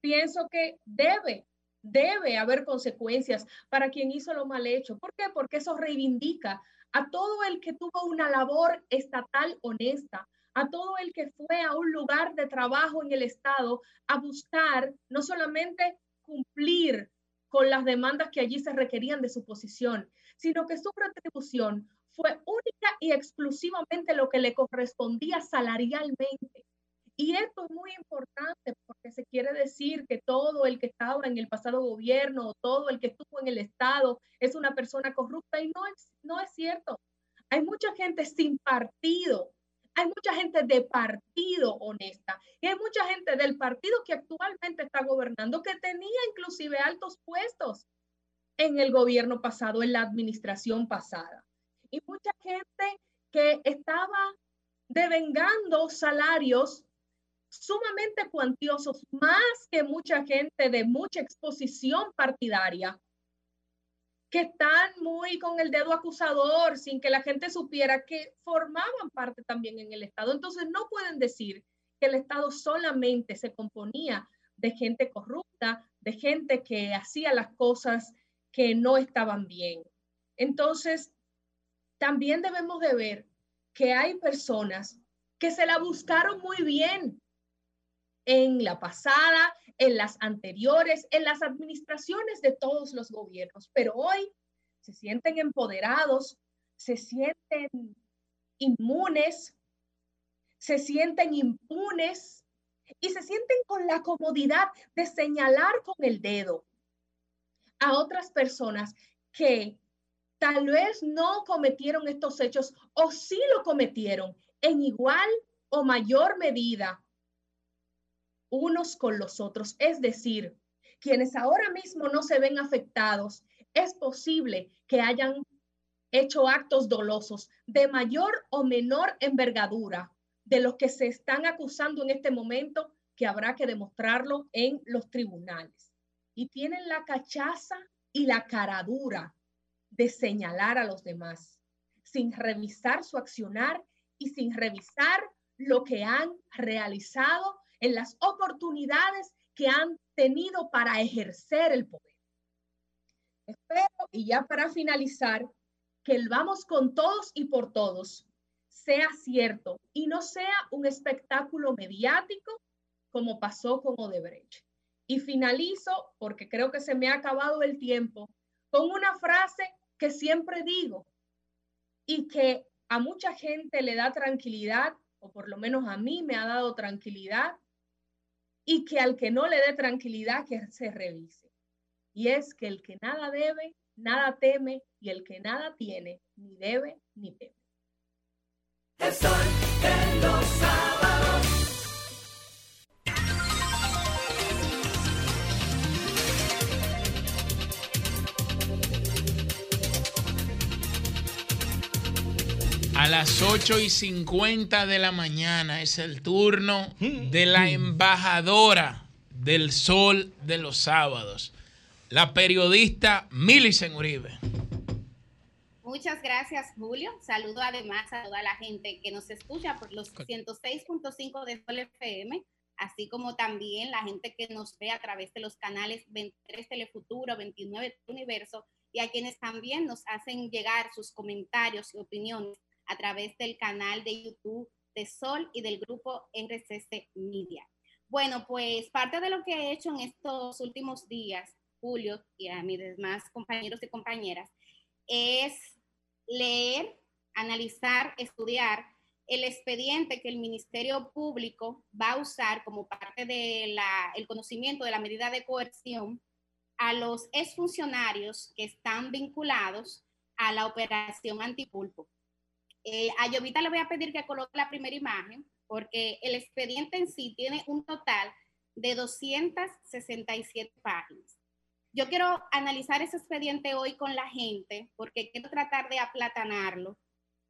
[SPEAKER 8] pienso que debe, debe haber consecuencias para quien hizo lo mal hecho. ¿Por qué? Porque eso reivindica a todo el que tuvo una labor estatal honesta, a todo el que fue a un lugar de trabajo en el Estado a buscar no solamente cumplir con las demandas que allí se requerían de su posición, sino que su retribución fue única y exclusivamente lo que le correspondía salarialmente. Y esto es muy importante porque se quiere decir que todo el que estaba en el pasado gobierno o todo el que estuvo en el Estado es una persona corrupta y no es, no es cierto. Hay mucha gente sin partido hay mucha gente de partido honesta y hay mucha gente del partido que actualmente está gobernando que tenía inclusive altos puestos en el gobierno pasado, en la administración pasada. Y mucha gente que estaba devengando salarios sumamente cuantiosos, más que mucha gente de mucha exposición partidaria, que están muy con el dedo acusador sin que la gente supiera que formaban parte también en el Estado. Entonces no pueden decir que el Estado solamente se componía de gente corrupta, de gente que hacía las cosas que no estaban bien. Entonces, también debemos de ver que hay personas que se la buscaron muy bien en la pasada, en las anteriores, en las administraciones de todos los gobiernos, pero hoy se sienten empoderados, se sienten inmunes, se sienten impunes y se sienten con la comodidad de señalar con el dedo a otras personas que tal vez no cometieron estos hechos o sí lo cometieron en igual o mayor medida unos con los otros. Es decir, quienes ahora mismo no se ven afectados, es posible que hayan hecho actos dolosos de mayor o menor envergadura de los que se están acusando en este momento, que habrá que demostrarlo en los tribunales. Y tienen la cachaza y la caradura de señalar a los demás, sin revisar su accionar y sin revisar lo que han realizado en las oportunidades que han tenido para ejercer el poder. Espero, y ya para finalizar, que el vamos con todos y por todos sea cierto y no sea un espectáculo mediático como pasó con Odebrecht. Y finalizo, porque creo que se me ha acabado el tiempo, con una frase que siempre digo y que a mucha gente le da tranquilidad, o por lo menos a mí me ha dado tranquilidad, y que al que no le dé tranquilidad, que se revise. Y es que el que nada debe, nada teme, y el que nada tiene, ni debe ni teme.
[SPEAKER 19] Los sábados.
[SPEAKER 3] A las 8 y 50 de la mañana es el turno de la embajadora del sol de los sábados, la periodista Milicen Uribe.
[SPEAKER 4] Muchas gracias, Julio. Saludo además a toda la gente que nos escucha por los 106.5 de Sol FM, así como también la gente que nos ve a través de los canales 23 Telefuturo, 29 Universo y a quienes también nos hacen llegar sus comentarios y opiniones a través del canal de YouTube de Sol y del grupo RCC Media. Bueno, pues parte de lo que he hecho en estos últimos días, Julio, y a mis demás compañeros y compañeras, es leer, analizar, estudiar el expediente que el Ministerio Público va a usar como parte del el conocimiento de la medida de coerción a los exfuncionarios que están vinculados a la operación antipulpo. Eh, a Llovita le voy a pedir que coloque la primera imagen porque el expediente en sí tiene un total de 267 páginas. Yo quiero analizar ese expediente hoy con la gente porque quiero tratar de aplatanarlo,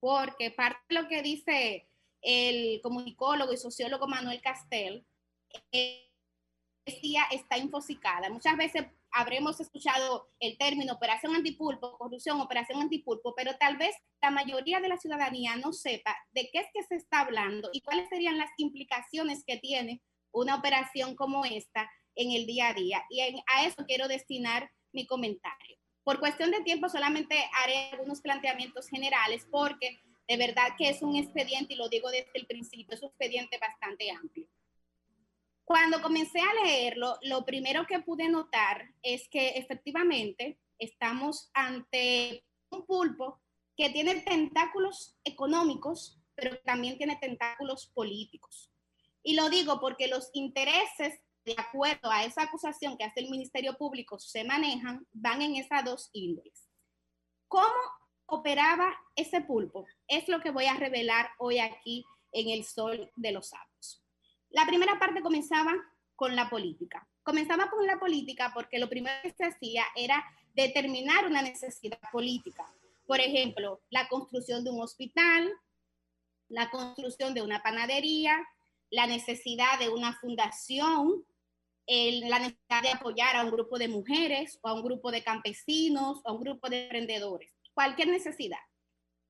[SPEAKER 4] porque parte de lo que dice el comunicólogo y sociólogo Manuel Castel, es está infosicada. Muchas veces habremos escuchado el término operación antipulpo, corrupción, operación antipulpo, pero tal vez la mayoría de la ciudadanía no sepa de qué es que se está hablando y cuáles serían las implicaciones que tiene una operación como esta en el día a día. Y a eso quiero destinar mi comentario. Por cuestión de tiempo solamente haré algunos planteamientos generales porque de verdad que es un expediente, y lo digo desde el principio, es un expediente bastante amplio. Cuando comencé a leerlo, lo primero que pude notar es que efectivamente estamos ante un pulpo que tiene tentáculos económicos, pero también tiene tentáculos políticos. Y lo digo porque los intereses, de acuerdo a esa acusación que hace el Ministerio Público, se manejan, van en esas dos índoles. ¿Cómo operaba ese pulpo? Es lo que voy a revelar hoy aquí en el Sol de los Sábados. La primera parte comenzaba con la política. Comenzaba con la política porque lo primero que se hacía era determinar una necesidad política. Por ejemplo, la construcción de un hospital, la construcción de una panadería, la necesidad de una fundación, la necesidad de apoyar a un grupo de mujeres o a un grupo de campesinos o a un grupo de emprendedores, cualquier necesidad.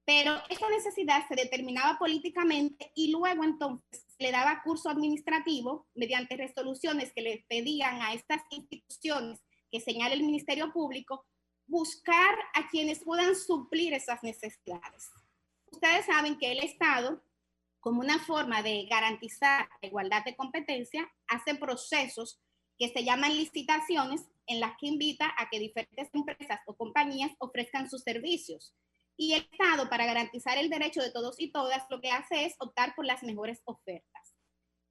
[SPEAKER 4] Pero esa necesidad se determinaba políticamente y luego entonces le daba curso administrativo mediante resoluciones que le pedían a estas instituciones que señala el Ministerio Público buscar a quienes puedan suplir esas necesidades. Ustedes saben que el Estado, como una forma de garantizar la igualdad de competencia, hace procesos que se llaman licitaciones en las que invita a que diferentes empresas o compañías ofrezcan sus servicios y el Estado, para garantizar el derecho de todos y todas, lo que hace es optar por las mejores ofertas.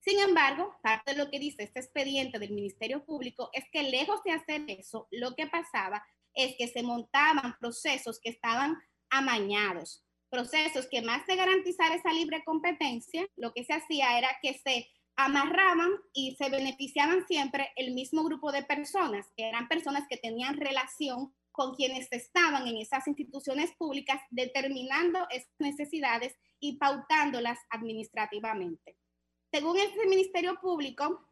[SPEAKER 4] Sin embargo, parte de lo que dice este expediente del Ministerio Público es que lejos de hacer eso, lo que pasaba es que se montaban procesos que estaban amañados, procesos que más de garantizar esa libre competencia, lo que se hacía era que se amarraban y se beneficiaban siempre el mismo grupo de personas, que eran personas que tenían relación con quienes estaban en esas instituciones públicas, determinando esas necesidades y pautándolas administrativamente. Según este Ministerio Público,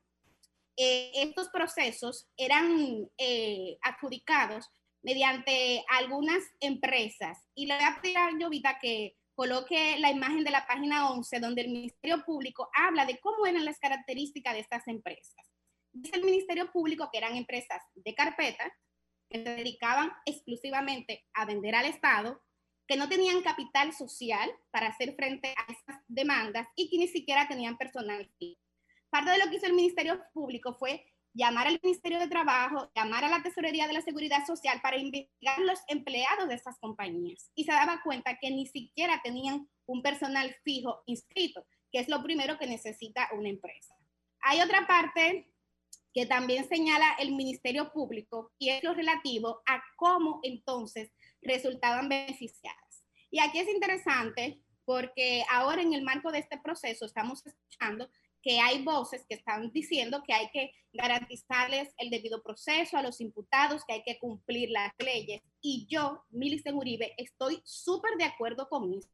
[SPEAKER 4] eh, estos procesos eran eh, adjudicados mediante algunas empresas. Y le voy a pedir a Llovita que coloque la imagen de la página 11, donde el Ministerio Público habla de cómo eran las características de estas empresas. Dice el Ministerio Público que eran empresas de carpeta, que se dedicaban exclusivamente a vender al Estado, que no tenían capital social para hacer frente a esas demandas y que ni siquiera tenían personal. Parte de lo que hizo el Ministerio Público fue llamar al Ministerio de Trabajo, llamar a la Tesorería de la Seguridad Social para investigar los empleados de esas compañías. Y se daba cuenta que ni siquiera tenían un personal fijo inscrito, que es lo primero que necesita una empresa. Hay otra parte que también señala el Ministerio Público y es lo relativo a cómo entonces resultaban beneficiadas. Y aquí es interesante porque ahora en el marco de este proceso estamos escuchando que hay voces que están diciendo que hay que garantizarles el debido proceso a los imputados, que hay que cumplir las leyes. Y yo, Milicen Uribe, estoy súper de acuerdo con eso,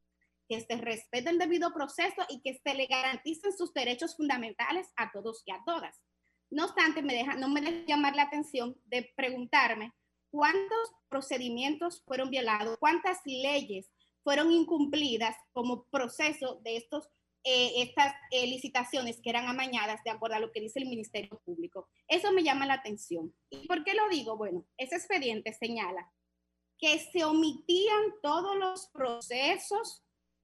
[SPEAKER 4] que se respete el debido proceso y que se le garanticen sus derechos fundamentales a todos y a todas. No obstante, me deja, no me deja llamar la atención de preguntarme cuántos procedimientos fueron violados, cuántas leyes fueron incumplidas como proceso de estos eh, estas eh, licitaciones que eran amañadas de acuerdo a lo que dice el Ministerio Público. Eso me llama la atención. ¿Y por qué lo digo? Bueno, ese expediente señala que se omitían todos los procesos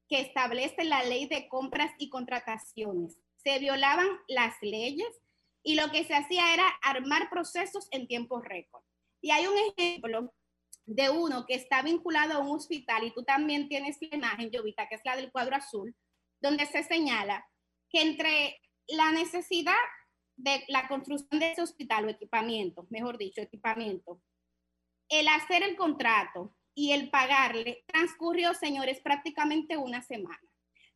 [SPEAKER 4] que establece la ley de compras y contrataciones. Se violaban las leyes y lo que se hacía era armar procesos en tiempo récord. Y hay un ejemplo de uno que está vinculado a un hospital y tú también tienes la imagen, Jovita, que es la del cuadro azul, donde se señala que entre la necesidad de la construcción de ese hospital o equipamiento, mejor dicho, equipamiento, el hacer el contrato y el pagarle transcurrió, señores, prácticamente una semana.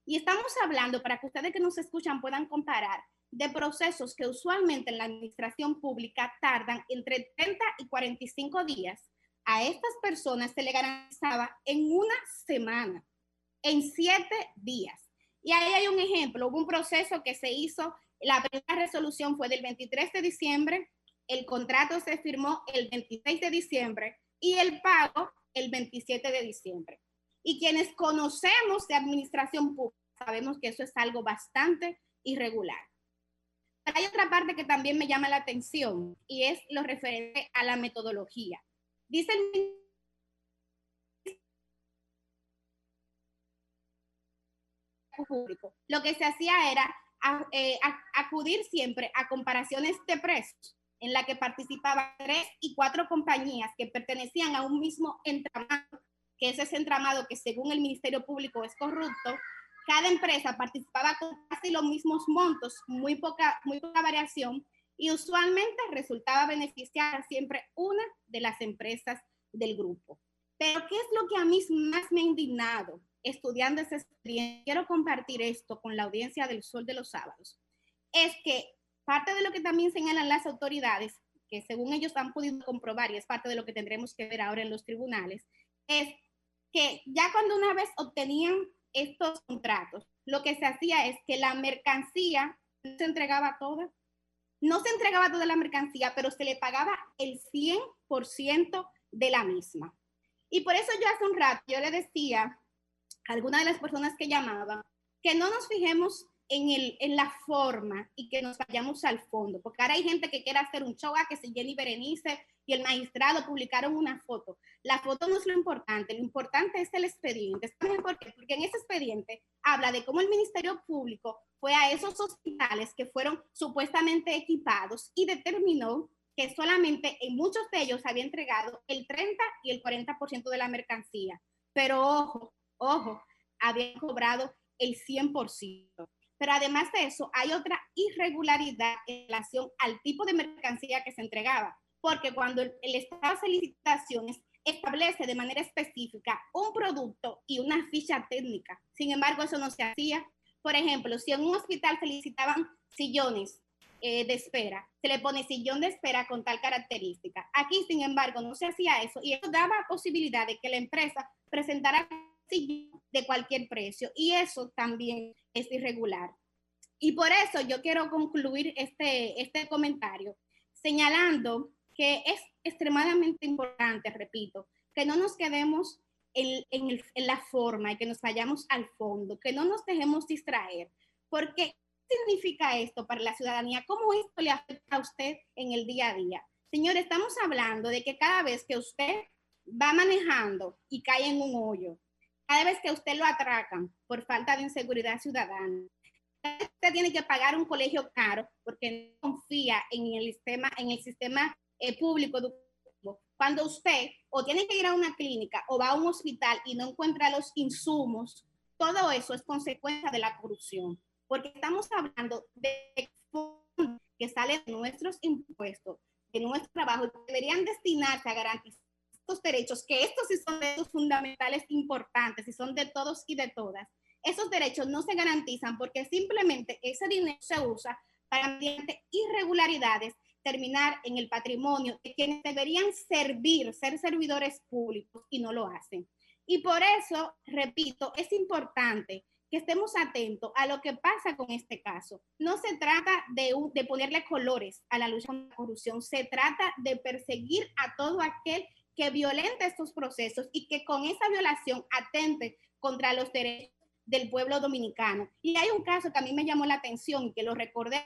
[SPEAKER 4] Y estamos hablando, para que ustedes que nos escuchan puedan comparar, de procesos que usualmente en la administración pública tardan entre 30 y 45 días. A estas personas se le garantizaba en una semana, en siete días. Y ahí hay un ejemplo, hubo un proceso que se hizo, la primera resolución fue del 23 de diciembre, el contrato se firmó el 26 de diciembre y el pago el 27 de diciembre. Y quienes conocemos de administración pública sabemos que eso es algo bastante irregular. Hay otra parte que también me llama la atención y es lo referente a la metodología. Dice lo que se hacía era eh, acudir siempre a comparaciones de precios en la que participaban tres y cuatro compañías que pertenecían a un mismo entramado, que es ese entramado que según el Ministerio Público es corrupto, cada empresa participaba con casi los mismos montos, muy poca, muy poca variación, y usualmente resultaba beneficiar siempre una de las empresas del grupo. Pero ¿qué es lo que a mí más me ha indignado? estudiando esa experiencia, quiero compartir esto con la audiencia del Sol de los Sábados, es que parte de lo que también señalan las autoridades, que según ellos han podido comprobar y es parte de lo que tendremos que ver ahora en los tribunales, es que ya cuando una vez obtenían estos contratos, lo que se hacía es que la mercancía se entregaba toda, no se entregaba toda la mercancía, pero se le pagaba el 100% de la misma. Y por eso yo hace un rato yo le decía algunas de las personas que llamaban, que no nos fijemos en, el, en la forma y que nos vayamos al fondo, porque ahora hay gente que quiere hacer un show a que si Jenny Berenice y el magistrado publicaron una foto. La foto no es lo importante, lo importante es el expediente. ¿Por qué? Porque en ese expediente habla de cómo el Ministerio Público fue a esos hospitales que fueron supuestamente equipados y determinó que solamente en muchos de ellos había entregado el 30 y el 40% de la mercancía. Pero ojo, ojo, habían cobrado el 100%. Pero además de eso, hay otra irregularidad en relación al tipo de mercancía que se entregaba, porque cuando el, el estado de licitaciones establece de manera específica un producto y una ficha técnica. Sin embargo, eso no se hacía. Por ejemplo, si en un hospital se licitaban sillones eh, de espera, se le pone sillón de espera con tal característica. Aquí, sin embargo, no se hacía eso y eso daba posibilidad de que la empresa presentara de cualquier precio y eso también es irregular. Y por eso yo quiero concluir este, este comentario señalando que es extremadamente importante, repito, que no nos quedemos en la forma y que nos vayamos al fondo, que no nos dejemos distraer, porque ¿qué significa esto para la ciudadanía? ¿Cómo esto le afecta a usted en el día a día? Señor, estamos hablando de que cada vez que usted va manejando y cae en un hoyo, cada vez que usted lo atracan por falta de inseguridad ciudadana, usted tiene que pagar un colegio caro porque no confía en el sistema, en el sistema eh, público educativo. Cuando usted o tiene que ir a una clínica o va a un hospital y no encuentra los insumos, todo eso es consecuencia de la corrupción, porque estamos hablando de que salen de nuestros impuestos, de nuestro trabajo, deberían destinarse a garantizar estos derechos, que estos sí son derechos fundamentales importantes y son de todos y de todas. Esos derechos no se garantizan porque simplemente ese dinero se usa para mediante irregularidades terminar en el patrimonio de quienes deberían servir, ser servidores públicos y no lo hacen. Y por eso, repito, es importante que estemos atentos a lo que pasa con este caso. No se trata de, de ponerle colores a la lucha contra la corrupción, se trata de perseguir a todo aquel que violente estos procesos y que con esa violación atente contra los derechos del pueblo dominicano. Y hay un caso que a mí me llamó la atención y que lo recordé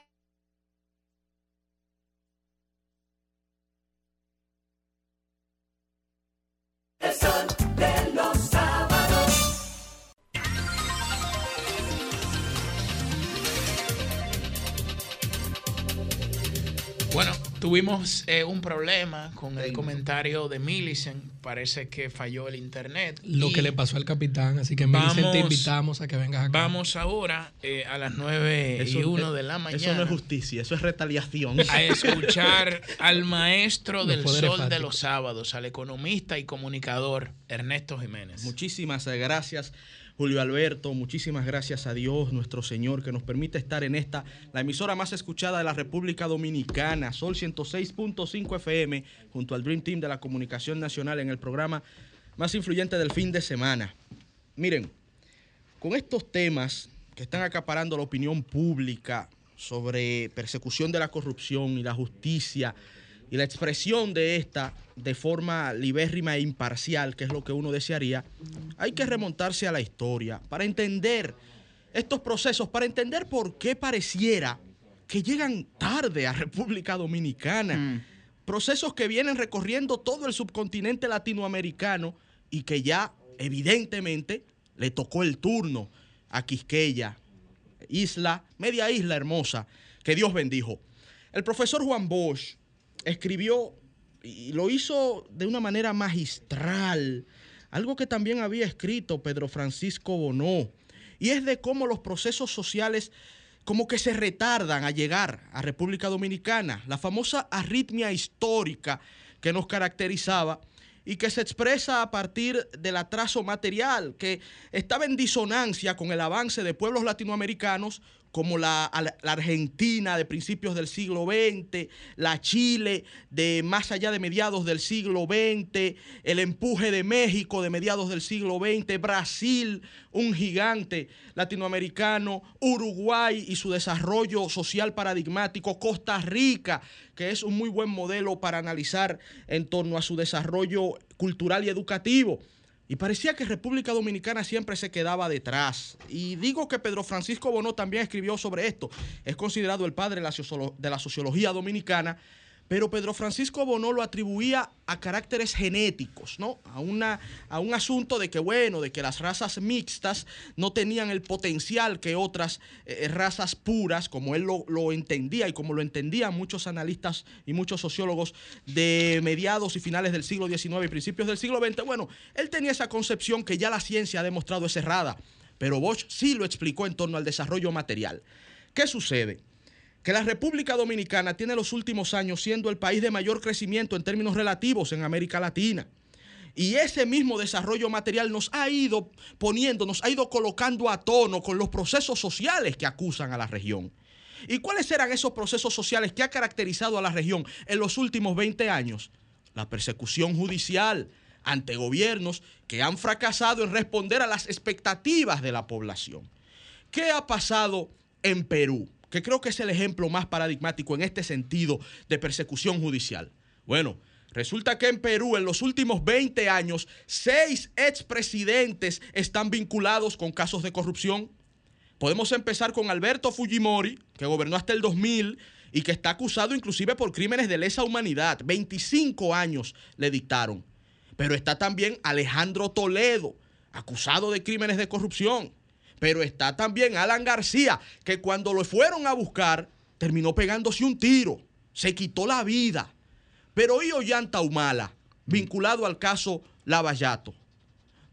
[SPEAKER 3] tuvimos eh, un problema con el comentario de Millicent. Parece que falló el internet.
[SPEAKER 1] Lo
[SPEAKER 3] Y
[SPEAKER 1] que le pasó al capitán, así que Millicent, te
[SPEAKER 3] Vamos-
[SPEAKER 1] invitamos a que vengas acá.
[SPEAKER 3] Vamos ahora eh, a las 9 y
[SPEAKER 2] Eso-
[SPEAKER 3] 1
[SPEAKER 2] eh,
[SPEAKER 3] de la mañana.
[SPEAKER 2] Eso no es justicia, eso es retaliación.
[SPEAKER 3] a escuchar al maestro del sol de los sábados, al economista y comunicador Ernesto Jiménez.
[SPEAKER 2] Muchísimas eh, gracias, Julio Alberto. Muchísimas gracias a Dios, nuestro Señor, que nos permite estar en esta, la emisora más escuchada de la República Dominicana, Sol 106.5 FM, junto al Dream Team de la Comunicación Nacional en el programa más influyente del fin de semana. Miren, con estos temas que están acaparando la opinión pública sobre persecución de la corrupción y la justicia y la expresión de esta de forma libérrima e imparcial, que es lo que uno desearía, hay que remontarse a la historia para entender estos procesos, para entender por qué pareciera que llegan tarde a República Dominicana. Procesos que vienen recorriendo todo el subcontinente latinoamericano y que ya evidentemente le tocó el turno a Quisqueya, isla, media isla hermosa, que Dios bendijo. El profesor Juan Bosch escribió y lo hizo de una manera magistral, algo que también había escrito Pedro Francisco Bonó, y es de cómo los procesos sociales como que se retardan a llegar a República Dominicana, la famosa arritmia histórica que nos caracterizaba y que se expresa a partir del atraso material, que estaba en disonancia con el avance de pueblos latinoamericanos como la, Argentina de principios del siglo XX, la Chile de más allá de mediados del siglo XX, el empuje de México de mediados del siglo XX, Brasil, un gigante latinoamericano, Uruguay y su desarrollo social paradigmático, Costa Rica, que es un muy buen modelo para analizar en torno a su desarrollo cultural y educativo. Y parecía que República Dominicana siempre se quedaba detrás. Y digo que Pedro Francisco Bonó también escribió sobre esto. Es considerado el padre de la, sociolo- de la sociología dominicana, pero Pedro Francisco Bonó lo atribuía a caracteres genéticos, ¿no? A, una, a un asunto de que, bueno, de que las razas mixtas no tenían el potencial que otras eh, razas puras, como él lo, lo entendía y como lo entendían muchos analistas y muchos sociólogos de mediados y finales del siglo XIX y principios del siglo XX. Bueno, él tenía esa concepción que ya la ciencia ha demostrado es errada. pero Bosch sí lo explicó en torno al desarrollo material. ¿Qué sucede? Que la República Dominicana tiene los últimos años siendo el país de mayor crecimiento en términos relativos en América Latina. Y ese mismo desarrollo material nos ha ido poniendo, nos ha ido colocando a tono con los procesos sociales que acusan a la región. ¿Y cuáles eran esos procesos sociales que ha caracterizado a la región en los últimos 20 años? La persecución judicial ante gobiernos que han fracasado en responder a las expectativas de la población. ¿Qué ha pasado en Perú? Que creo que es el ejemplo más paradigmático en este sentido de persecución judicial. Bueno, Resulta que en Perú en los últimos 20 años, seis expresidentes están vinculados con casos de corrupción. Podemos empezar con Alberto Fujimori, que gobernó hasta el 2000 y que está acusado inclusive por crímenes de lesa humanidad. 25 años le dictaron. Pero está también Alejandro Toledo, acusado de crímenes de corrupción. Pero está también Alan García, que cuando lo fueron a buscar, terminó pegándose un tiro. Se quitó la vida. Pero y Ollanta Humala, vinculado al caso Lavallato.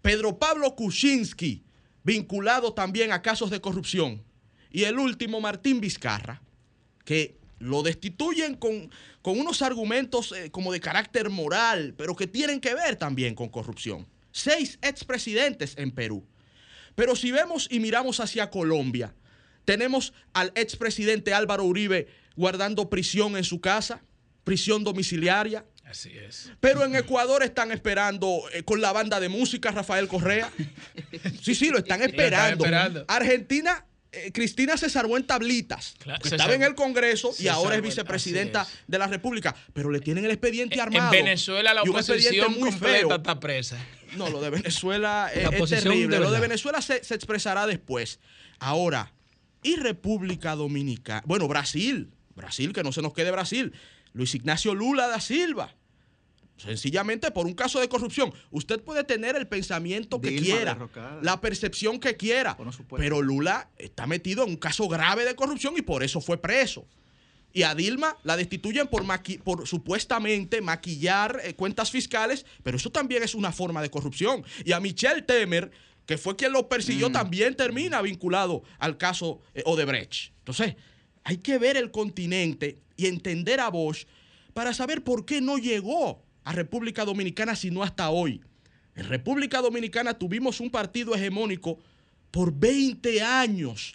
[SPEAKER 2] Pedro Pablo Kuczynski, vinculado también a casos de corrupción. Y el último, Martín Vizcarra, que lo destituyen con, con unos argumentos eh, como de carácter moral, pero que tienen que ver también con corrupción. Seis expresidentes en Perú. Pero si vemos y miramos hacia Colombia, tenemos al expresidente Álvaro Uribe guardando prisión en su casa, prisión domiciliaria.
[SPEAKER 3] Así es.
[SPEAKER 2] Pero en Ecuador están esperando eh, con la banda de música Rafael Correa. Sí, sí, lo están esperando.
[SPEAKER 3] esperando.
[SPEAKER 2] Argentina, eh, Cristina se salvó en tablitas. que
[SPEAKER 3] se
[SPEAKER 2] estaba en el Congreso y ahora es vicepresidenta de la República. Pero le tienen el expediente
[SPEAKER 3] En
[SPEAKER 2] armado.
[SPEAKER 3] Venezuela la oposición
[SPEAKER 2] muy
[SPEAKER 3] completa
[SPEAKER 2] feo.
[SPEAKER 3] está presa.
[SPEAKER 2] No, lo de Venezuela
[SPEAKER 1] La
[SPEAKER 2] es terrible.
[SPEAKER 1] de
[SPEAKER 2] lo de. Venezuela se, se expresará después. Ahora, ¿y República Dominicana? Bueno, Brasil. Brasil, que no se nos quede Brasil. Luis Ignacio Lula da Silva. Sencillamente por un caso de corrupción. Usted puede tener el pensamiento que
[SPEAKER 6] Dilma
[SPEAKER 2] quiera,
[SPEAKER 6] derrocada.
[SPEAKER 2] la percepción que quiera, pero Lula está metido en un caso grave de corrupción y por eso fue preso. Y a Dilma la destituyen por, maqui- por supuestamente maquillar eh, cuentas fiscales, pero eso también es una forma de corrupción. Y a Michelle Temer, que fue quien lo persiguió, también termina vinculado al caso eh, Odebrecht. Entonces, hay que ver el continente y entender a Bosch para saber por qué no llegó a República Dominicana sino hasta hoy. En República Dominicana tuvimos un partido hegemónico por 20 años.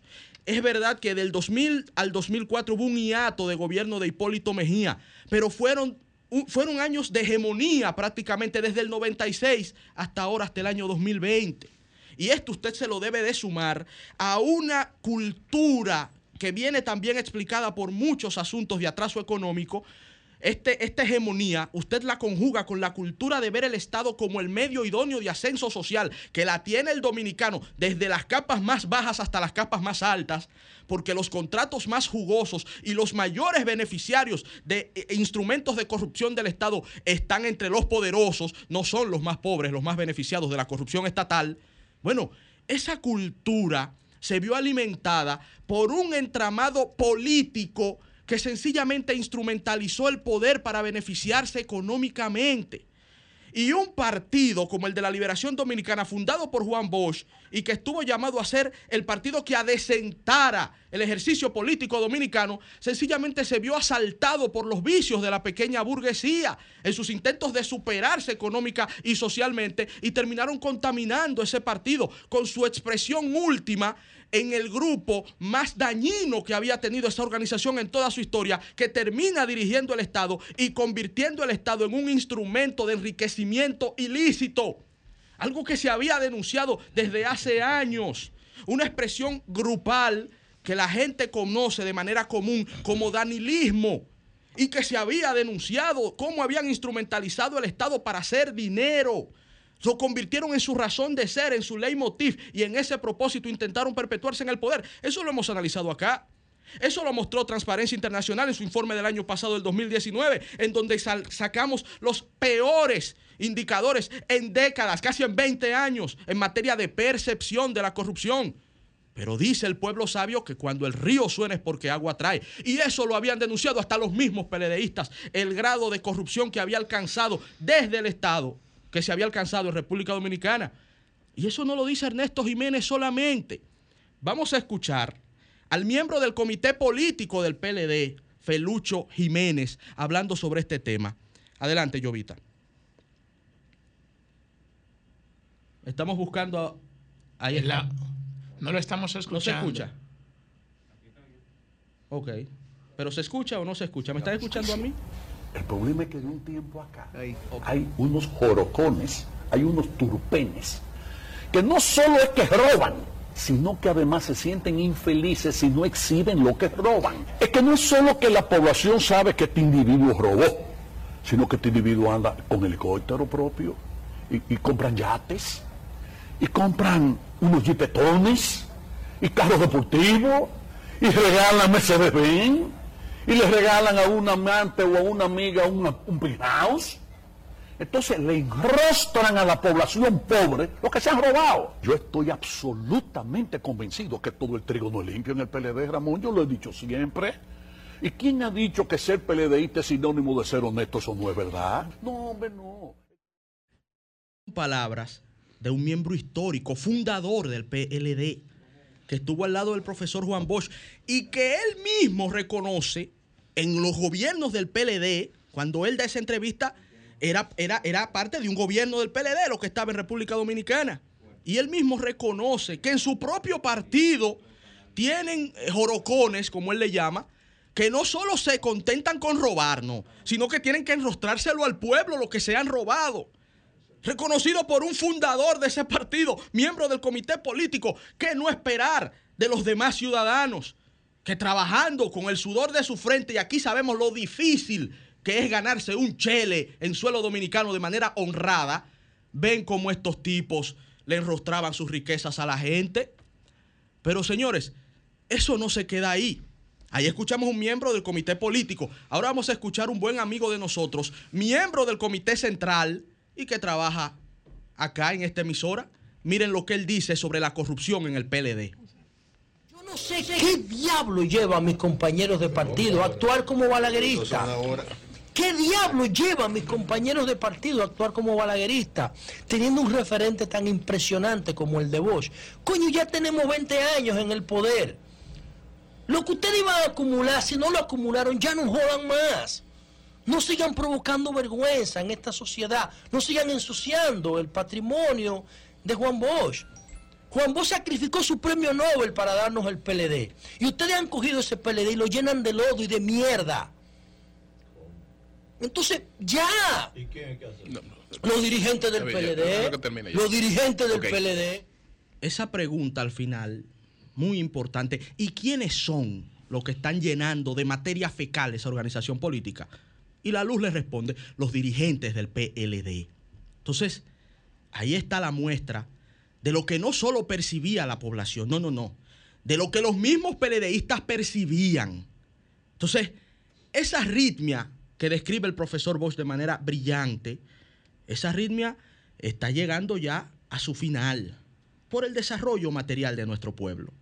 [SPEAKER 2] Es verdad que del 2000 al 2004 hubo un hiato de gobierno de Hipólito Mejía, pero fueron, fueron años de hegemonía prácticamente desde el 96 hasta ahora, hasta el año 2020. Y esto usted se lo debe de sumar a una cultura que viene también explicada por muchos asuntos de atraso económico. Este, esta hegemonía, usted la conjuga con la cultura de ver el Estado como el medio idóneo de ascenso social, que la tiene el dominicano desde las capas más bajas hasta las capas más altas, porque los contratos más jugosos y los mayores beneficiarios de eh, instrumentos de corrupción del Estado están entre los poderosos, no son los más pobres, los más beneficiados de la corrupción estatal. Bueno, esa cultura se vio alimentada por un entramado político que sencillamente instrumentalizó el poder para beneficiarse económicamente. Y un partido como el de la Liberación Dominicana, fundado por Juan Bosch, y que estuvo llamado a ser el partido que adecentara el ejercicio político dominicano, sencillamente se vio asaltado por los vicios de la pequeña burguesía en sus intentos de superarse económica y socialmente, y terminaron contaminando ese partido con su expresión última en el grupo más dañino que había tenido esa organización en toda su historia, que termina dirigiendo el Estado y convirtiendo el Estado en un instrumento de enriquecimiento ilícito. Algo que se había denunciado desde hace años. Una expresión grupal que la gente conoce de manera común como danilismo y que se había denunciado cómo habían instrumentalizado el Estado para hacer dinero. Lo convirtieron en su razón de ser, en su leitmotiv, y en ese propósito intentaron perpetuarse en el poder. Eso lo hemos analizado acá. Eso lo mostró Transparencia Internacional en su informe del año pasado, del 2019, en donde sacamos los peores indicadores en décadas, casi en 20 años, en materia de percepción de la corrupción. Pero dice el pueblo sabio que cuando el río suena es porque agua trae. Y eso lo habían denunciado hasta los mismos peledeístas, el grado de corrupción que había alcanzado desde el Estado, que se había alcanzado en República Dominicana. Y eso no lo dice Ernesto Jiménez solamente. Vamos a escuchar al miembro del comité político del PLD, Felucho Jiménez, hablando sobre este tema. Adelante, Llovita. Estamos buscando. a- Ahí está.
[SPEAKER 3] La- no lo estamos
[SPEAKER 2] ¿No se
[SPEAKER 3] escuchando.
[SPEAKER 2] escucha? Ok. ¿Pero se escucha o no se escucha? ¿Me están escuchando a mí?
[SPEAKER 21] El problema es que de un tiempo acá hay unos jorocones, hay unos turpenes, que no solo es que roban, sino que además se sienten infelices si no exhiben lo que roban. Es que no es solo que la población sabe que este individuo robó, sino que este individuo anda con helicóptero propio y, y compran yates y compran unos jipetones y carros deportivos y regalan Mercedes Benz y le regalan a un amante o a una amiga una- un penthouse. Entonces le enrostran a la población pobre lo que se han robado. Yo estoy absolutamente convencido que todo el trigo no es limpio en el PLD, Ramón. Yo lo he dicho siempre. ¿Y quién ha dicho que ser PLDista es sinónimo de ser honesto? Eso no es verdad. No, hombre, no.
[SPEAKER 2] palabras de un miembro histórico, fundador del PLD, que estuvo al lado del profesor Juan Bosch y que él mismo reconoce en los gobiernos del PLD, cuando él da esa entrevista, era, era, era parte de un gobierno del PLD, lo que estaba en República Dominicana. Y él mismo reconoce que en su propio partido tienen eh, jorocones, como él le llama, que no solo se contentan con robar, no, sino que tienen que enrostrárselo al pueblo lo que se han robado reconocido por un fundador de ese partido, miembro del comité político, que no esperar de los demás ciudadanos, que trabajando con el sudor de su frente, y aquí sabemos lo difícil que es ganarse un chele en suelo dominicano de manera honrada, ven cómo estos tipos le enrostraban sus riquezas a la gente. Pero señores, eso no se queda ahí. Ahí escuchamos un miembro del comité político. Ahora vamos a escuchar un buen amigo de nosotros, miembro del comité central y que trabaja acá en esta emisora. Miren lo que él dice sobre la corrupción en el PLD.
[SPEAKER 22] No sé qué diablo lleva a mis compañeros de partido a actuar como balagueristas. ¿Qué diablo lleva a mis compañeros de partido a actuar como balagueristas? Teniendo un referente tan impresionante como el de Bosch. Coño, ya tenemos 20 años en el poder. Lo que ustedes iban a acumular, si no lo acumularon, ya no jodan más. No sigan provocando vergüenza en esta sociedad. No sigan ensuciando el patrimonio de Juan Bosch. Juan Bosch sacrificó su premio Nobel para darnos el PLD. Y ustedes han cogido ese PLD y lo llenan de lodo y de mierda. Entonces, ya. Los dirigentes del
[SPEAKER 2] Está bien, ya, déjalo que
[SPEAKER 22] PLD. Los dirigentes del. PLD.
[SPEAKER 2] Esa pregunta al final, muy importante. ¿Y quiénes son los que están llenando de materia fecal esa organización política? Y la luz le responde, los dirigentes del PLD. Entonces, ahí está la muestra de lo que no solo percibía la población, no, no, no, de lo que los mismos PLDistas percibían. Entonces, esa arritmia que describe el profesor Bosch de manera brillante, esa arritmia está llegando ya a su final por el desarrollo material de nuestro pueblo.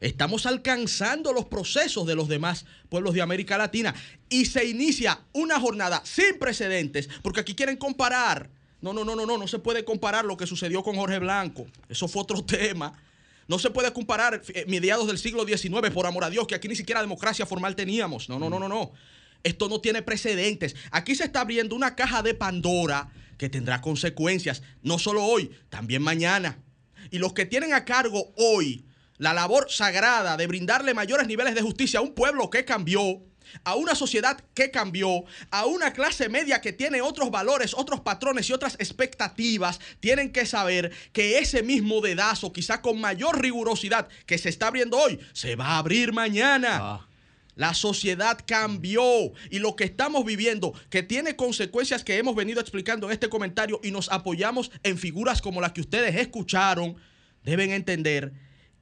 [SPEAKER 2] Estamos alcanzando los procesos de los demás pueblos de América Latina y se inicia una jornada sin precedentes, porque aquí quieren comparar. No, no, no, no, no, no se puede comparar lo que sucedió con Jorge Blanco. Eso fue otro tema. No se puede comparar eh, mediados del siglo XIX, por amor a Dios, que aquí ni siquiera democracia formal teníamos. No, no, no, no, no. Esto no tiene precedentes. Aquí se está abriendo una caja de Pandora que tendrá consecuencias, no solo hoy, también mañana. Y los que tienen a cargo hoy la labor sagrada de brindarle mayores niveles de justicia a un pueblo que cambió, a una sociedad que cambió, a una clase media que tiene otros valores, otros patrones y otras expectativas, tienen que saber que ese mismo dedazo, quizá con mayor rigurosidad que se está abriendo hoy, se va a abrir mañana. La sociedad cambió y lo que estamos viviendo, que tiene consecuencias que hemos venido explicando en este comentario y nos apoyamos en figuras como las que ustedes escucharon, deben entender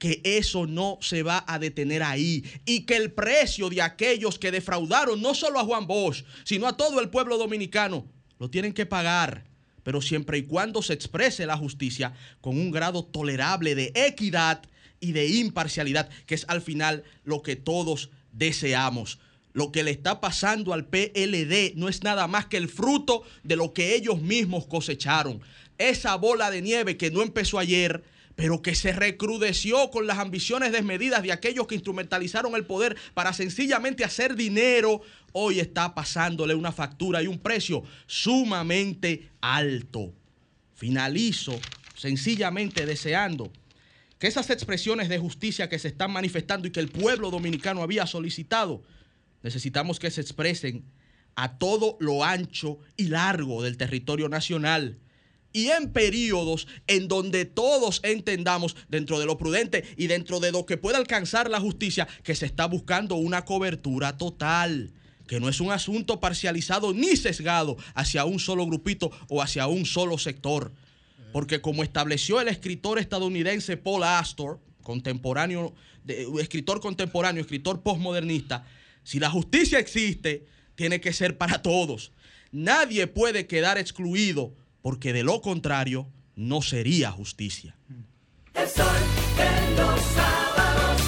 [SPEAKER 2] que eso no se va a detener ahí y que el precio de aquellos que defraudaron no solo a Juan Bosch, sino a todo el pueblo dominicano, lo tienen que pagar, pero siempre y cuando se exprese la justicia con un grado tolerable de equidad y de imparcialidad, que es al final lo que todos deseamos. Lo que le está pasando al PLD no es nada más que el fruto de lo que ellos mismos cosecharon. esa bola de nieve que no empezó ayer, pero que se recrudeció con las ambiciones desmedidas de aquellos que instrumentalizaron el poder para sencillamente hacer dinero, hoy está pasándole una factura y un precio sumamente alto. Finalizo sencillamente deseando que esas expresiones de justicia que se están manifestando y que el pueblo dominicano había solicitado, necesitamos que se expresen a todo lo ancho y largo del territorio nacional y en periodos en donde todos entendamos dentro de lo prudente y dentro de lo que pueda alcanzar la justicia que se está buscando una cobertura total, que no es un asunto parcializado ni sesgado hacia un solo grupito o hacia un solo sector. Porque como estableció el escritor estadounidense Paul Astor, contemporáneo, de- escritor contemporáneo, escritor postmodernista, si la justicia existe, tiene que ser para todos. Nadie puede quedar excluido porque de lo contrario no sería justicia.
[SPEAKER 19] El sol de los sábados.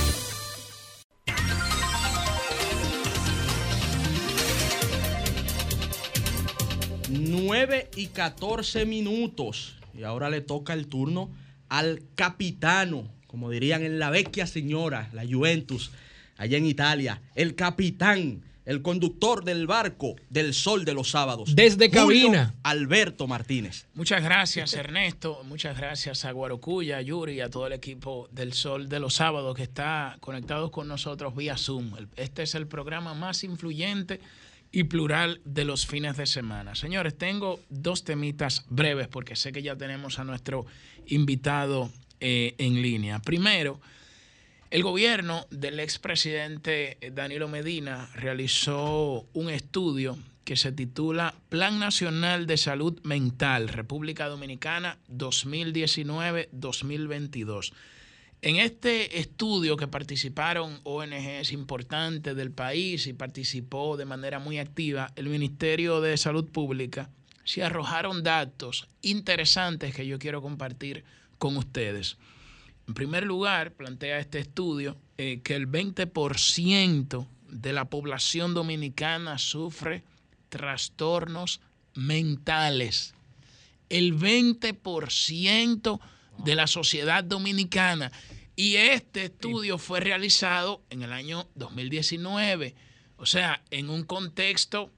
[SPEAKER 2] 9 y 14 minutos. Y ahora le toca el turno al capitano, como dirían en la vecchia señora, la Juventus, allá en Italia. El capitán, el conductor del barco del sol de los sábados.
[SPEAKER 1] Desde
[SPEAKER 2] Julio
[SPEAKER 1] cabina.
[SPEAKER 2] Alberto Martínez.
[SPEAKER 3] Muchas gracias, Ernesto. Muchas gracias a Guarocuya, a Yuri y a todo el equipo del Sol de los Sábados que está conectados con nosotros vía Zoom. Este es el programa más influyente y plural de los fines de semana. Señores, tengo dos temitas breves porque sé que ya tenemos a nuestro invitado eh, en línea. Primero, el gobierno del expresidente Danilo Medina realizó un estudio que se titula Plan Nacional de Salud Mental, República Dominicana 2019-2022. En este estudio que participaron ONGs importantes del país y participó de manera muy activa el Ministerio de Salud Pública, se arrojaron datos interesantes que yo quiero compartir con ustedes. En primer lugar, plantea este estudio eh, que el 20% de la población dominicana sufre trastornos mentales. El 20% de la sociedad dominicana. Y este estudio fue realizado en el año 2019. O sea, en un contexto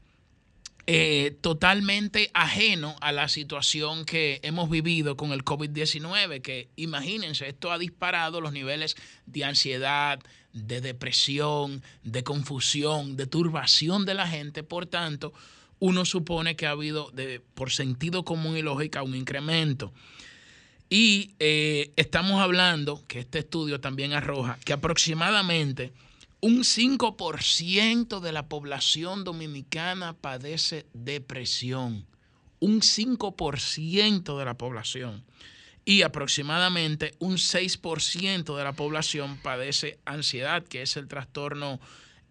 [SPEAKER 3] eh, totalmente ajeno a la situación que hemos vivido con el COVID-19, que imagínense, esto ha disparado los niveles de ansiedad, de depresión, de confusión, de turbación de la gente. Por tanto, uno supone que ha habido, de, por sentido común y lógica, un incremento. Y eh, estamos hablando, que este estudio también arroja, que aproximadamente un 5% de la población dominicana padece depresión. Un 5% de la población. Y aproximadamente un 6% de la población padece ansiedad, que es el trastorno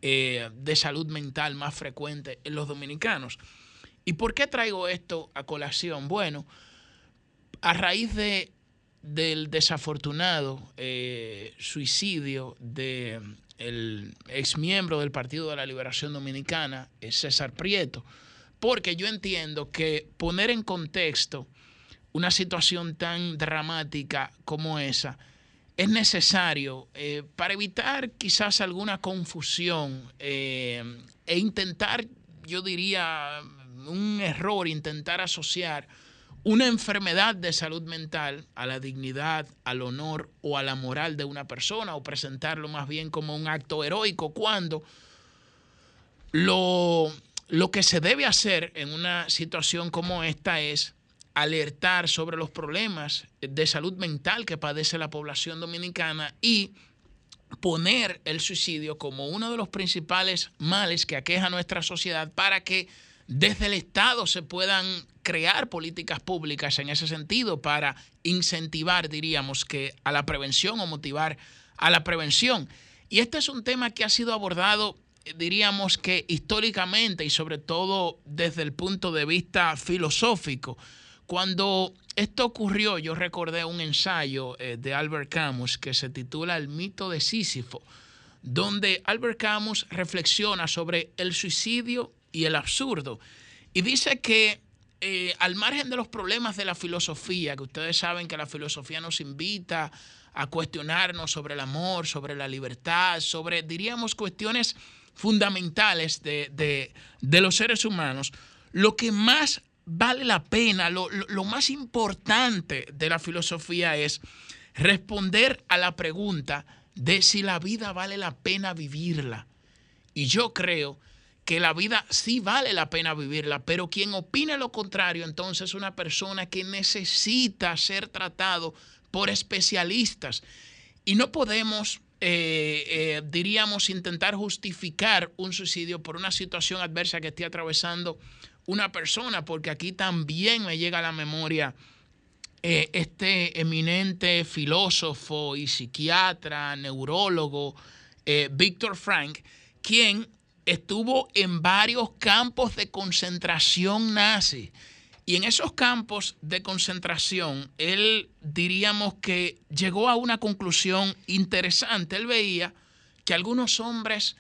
[SPEAKER 3] eh, de salud mental más frecuente en los dominicanos. ¿Y por qué traigo esto a colación? Bueno, a raíz de, del desafortunado eh, suicidio de el exmiembro del Partido de la Liberación Dominicana, César Prieto, porque yo entiendo que poner en contexto una situación tan dramática como esa es necesario eh, para evitar quizás alguna confusión eh, e intentar, yo diría, un error, intentar asociar una enfermedad de salud mental a la dignidad, al honor o a la moral de una persona o presentarlo más bien como un acto heroico cuando lo, lo que se debe hacer en una situación como esta es alertar sobre los problemas de salud mental que padece la población dominicana y poner el suicidio como uno de los principales males que aqueja a nuestra sociedad para que desde el Estado se puedan crear políticas públicas en ese sentido para incentivar, diríamos, que a la prevención o motivar a la prevención. Y este es un tema que ha sido abordado, eh, diríamos que históricamente y sobre todo desde el punto de vista filosófico. Cuando esto ocurrió, yo recordé un ensayo eh, de Albert Camus que se titula El mito de Sísifo, donde Albert Camus reflexiona sobre el suicidio y el absurdo. Y dice que eh, al margen de los problemas de la filosofía, que ustedes saben que la filosofía nos invita a cuestionarnos sobre el amor, sobre la libertad, sobre, diríamos, cuestiones fundamentales de, de- de los seres humanos, lo que más vale la pena, lo, lo- más importante de la filosofía es responder a la pregunta de si la vida vale la pena vivirla. Y yo creo que la vida sí vale la pena vivirla, pero quien opine lo contrario entonces es una persona que necesita ser tratado por especialistas. Y no podemos, eh, eh, diríamos, intentar justificar un suicidio por una situación adversa que esté atravesando una persona, porque aquí también me llega a la memoria eh, este eminente filósofo y psiquiatra, neurólogo, Víctor Frank, quien estuvo en varios campos de concentración nazi. Y en esos campos de concentración, él diríamos que llegó a una conclusión interesante. Él veía que algunos hombres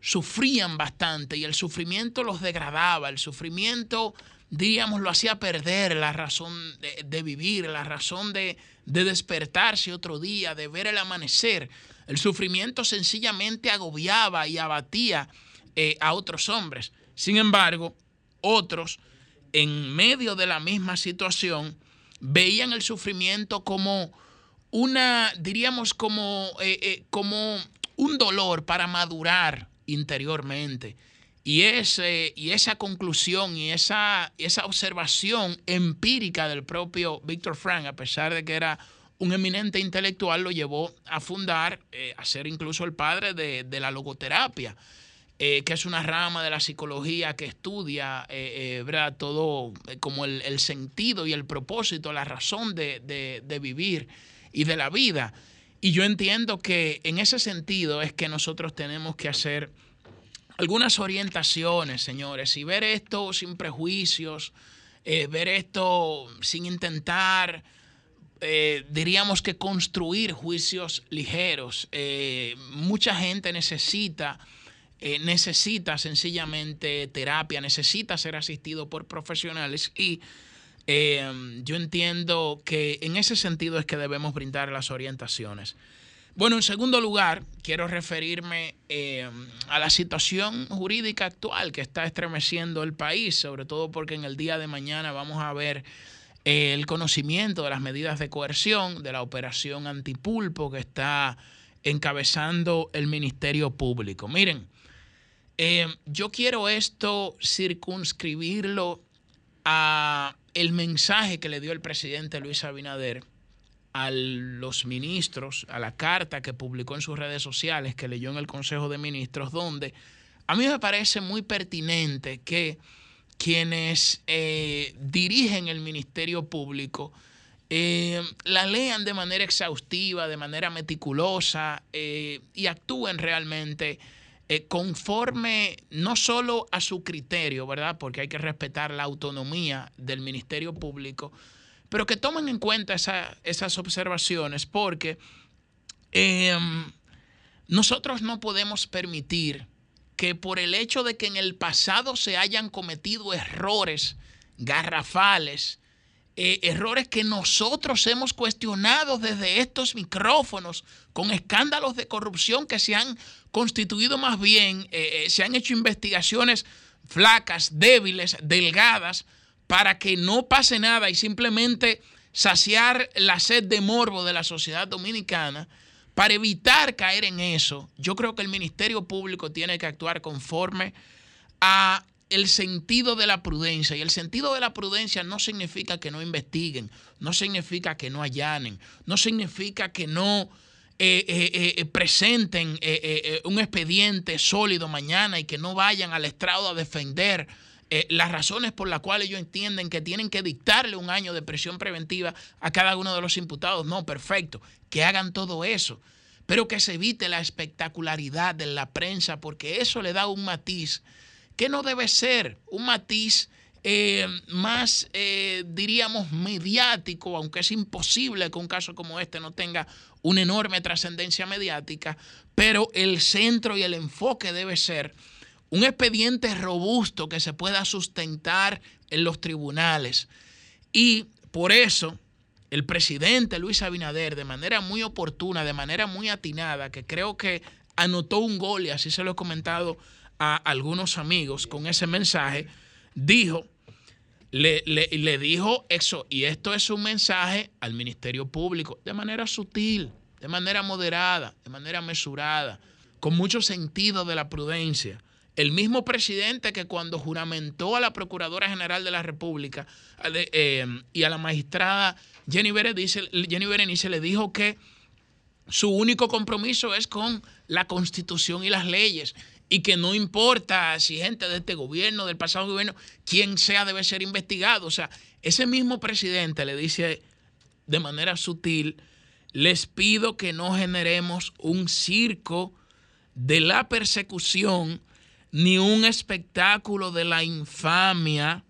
[SPEAKER 3] sufrían bastante y el sufrimiento los degradaba, el sufrimiento, diríamos, lo hacía perder la razón de, vivir, la razón de, de despertarse otro día, de ver el amanecer. El sufrimiento sencillamente agobiaba y abatía eh, a otros hombres. Sin embargo, otros, en medio de la misma situación, veían el sufrimiento como una, diríamos, como, eh, eh, como un dolor para madurar interiormente. Y, ese, y esa conclusión y esa, esa observación empírica del propio Víctor Frank, a pesar de que era un eminente intelectual, lo llevó a fundar, a ser incluso el padre de, de la logoterapia, eh, que es una rama de la psicología que estudia eh, eh, todo como el, sentido y el propósito, la razón de, vivir y de la vida. Y yo entiendo que en ese sentido es que nosotros tenemos que hacer algunas orientaciones, señores, y ver esto sin prejuicios, ver esto sin intentar, diríamos que construir juicios ligeros. Mucha gente necesita, eh, necesita sencillamente terapia, necesita ser asistido por profesionales y eh, yo entiendo que en ese sentido es que debemos brindar las orientaciones. Bueno, en segundo lugar, quiero referirme eh, a la situación jurídica actual que está estremeciendo el país, sobre todo porque en el día de mañana vamos a ver eh, el conocimiento de las medidas de coerción de la operación antipulpo que está encabezando el Ministerio Público. Miren, eh, yo quiero esto circunscribirlo a el mensaje que le dio el presidente Luis Abinader a los ministros, a la carta que publicó en sus redes sociales, que leyó en el Consejo de Ministros, donde a mí me parece muy pertinente que quienes eh, dirigen el Ministerio Público eh, la lean de manera exhaustiva, de manera meticulosa eh, y actúen realmente eh, conforme no solo a su criterio, ¿verdad? Porque hay que respetar la autonomía del Ministerio Público, pero que tomen en cuenta esa- esas observaciones porque em, nosotros no podemos permitir que por el hecho de que en el pasado se hayan cometido errores garrafales, eh, errores que nosotros hemos cuestionado desde estos micrófonos, con escándalos de corrupción que se han constituido más bien, eh, eh, se han hecho investigaciones flacas, débiles, delgadas, para que no pase nada y simplemente saciar la sed de morbo de la sociedad dominicana, para evitar caer en eso, yo creo que el Ministerio Público tiene que actuar conforme a el sentido de la prudencia. Y el sentido de la prudencia no significa que no investiguen, no significa que no allanen, no significa que no eh, eh, eh, presenten un expediente sólido mañana y que no vayan al estrado a defender las razones por las cuales ellos entienden que tienen que dictarle un año de prisión preventiva a cada uno de los imputados. No, perfecto, que hagan todo eso, pero que se evite la espectacularidad de la prensa porque eso le da un matiz que no debe ser, un matiz eh, más, eh, diríamos, mediático, aunque es imposible que un caso como este no tenga una enorme trascendencia mediática, pero el centro y el enfoque debe ser un expediente robusto que se pueda sustentar en los tribunales. Y por eso el presidente Luis Abinader, de manera muy oportuna, de manera muy atinada, que creo que anotó un gol y así se lo he comentado a algunos amigos con ese mensaje, dijo, le, le- dijo eso, y esto es un mensaje al Ministerio Público, de manera sutil, de manera moderada, de manera mesurada, con mucho sentido de la prudencia. El mismo presidente que cuando juramentó a la Procuradora General de la República eh, y a la magistrada Jenny Berenice le dijo que su único compromiso es con la constitución y las leyes y que no importa si gente de este gobierno, del pasado gobierno, quien sea debe ser investigado. O sea, ese mismo presidente le dice de manera sutil, les pido que no generemos un circo de la persecución ni un espectáculo de la infamia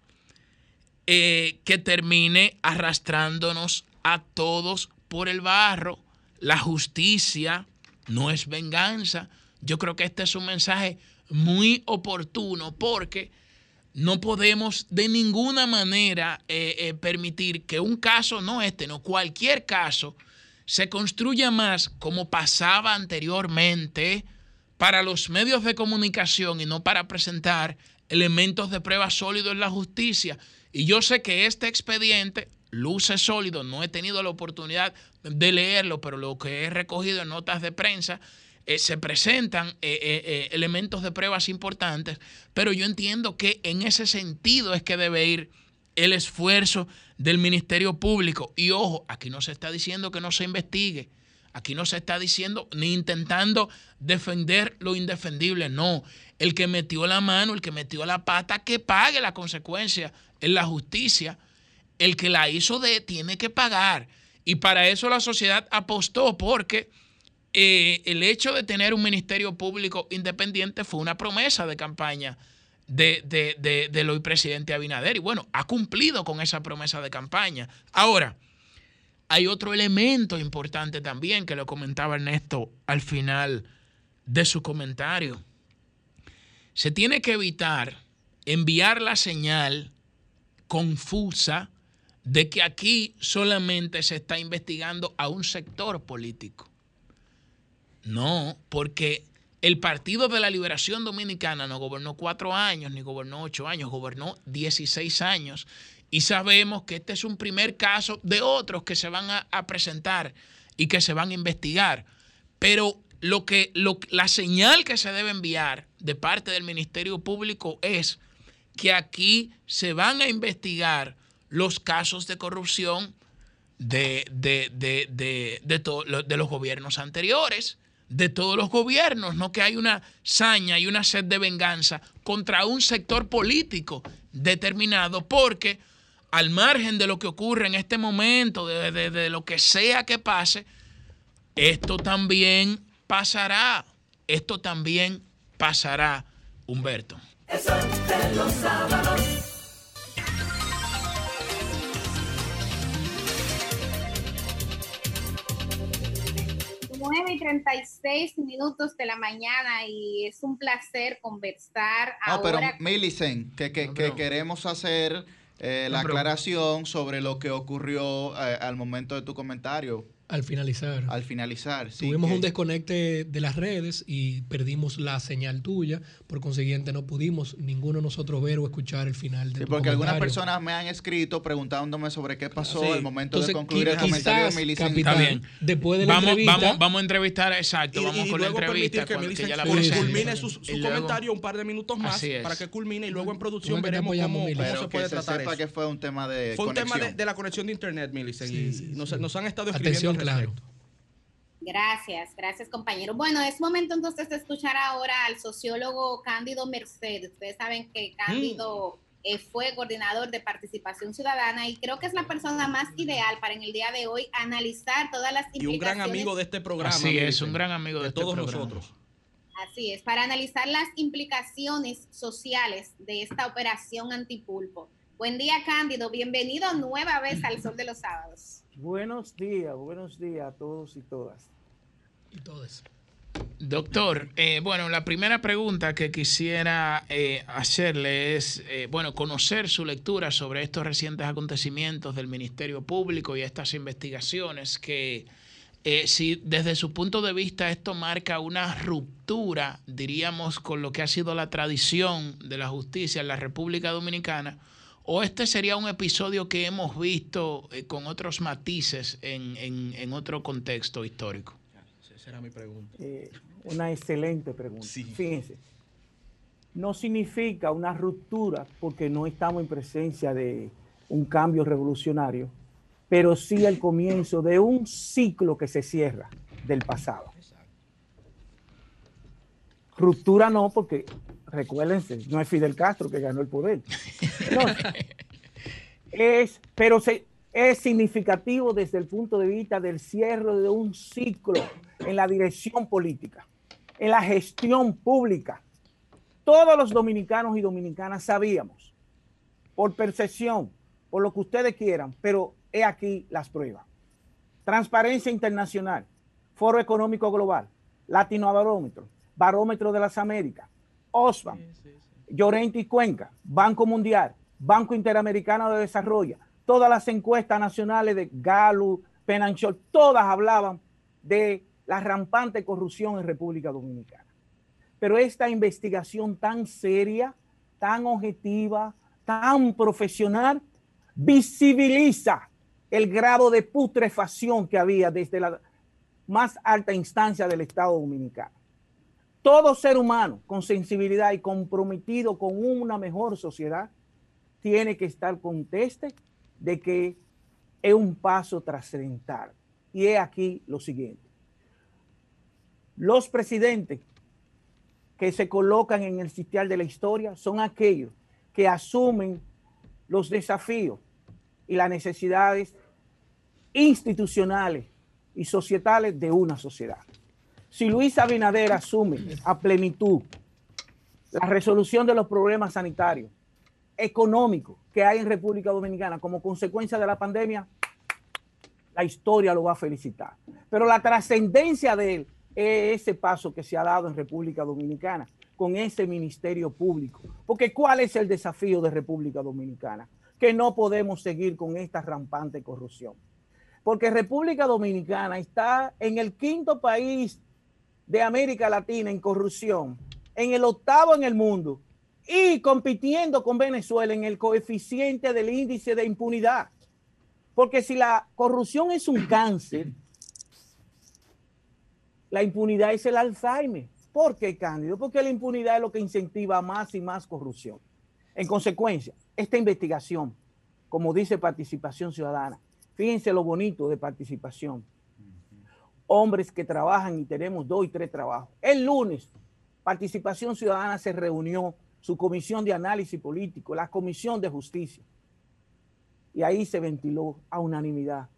[SPEAKER 3] eh, que termine arrastrándonos a todos por el barro. La justicia no es venganza. Yo creo que este es un mensaje muy oportuno porque no podemos de ninguna manera eh, eh, permitir que un caso, no este, no cualquier caso, se construya más como pasaba anteriormente para los medios de comunicación y no para presentar elementos de prueba sólidos en la justicia. Y yo sé que este expediente luce sólido, no he tenido la oportunidad de leerlo, pero lo que he recogido en notas de prensa, eh, se presentan eh, eh, elementos de pruebas importantes, pero yo entiendo que en ese sentido es que debe ir el esfuerzo del Ministerio Público. Y ojo, aquí no se está diciendo que no se investigue, aquí no se está diciendo ni intentando defender lo indefendible, no. El que metió la mano, el que metió la pata, que pague la consecuencia en la justicia. El que la hizo de tiene que pagar. Y para eso la sociedad apostó porque eh, el hecho de tener un ministerio público independiente fue una promesa de campaña de, de, de, del hoy presidente Abinader. Y bueno, ha cumplido con esa promesa de campaña. Ahora, hay otro elemento importante también que lo comentaba Ernesto al final de su comentario. Se tiene que evitar enviar la señal confusa de que aquí solamente se está investigando a un sector político. No, porque el Partido de la Liberación Dominicana no gobernó cuatro años, ni gobernó ocho años, gobernó 16 años. Y sabemos que este es un primer caso de otros que se van a, presentar y que se van a investigar. Pero lo que, lo, la señal que se debe enviar de parte del Ministerio Público es que aquí se van a investigar los casos de corrupción de, de, de, de, to- los gobiernos anteriores, de todos los gobiernos, no que hay una saña y una sed de venganza contra un sector político determinado, porque al margen de lo que ocurre en este momento, de, de- lo que sea que pase, esto también pasará, esto también pasará, Humberto.
[SPEAKER 19] Los sábados.
[SPEAKER 4] 9 y 36 minutos de la mañana y es un placer conversar
[SPEAKER 6] No, pero
[SPEAKER 4] ahora.
[SPEAKER 6] Millicent, que, que, que queremos hacer eh, la
[SPEAKER 1] No, pero-
[SPEAKER 6] aclaración sobre lo que ocurrió eh, al momento de tu comentario.
[SPEAKER 1] Al finalizar.
[SPEAKER 6] Al finalizar, sí.
[SPEAKER 1] Tuvimos
[SPEAKER 6] que-
[SPEAKER 1] un desconecte de las redes y perdimos la señal tuya. Por consiguiente, no pudimos ninguno de nosotros ver o escuchar el final de
[SPEAKER 6] Sí, porque algunas personas me han escrito preguntándome sobre qué pasó
[SPEAKER 1] Sí.
[SPEAKER 6] al momento
[SPEAKER 1] Entonces,
[SPEAKER 6] de concluir el comentario de Millicent.
[SPEAKER 1] capitán,
[SPEAKER 3] Está bien.
[SPEAKER 1] Después de la
[SPEAKER 3] vamos,
[SPEAKER 1] entrevista-
[SPEAKER 3] Vamos, vamos a entrevistar, exacto,
[SPEAKER 2] Y,
[SPEAKER 3] vamos
[SPEAKER 2] y
[SPEAKER 3] con la
[SPEAKER 2] luego
[SPEAKER 3] entrevista.
[SPEAKER 2] permitir que
[SPEAKER 3] cuando-
[SPEAKER 2] Millicent
[SPEAKER 3] ya la
[SPEAKER 2] cul-
[SPEAKER 3] presente.
[SPEAKER 2] culmine su, su
[SPEAKER 3] luego-
[SPEAKER 2] comentario un par de minutos más para que culmine y luego en producción
[SPEAKER 1] ¿Cómo es que
[SPEAKER 2] veremos cómo, cómo
[SPEAKER 6] Pero
[SPEAKER 2] se
[SPEAKER 6] que
[SPEAKER 2] puede
[SPEAKER 6] se
[SPEAKER 2] tratar
[SPEAKER 6] sepa
[SPEAKER 2] eso.
[SPEAKER 6] que fue un tema de
[SPEAKER 2] Fue un tema de, la conexión de internet, Millicent, y nos, nos han estado escribiendo
[SPEAKER 1] claro.
[SPEAKER 2] respecto.
[SPEAKER 4] Gracias, gracias compañero. Bueno, es momento entonces de escuchar ahora al sociólogo Cándido Mercedes. Ustedes saben que Cándido eh, fue coordinador de participación ciudadana y creo que es la persona más ideal para en el día de hoy analizar todas las
[SPEAKER 2] Y un gran
[SPEAKER 4] implicaciones
[SPEAKER 2] amigo de este programa.
[SPEAKER 3] Así es, un gran amigo de, este
[SPEAKER 2] todos
[SPEAKER 3] programa.
[SPEAKER 2] nosotros.
[SPEAKER 4] Así es, para analizar las implicaciones sociales de esta operación antipulpo. Buen día, Cándido. Bienvenido nueva vez al Sol de los Sábados.
[SPEAKER 23] Buenos días, buenos días a todos y todas.
[SPEAKER 1] Y todos.
[SPEAKER 3] Doctor, eh, bueno, la primera pregunta que quisiera eh, hacerle es, eh, bueno, conocer su lectura sobre estos recientes acontecimientos del Ministerio Público y estas investigaciones que, eh, si desde su punto de vista esto marca una ruptura, diríamos, con lo que ha sido la tradición de la justicia en la República Dominicana, o este sería un episodio que hemos visto eh, con otros matices en, en- en otro contexto histórico.
[SPEAKER 2] Esa era mi pregunta.
[SPEAKER 23] Eh, una excelente pregunta. Fíjense, no significa una ruptura porque no estamos en presencia de un cambio revolucionario, pero sí el comienzo de un ciclo que se cierra del pasado. Ruptura no, porque recuérdense, no es Fidel Castro que ganó el poder. No, es, pero se- es significativo desde el punto de vista del cierre de un ciclo en la dirección política, en la gestión pública. Todos los dominicanos y dominicanas sabíamos, por percepción, por lo que ustedes quieran, pero he aquí las pruebas. Transparencia Internacional, Foro Económico Global, Latinobarómetro, Barómetro de las Américas, Osvam, Llorente y Cuenca, Banco Mundial, Banco Interamericano de Desarrollo, todas las encuestas nacionales de Gallup, Penanchol, todas hablaban de la rampante corrupción en República Dominicana. Pero esta investigación tan seria, tan objetiva, tan profesional, visibiliza el grado de putrefacción que había desde la más alta instancia del Estado Dominicano. Todo ser humano con sensibilidad y comprometido con una mejor sociedad tiene que estar conteste de que es un paso trascendental. Y es aquí lo siguiente. Los presidentes que se colocan en el sitial de la historia son aquellos que asumen los desafíos y las necesidades institucionales y societales de una sociedad. Si Luis Abinader asume a plenitud la resolución de los problemas sanitarios, económicos que hay en República Dominicana como consecuencia de la pandemia, la historia lo va a felicitar. Pero la trascendencia de él es ese paso que se ha dado en República Dominicana con ese ministerio público. Porque ¿cuál es el desafío de República Dominicana? Que no podemos seguir con esta rampante corrupción. Porque República Dominicana está en el quinto país de América Latina en corrupción, en el octavo en el mundo y compitiendo con Venezuela en el coeficiente del índice de impunidad. Porque si la corrupción es un cáncer, la impunidad es el Alzheimer. ¿Por qué, Cándido? Porque la impunidad es lo que incentiva más y más corrupción. En consecuencia, esta investigación, como dice participación ciudadana, fíjense lo bonito de participación. Hombres que trabajan y tenemos dos y tres trabajos. El lunes, participación ciudadana se reunió su comisión de análisis político, la comisión de justicia. Y ahí se ventiló a unanimidad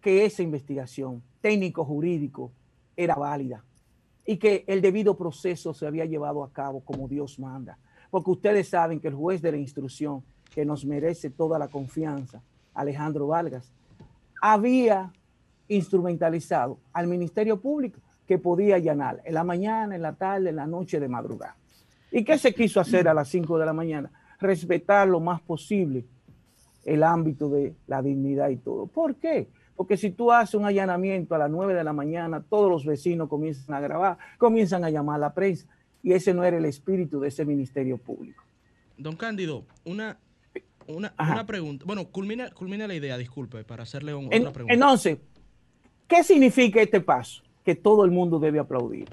[SPEAKER 23] que esa investigación técnico-jurídico era válida y que el debido proceso se había llevado a cabo como Dios manda. Porque ustedes saben que el juez de la instrucción, que nos merece toda la confianza, Alejandro Vargas, había instrumentalizado al Ministerio Público que podía allanar en la mañana, en la tarde, en la noche, de madrugada. ¿Y qué se quiso hacer a las 5 de la mañana? Respetar lo más posible el ámbito de la dignidad y todo. ¿Por qué? Porque si tú haces un allanamiento a las 9 de la mañana, todos los vecinos comienzan a grabar, comienzan a llamar a la prensa. Y ese no era el espíritu de ese Ministerio Público.
[SPEAKER 2] Don Cándido, una, una, una pregunta. Bueno, culmina, culmina la idea, disculpe, para hacerle un-
[SPEAKER 23] En-
[SPEAKER 2] otra pregunta.
[SPEAKER 23] entonces, ¿qué significa este paso? Que todo el mundo debe aplaudir.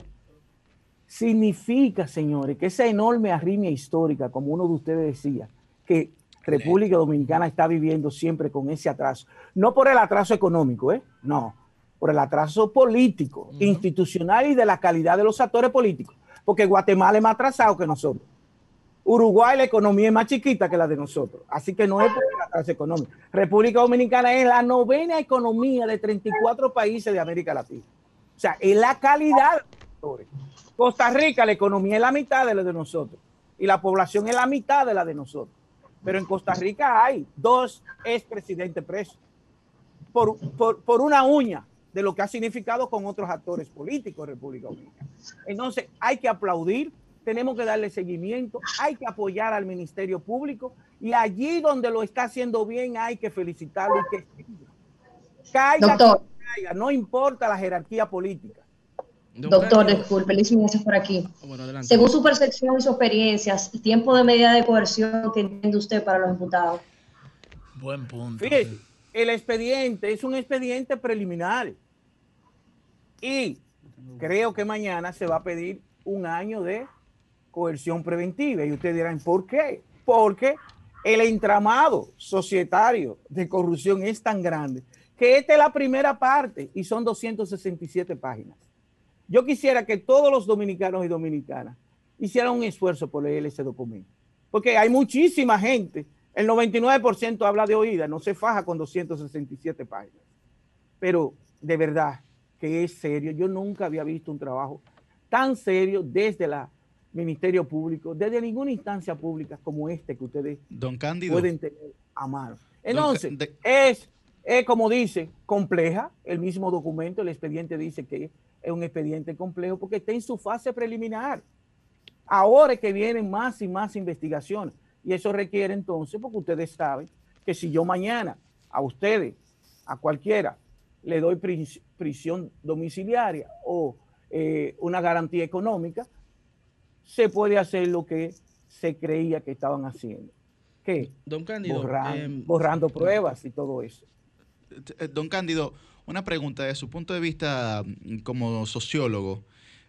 [SPEAKER 23] Significa, señores, que esa enorme arritmia histórica, como uno de ustedes decía, que República Dominicana está viviendo siempre con ese atraso. No por el atraso económico, ¿eh? No, por el atraso político, institucional y de la calidad de los actores políticos. Porque Guatemala es más atrasado que nosotros. Uruguay la economía es más chiquita que la de nosotros, así que no es por el atraso económico. República Dominicana es la novena economía de 34 países de América Latina. O sea, es la calidad de los actores. Costa Rica, la economía es la mitad de la de nosotros y la población es la mitad de la de nosotros. Pero en Costa Rica hay dos expresidentes presos por, por, por una uña de lo que ha significado con otros actores políticos en República Dominicana. Entonces, hay que aplaudir, tenemos que darle seguimiento, hay que apoyar al Ministerio Público y allí donde lo está haciendo bien hay que felicitarlo y que caiga, caiga, no importa la jerarquía política.
[SPEAKER 5] Doctor, disculpe, Liz Meneses por aquí.
[SPEAKER 23] adelante.
[SPEAKER 5] Según su percepción y su experiencia, el tiempo de medida de coerción que entiende usted para los imputados.
[SPEAKER 3] Buen punto.
[SPEAKER 23] Fíjese, el expediente es un expediente preliminar. Y creo que mañana se va a pedir un año de coerción preventiva. Y ustedes dirán, ¿por qué? Porque el entramado societario de corrupción es tan grande que esta es la primera parte y son 267 páginas. Yo quisiera que todos los dominicanos y dominicanas hicieran un esfuerzo por leer ese documento. Porque hay muchísima gente, el 99% habla de oída, no se faja con 267 páginas. Pero de verdad que es serio. Yo nunca había visto un trabajo tan serio desde el Ministerio Público, desde ninguna instancia pública como este que ustedes
[SPEAKER 6] Don Cándido.
[SPEAKER 23] pueden tener a mano. Entonces, es, es como dice, compleja. El mismo documento, el expediente dice que es un expediente complejo porque está en su fase preliminar. Ahora es que vienen más y más investigaciones. Y eso requiere entonces, porque ustedes saben que si yo mañana a ustedes, a cualquiera, le doy pris- prisión domiciliaria o eh, una garantía económica, se puede hacer lo que se creía que estaban haciendo. ¿Qué?
[SPEAKER 2] Don Cándido,
[SPEAKER 23] Borran-
[SPEAKER 2] em,
[SPEAKER 23] borrando pruebas y todo eso.
[SPEAKER 6] Eh, Don Cándido, una pregunta de su punto de vista mm, como sociólogo.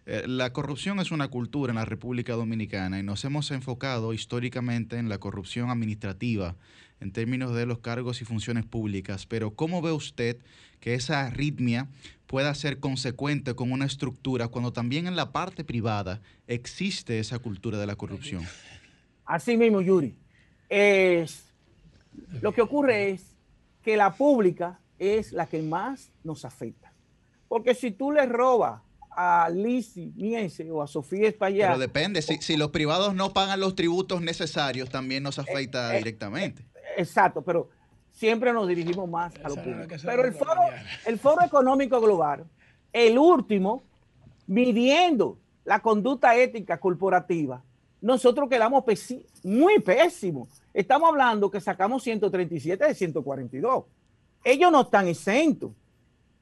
[SPEAKER 6] Eh, La corrupción es una cultura en la República Dominicana y nos hemos enfocado históricamente en la corrupción administrativa en términos de los cargos y funciones públicas, pero ¿cómo ve usted que esa arritmia pueda ser consecuente con una estructura cuando también en la parte privada existe esa cultura de la corrupción?
[SPEAKER 23] Así mismo, Yuri. Es, lo que ocurre es que la pública es la que más nos afecta. Porque si tú le robas a Lizzie Miese o a Sofía Espaillat,
[SPEAKER 6] Pero depende, si, si los privados no pagan los tributos necesarios, también nos afecta
[SPEAKER 23] eh,
[SPEAKER 6] directamente.
[SPEAKER 23] exacto, pero siempre nos dirigimos más a lo público. Pero el foro, el foro Económico Global, el último, midiendo la conducta ética corporativa, nosotros quedamos pesi- muy pésimos. Estamos hablando que sacamos 137 de 142. Ellos no están exentos,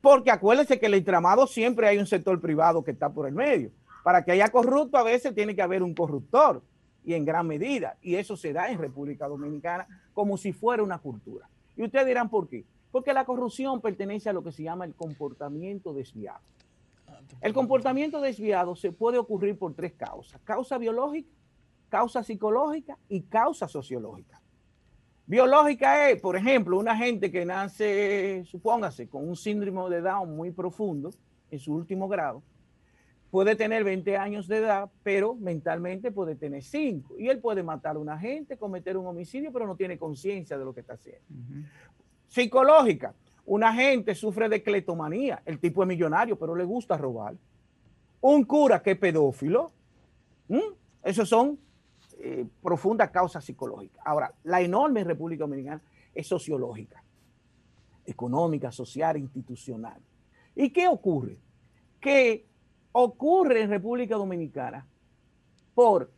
[SPEAKER 23] porque acuérdense que el entramado siempre hay un sector privado que está por el medio. Para que haya corrupto, a veces tiene que haber un corruptor, y en gran medida. Y eso se da en República Dominicana como si fuera una cultura. Y ustedes dirán, ¿por qué? Porque la corrupción pertenece a lo que se llama el comportamiento desviado. El comportamiento desviado se puede ocurrir por tres causas. Causa biológica, causa psicológica y causa sociológica. Biológica es, por ejemplo, una gente que nace, supóngase, con un síndrome de Down muy profundo en su último grado, puede tener 20 años de edad, pero mentalmente puede tener 5. Y él puede matar a una gente, cometer un homicidio, pero no tiene conciencia de lo que está haciendo. Psicológica. Una gente sufre de cletomanía. El tipo es millonario, pero le gusta robar. Un cura que es pedófilo. ¿Mm? Esos son eh, profundas causas psicológicas. Ahora, la enorme República Dominicana es sociológica, económica, social, institucional. ¿Y qué ocurre? Que ocurre en República Dominicana por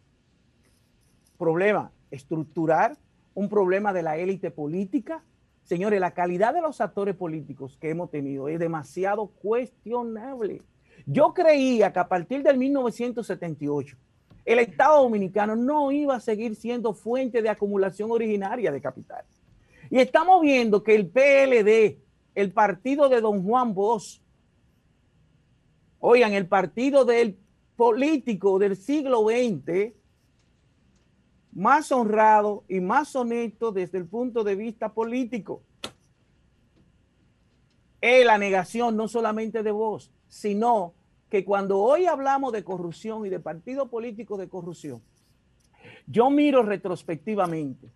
[SPEAKER 23] problema estructural, un problema de la élite política. Señores, la calidad de los actores políticos que hemos tenido es demasiado cuestionable. Yo creía que a partir del 1978 el Estado dominicano no iba a seguir siendo fuente de acumulación originaria de capital. Y estamos viendo que el PLD, el partido de don Juan Bosch, oigan, el partido del político del siglo XX, más honrado y más honesto desde el punto de vista político. Es la negación no solamente de vos, sino que cuando hoy hablamos de corrupción y de partido político de corrupción, yo miro retrospectivamente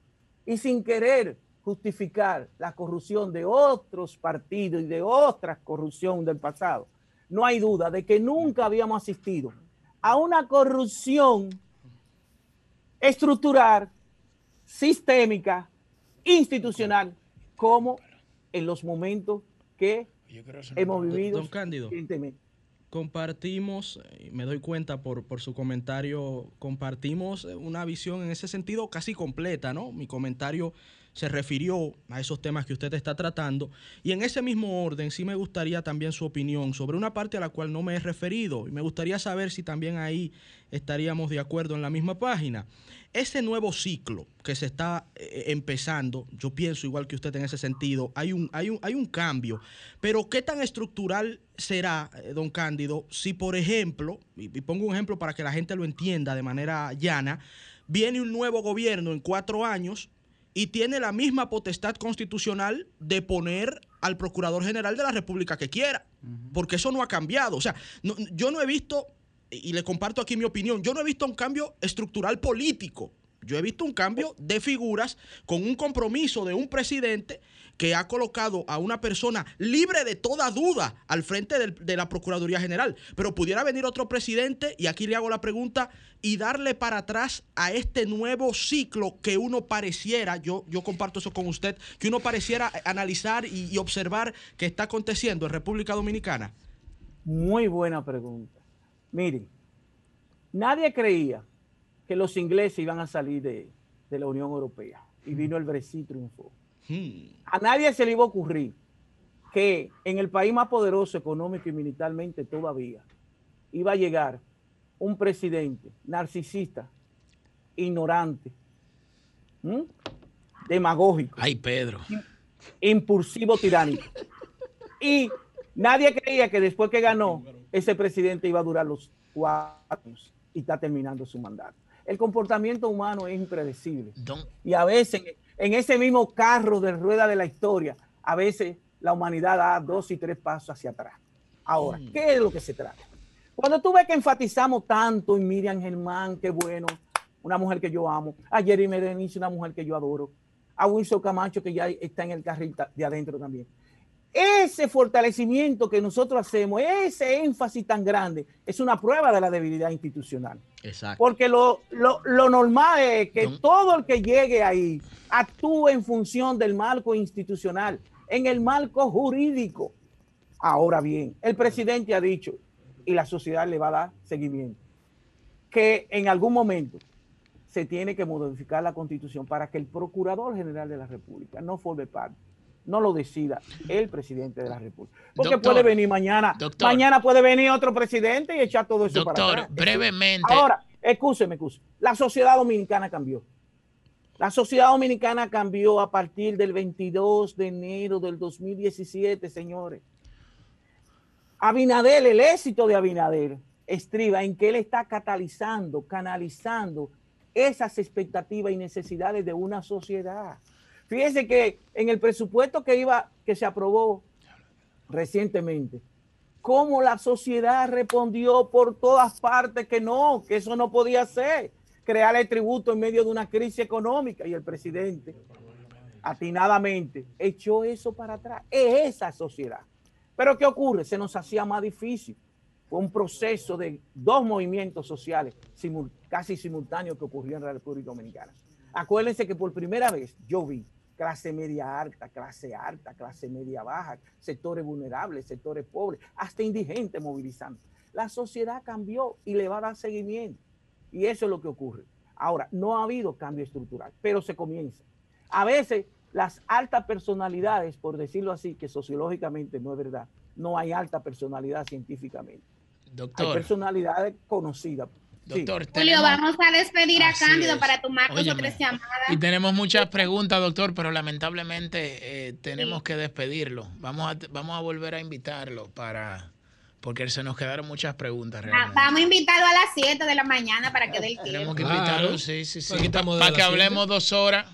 [SPEAKER 23] y sin querer justificar la corrupción de otros partidos y de otra corrupción del pasado, no hay duda de que nunca habíamos asistido a una corrupción estructural, sistémica, institucional, como en los momentos que hemos vivido
[SPEAKER 2] Don Cándido.
[SPEAKER 23] recientemente.
[SPEAKER 2] Compartimos, eh, me doy cuenta por, por su comentario, compartimos eh, una visión en ese sentido casi completa, ¿no? Mi comentario se refirió a esos temas que usted está tratando. Y en ese mismo orden sí me gustaría también su opinión sobre una parte a la cual no me he referido. Y me gustaría saber si también ahí estaríamos de acuerdo en la misma página. Ese nuevo ciclo que se está eh, empezando, yo pienso igual que usted en ese sentido, hay un, hay un, hay un cambio, pero ¿qué tan estructural será, eh, don Cándido, si por ejemplo, y, y pongo un ejemplo para que la gente lo entienda de manera llana, viene un nuevo gobierno en cuatro años y tiene la misma potestad constitucional de poner al Procurador General de la República que quiera, porque eso no ha cambiado. O sea, no- yo no he visto, y le comparto aquí mi opinión, yo no he visto un cambio estructural político. Yo he visto un cambio de figuras con un compromiso de un presidente que ha colocado a una persona libre de toda duda al frente de la Procuraduría General. Pero pudiera venir otro presidente, y aquí le hago la pregunta, y darle para atrás a este nuevo ciclo que uno pareciera, yo, yo comparto eso con usted, que uno pareciera analizar y, y observar que está aconteciendo en República Dominicana.
[SPEAKER 23] Muy buena pregunta. Miren, nadie creía que los ingleses iban a salir de, de la Unión Europea y vino el Brexit triunfó. A nadie se le iba a ocurrir que en el país más poderoso económico y militarmente todavía iba a llegar un presidente narcisista, ignorante, ¿m? demagógico,
[SPEAKER 3] Ay, Pedro.
[SPEAKER 23] impulsivo, tiránico. Y nadie creía que después que ganó, ese presidente iba a durar los cuatro años y está terminando su mandato. El comportamiento humano es impredecible. Y a veces, en ese mismo carro de rueda de la historia, a veces la humanidad da dos y tres pasos hacia atrás. Ahora, ¿qué es lo que se trata? Cuando tú ves que enfatizamos tanto en Miriam Germán, qué bueno, una mujer que yo amo, a Jerry Merenice, una mujer que yo adoro, a Wilson Camacho, que ya está en el carril de adentro también. Ese fortalecimiento que nosotros hacemos, ese énfasis tan grande, es una prueba de la debilidad institucional.
[SPEAKER 2] Exacto.
[SPEAKER 23] Porque lo, lo- lo normal es que todo el que llegue ahí actúe en función del marco institucional, en el marco jurídico. Ahora bien, el presidente ha dicho, y la sociedad le va a dar seguimiento, que en algún momento se tiene que modificar la constitución para que el procurador general de la República no forme parte, no lo decida el presidente de la República. Porque
[SPEAKER 3] Doctor,
[SPEAKER 23] puede venir mañana,
[SPEAKER 3] doctor.
[SPEAKER 23] mañana puede venir otro presidente y echar todo eso para
[SPEAKER 3] Doctor, brevemente.
[SPEAKER 23] Ahora, escúcheme, escúcheme. La sociedad dominicana cambió. La sociedad dominicana cambió a partir del 22 de enero del 2017, señores. Abinader, el éxito de Abinader estriba en que él está catalizando, canalizando esas expectativas y necesidades de una sociedad. Fíjense que en el presupuesto que iba, que se aprobó recientemente, cómo la sociedad respondió por todas partes que no, que eso no podía ser, crear el tributo en medio de una crisis económica y el presidente atinadamente echó eso para atrás. Es esa sociedad. Pero ¿qué ocurre? Se nos hacía más difícil. Fue un proceso de dos movimientos sociales casi simultáneos que ocurrieron en la República Dominicana. Acuérdense que por primera vez yo vi clase media alta, clase alta, clase media baja, sectores vulnerables, sectores pobres, hasta indigentes movilizando. La sociedad cambió y le va a dar seguimiento. Y eso es lo que ocurre. Ahora, no ha habido cambio estructural, pero se comienza. A veces las altas personalidades, por decirlo así, que sociológicamente no es verdad, no hay alta personalidad científicamente. Hay
[SPEAKER 3] Doctor,
[SPEAKER 23] personalidades conocidas. Sí.
[SPEAKER 3] doctor,
[SPEAKER 4] Julio,
[SPEAKER 3] tenemos-
[SPEAKER 4] vamos a despedir a
[SPEAKER 3] Así
[SPEAKER 4] Cándido
[SPEAKER 3] es.
[SPEAKER 4] para tomar dos o tres llamadas.
[SPEAKER 3] Y tenemos muchas preguntas, doctor, pero lamentablemente eh, tenemos que despedirlo. Vamos a, vamos a volver a invitarlo para porque se nos quedaron muchas preguntas
[SPEAKER 4] Va-
[SPEAKER 3] realmente.
[SPEAKER 4] Vamos a invitarlo a las 7 de la mañana para que dé el
[SPEAKER 3] Tenemos
[SPEAKER 4] tiempo.
[SPEAKER 3] que invitarlo, sí, sí, sí.
[SPEAKER 1] Aquí estamos
[SPEAKER 3] Para que
[SPEAKER 1] siete.
[SPEAKER 3] hablemos dos horas.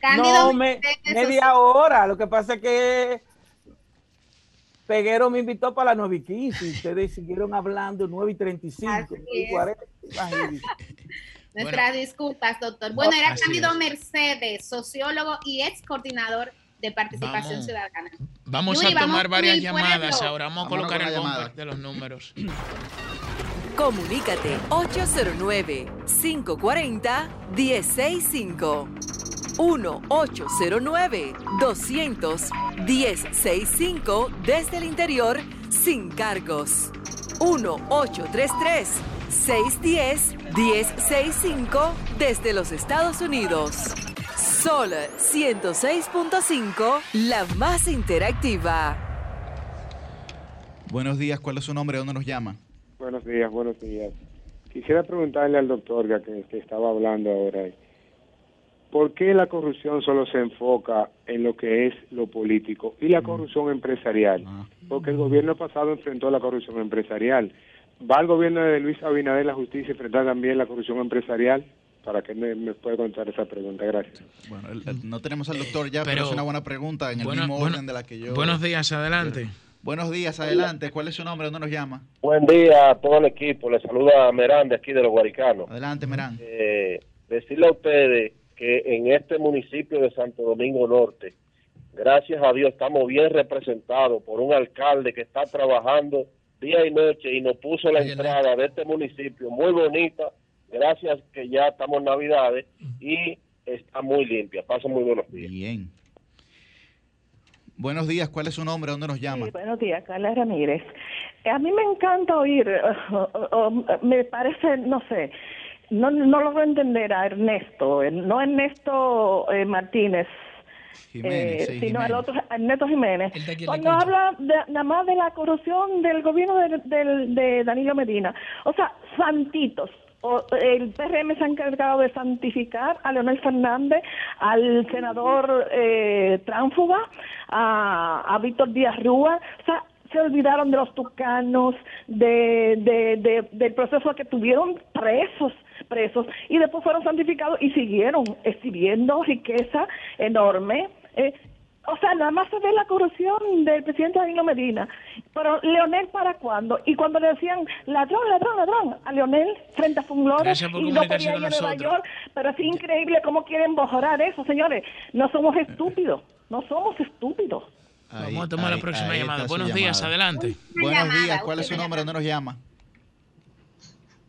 [SPEAKER 4] Cándido
[SPEAKER 23] no, me- media hora. Lo que pasa es que Peguero me invitó para las 9 y 15 y ustedes siguieron hablando 9 y 35,
[SPEAKER 4] Así
[SPEAKER 23] 9 y
[SPEAKER 4] es.
[SPEAKER 23] 40. imagínense.
[SPEAKER 4] Nuestras disculpas, doctor. Bueno, era Cándido
[SPEAKER 3] es.
[SPEAKER 4] Mercedes, sociólogo y ex coordinador de participación
[SPEAKER 3] Vamos.
[SPEAKER 4] ciudadana.
[SPEAKER 3] Vamos
[SPEAKER 4] Yuri,
[SPEAKER 3] a tomar
[SPEAKER 4] vamos
[SPEAKER 3] varias llamadas.
[SPEAKER 4] pueblo.
[SPEAKER 3] Ahora vamos a colocar el
[SPEAKER 6] llamada.
[SPEAKER 3] de los números.
[SPEAKER 9] Comunícate 809-540-1065. 1-809-200-1065 desde el interior sin cargos. 1-833-610-1065 desde los Estados Unidos. Sol 106.5, la más interactiva.
[SPEAKER 6] Buenos días, ¿cuál es su nombre? ¿Dónde nos llama?
[SPEAKER 24] Buenos días, buenos días. Quisiera preguntarle al doctor, ya que, que estaba hablando ahora, ¿por qué la corrupción solo se enfoca en lo que es lo político y la corrupción empresarial? Porque el gobierno pasado enfrentó la corrupción empresarial. ¿Va el gobierno de Luis Abinader la justicia a enfrentar también la corrupción empresarial? Para que me, me pueda contar esa pregunta, gracias.
[SPEAKER 6] Bueno, el- el- no tenemos al doctor ya, pero,
[SPEAKER 3] pero-
[SPEAKER 6] es una buena pregunta en el
[SPEAKER 3] Bueno,
[SPEAKER 6] mismo
[SPEAKER 3] bueno,
[SPEAKER 6] orden de la que yo.
[SPEAKER 3] Buenos días, adelante.
[SPEAKER 6] Buenos días, adelante. ¿Cuál es su nombre? ¿Dónde nos llama?
[SPEAKER 25] Buen día a todo el equipo. Les saluda Merán de aquí de los Guaricanos.
[SPEAKER 6] Adelante, Merán.
[SPEAKER 25] Eh, decirle a ustedes que en este municipio de Santo Domingo Norte, gracias a Dios, estamos bien representados por un alcalde que está trabajando día y noche y nos puso la entrada de este municipio muy bonita. Gracias que ya estamos en Navidades y está muy limpia. Pasen muy buenos días.
[SPEAKER 6] Bien. Buenos días, ¿cuál es su nombre? ¿Dónde nos llama?
[SPEAKER 26] Sí, buenos días, Carla Ramírez. A mí me encanta oír, o- o- me parece, no sé, no, no logro entender a Ernesto, eh, no Ernesto eh, Martínez,
[SPEAKER 6] Jiménez,
[SPEAKER 26] eh,
[SPEAKER 6] sí,
[SPEAKER 26] sino
[SPEAKER 6] Jiménez.
[SPEAKER 26] el otro, Ernesto Jiménez. Cuando habla de- nada más de la corrupción del gobierno de, del- de Danilo Medina, o sea, santitos. O- el PRM se ha encargado de santificar a Leonel Fernández, al senador eh, Tránfuga, a, a Víctor Díaz Rúa. O sea, se olvidaron de los tucanos, de, de, de- del proceso que tuvieron presos, presos, y después fueron santificados y siguieron exhibiendo riqueza enorme. eh, o sea, nada más se ve la corrupción del presidente Danilo Medina. Pero Leonel, ¿para cuándo? Y cuando le decían ladrón, ladrón, ladrón a Leonel frente a Funglore
[SPEAKER 3] Gracias por
[SPEAKER 26] y no
[SPEAKER 3] comunicarse
[SPEAKER 26] podía
[SPEAKER 3] con
[SPEAKER 26] ir a Nueva
[SPEAKER 3] nosotros.
[SPEAKER 26] York. Pero es increíble cómo quieren borrar eso, señores. No somos estúpidos. No somos estúpidos.
[SPEAKER 3] Vamos a tomar la próxima llamada. Buenos días,
[SPEAKER 6] llamada.
[SPEAKER 3] adelante.
[SPEAKER 6] Buenos días, ¿cuál es su nombre? ¿Dónde nos llama?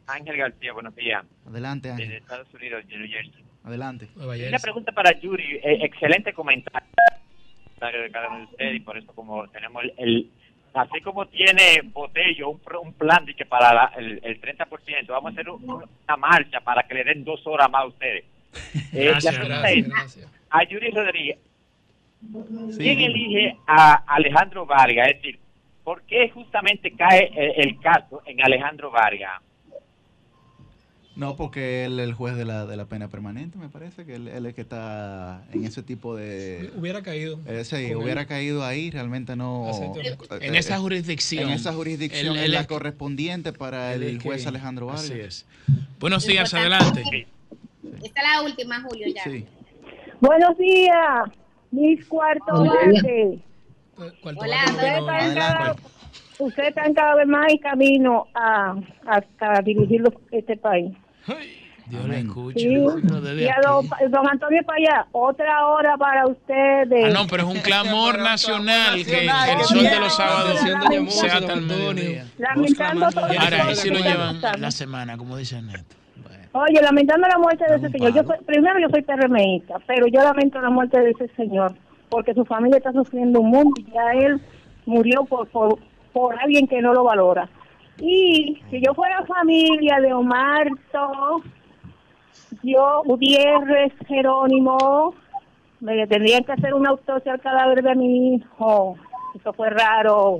[SPEAKER 27] Ángel García, buenos días.
[SPEAKER 6] Adelante,
[SPEAKER 27] Desde
[SPEAKER 6] Ángel.
[SPEAKER 27] Estados Unidos, New Jersey.
[SPEAKER 6] Adelante.
[SPEAKER 27] Una pregunta para Yuri. Eh, excelente comentario de cada uno de ustedes y por eso como tenemos el... el- así como tiene Botello un, pro- un plan de que para la- el, el 30%, vamos a hacer un- una marcha para que le den dos horas más a ustedes. Eh,
[SPEAKER 1] Gracias, gracias, gracias.
[SPEAKER 27] a Yuri Rodríguez,
[SPEAKER 1] Sí,
[SPEAKER 27] ¿quién elige a Alejandro Vargas? Es decir, ¿por qué justamente cae el, el caso en Alejandro Vargas?
[SPEAKER 6] No, porque él es el juez de la, de la pena permanente, me parece que él, él es el que está en ese tipo de...
[SPEAKER 1] Hubiera caído.
[SPEAKER 6] Eh, sí, hubiera
[SPEAKER 1] él.
[SPEAKER 6] caído ahí, realmente no...
[SPEAKER 3] En esa jurisdicción.
[SPEAKER 6] En esa jurisdicción
[SPEAKER 3] Él-
[SPEAKER 6] es la
[SPEAKER 3] es-
[SPEAKER 6] correspondiente para el juez
[SPEAKER 3] que-
[SPEAKER 6] Alejandro Vargas.
[SPEAKER 3] así es. Buenos días, adelante.
[SPEAKER 4] Esta es la última, Julio, ya.
[SPEAKER 28] Buenos días, mis. Verde.
[SPEAKER 4] Hola,
[SPEAKER 28] Ustedes están, cada, ustedes están cada vez más en camino a, a, a dirigir este país.
[SPEAKER 3] Dios le escuche.
[SPEAKER 28] Sí.
[SPEAKER 3] Pero desde
[SPEAKER 28] Y a don, don Antonio Payá, otra hora para ustedes.
[SPEAKER 3] Ah, no, pero es un clamor nacional que el sol de los sábados sea hasta el mediodía.
[SPEAKER 28] Lamentando todo
[SPEAKER 3] Ahora,
[SPEAKER 28] esto
[SPEAKER 3] ahí sí
[SPEAKER 28] que
[SPEAKER 3] lo llevan la semana, como dice Neto.
[SPEAKER 28] Oye, lamentando la muerte de ese señor. Yo soy, primero, yo soy PRMista, pero yo lamento la muerte de ese señor, porque su familia está sufriendo un mundo y ya él murió por, por, por alguien que no lo valora. Y si yo fuera familia de Omarto, yo, Gutiérrez, Jerónimo, me tendrían que hacer una autopsia al cadáver de mi hijo. Eso fue raro.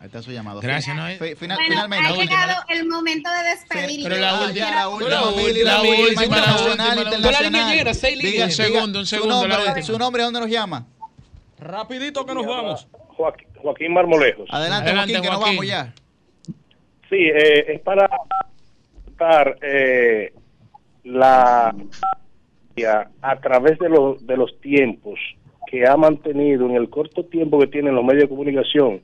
[SPEAKER 6] Ahí está su llamado.
[SPEAKER 3] Gracias, ¿no?
[SPEAKER 6] fi- final-
[SPEAKER 4] Bueno,
[SPEAKER 6] finalmente,
[SPEAKER 4] ha llegado el momento de despedir.
[SPEAKER 3] pero la última,
[SPEAKER 6] la última,
[SPEAKER 3] la última,
[SPEAKER 6] la última,
[SPEAKER 3] última,
[SPEAKER 1] seis líneas.
[SPEAKER 3] Un segundo, un segundo,
[SPEAKER 6] su nombre, ¿dónde nos llama?
[SPEAKER 1] Rapidito que nos vamos.
[SPEAKER 25] Joaquín, Joaquín Marmolejos.
[SPEAKER 6] Adelante, Joaquín, que nos vamos ya.
[SPEAKER 25] Sí, eh, es para dar eh, la a través de, los de los tiempos que ha mantenido en el corto tiempo que tienen los medios de comunicación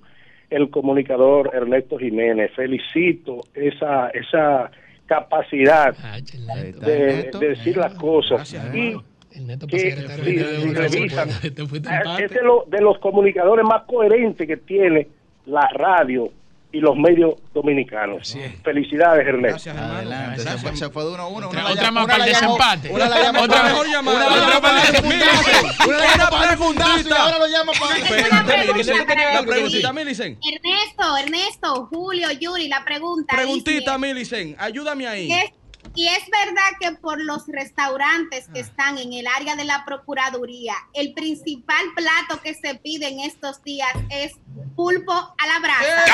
[SPEAKER 25] el comunicador Ernesto Jiménez. Felicito esa esa capacidad de, de decir las cosas y que revisan, es de, lo- de los comunicadores más coherentes que tiene la radio y los medios dominicanos. Felicidades, Ernesto.
[SPEAKER 6] Adelante, se fue, se fue de uno a uno.
[SPEAKER 3] Otra-
[SPEAKER 6] Una
[SPEAKER 3] más para el desempate.
[SPEAKER 6] Una la llama
[SPEAKER 3] Otra
[SPEAKER 6] para
[SPEAKER 3] mejor
[SPEAKER 2] llamada.
[SPEAKER 6] Una la
[SPEAKER 2] Otra
[SPEAKER 6] llama para el. Una la llama para el y ahora lo llama para
[SPEAKER 2] La
[SPEAKER 4] ti.
[SPEAKER 2] preguntita, Milicen.
[SPEAKER 4] Ernesto, Ernesto, Julio, Yuri, la pregunta.
[SPEAKER 2] Preguntita, Milicen. Ayúdame ahí
[SPEAKER 4] y es verdad que por los restaurantes que ah. están en el área de la Procuraduría, el principal plato que se pide en estos días es pulpo a la brasa.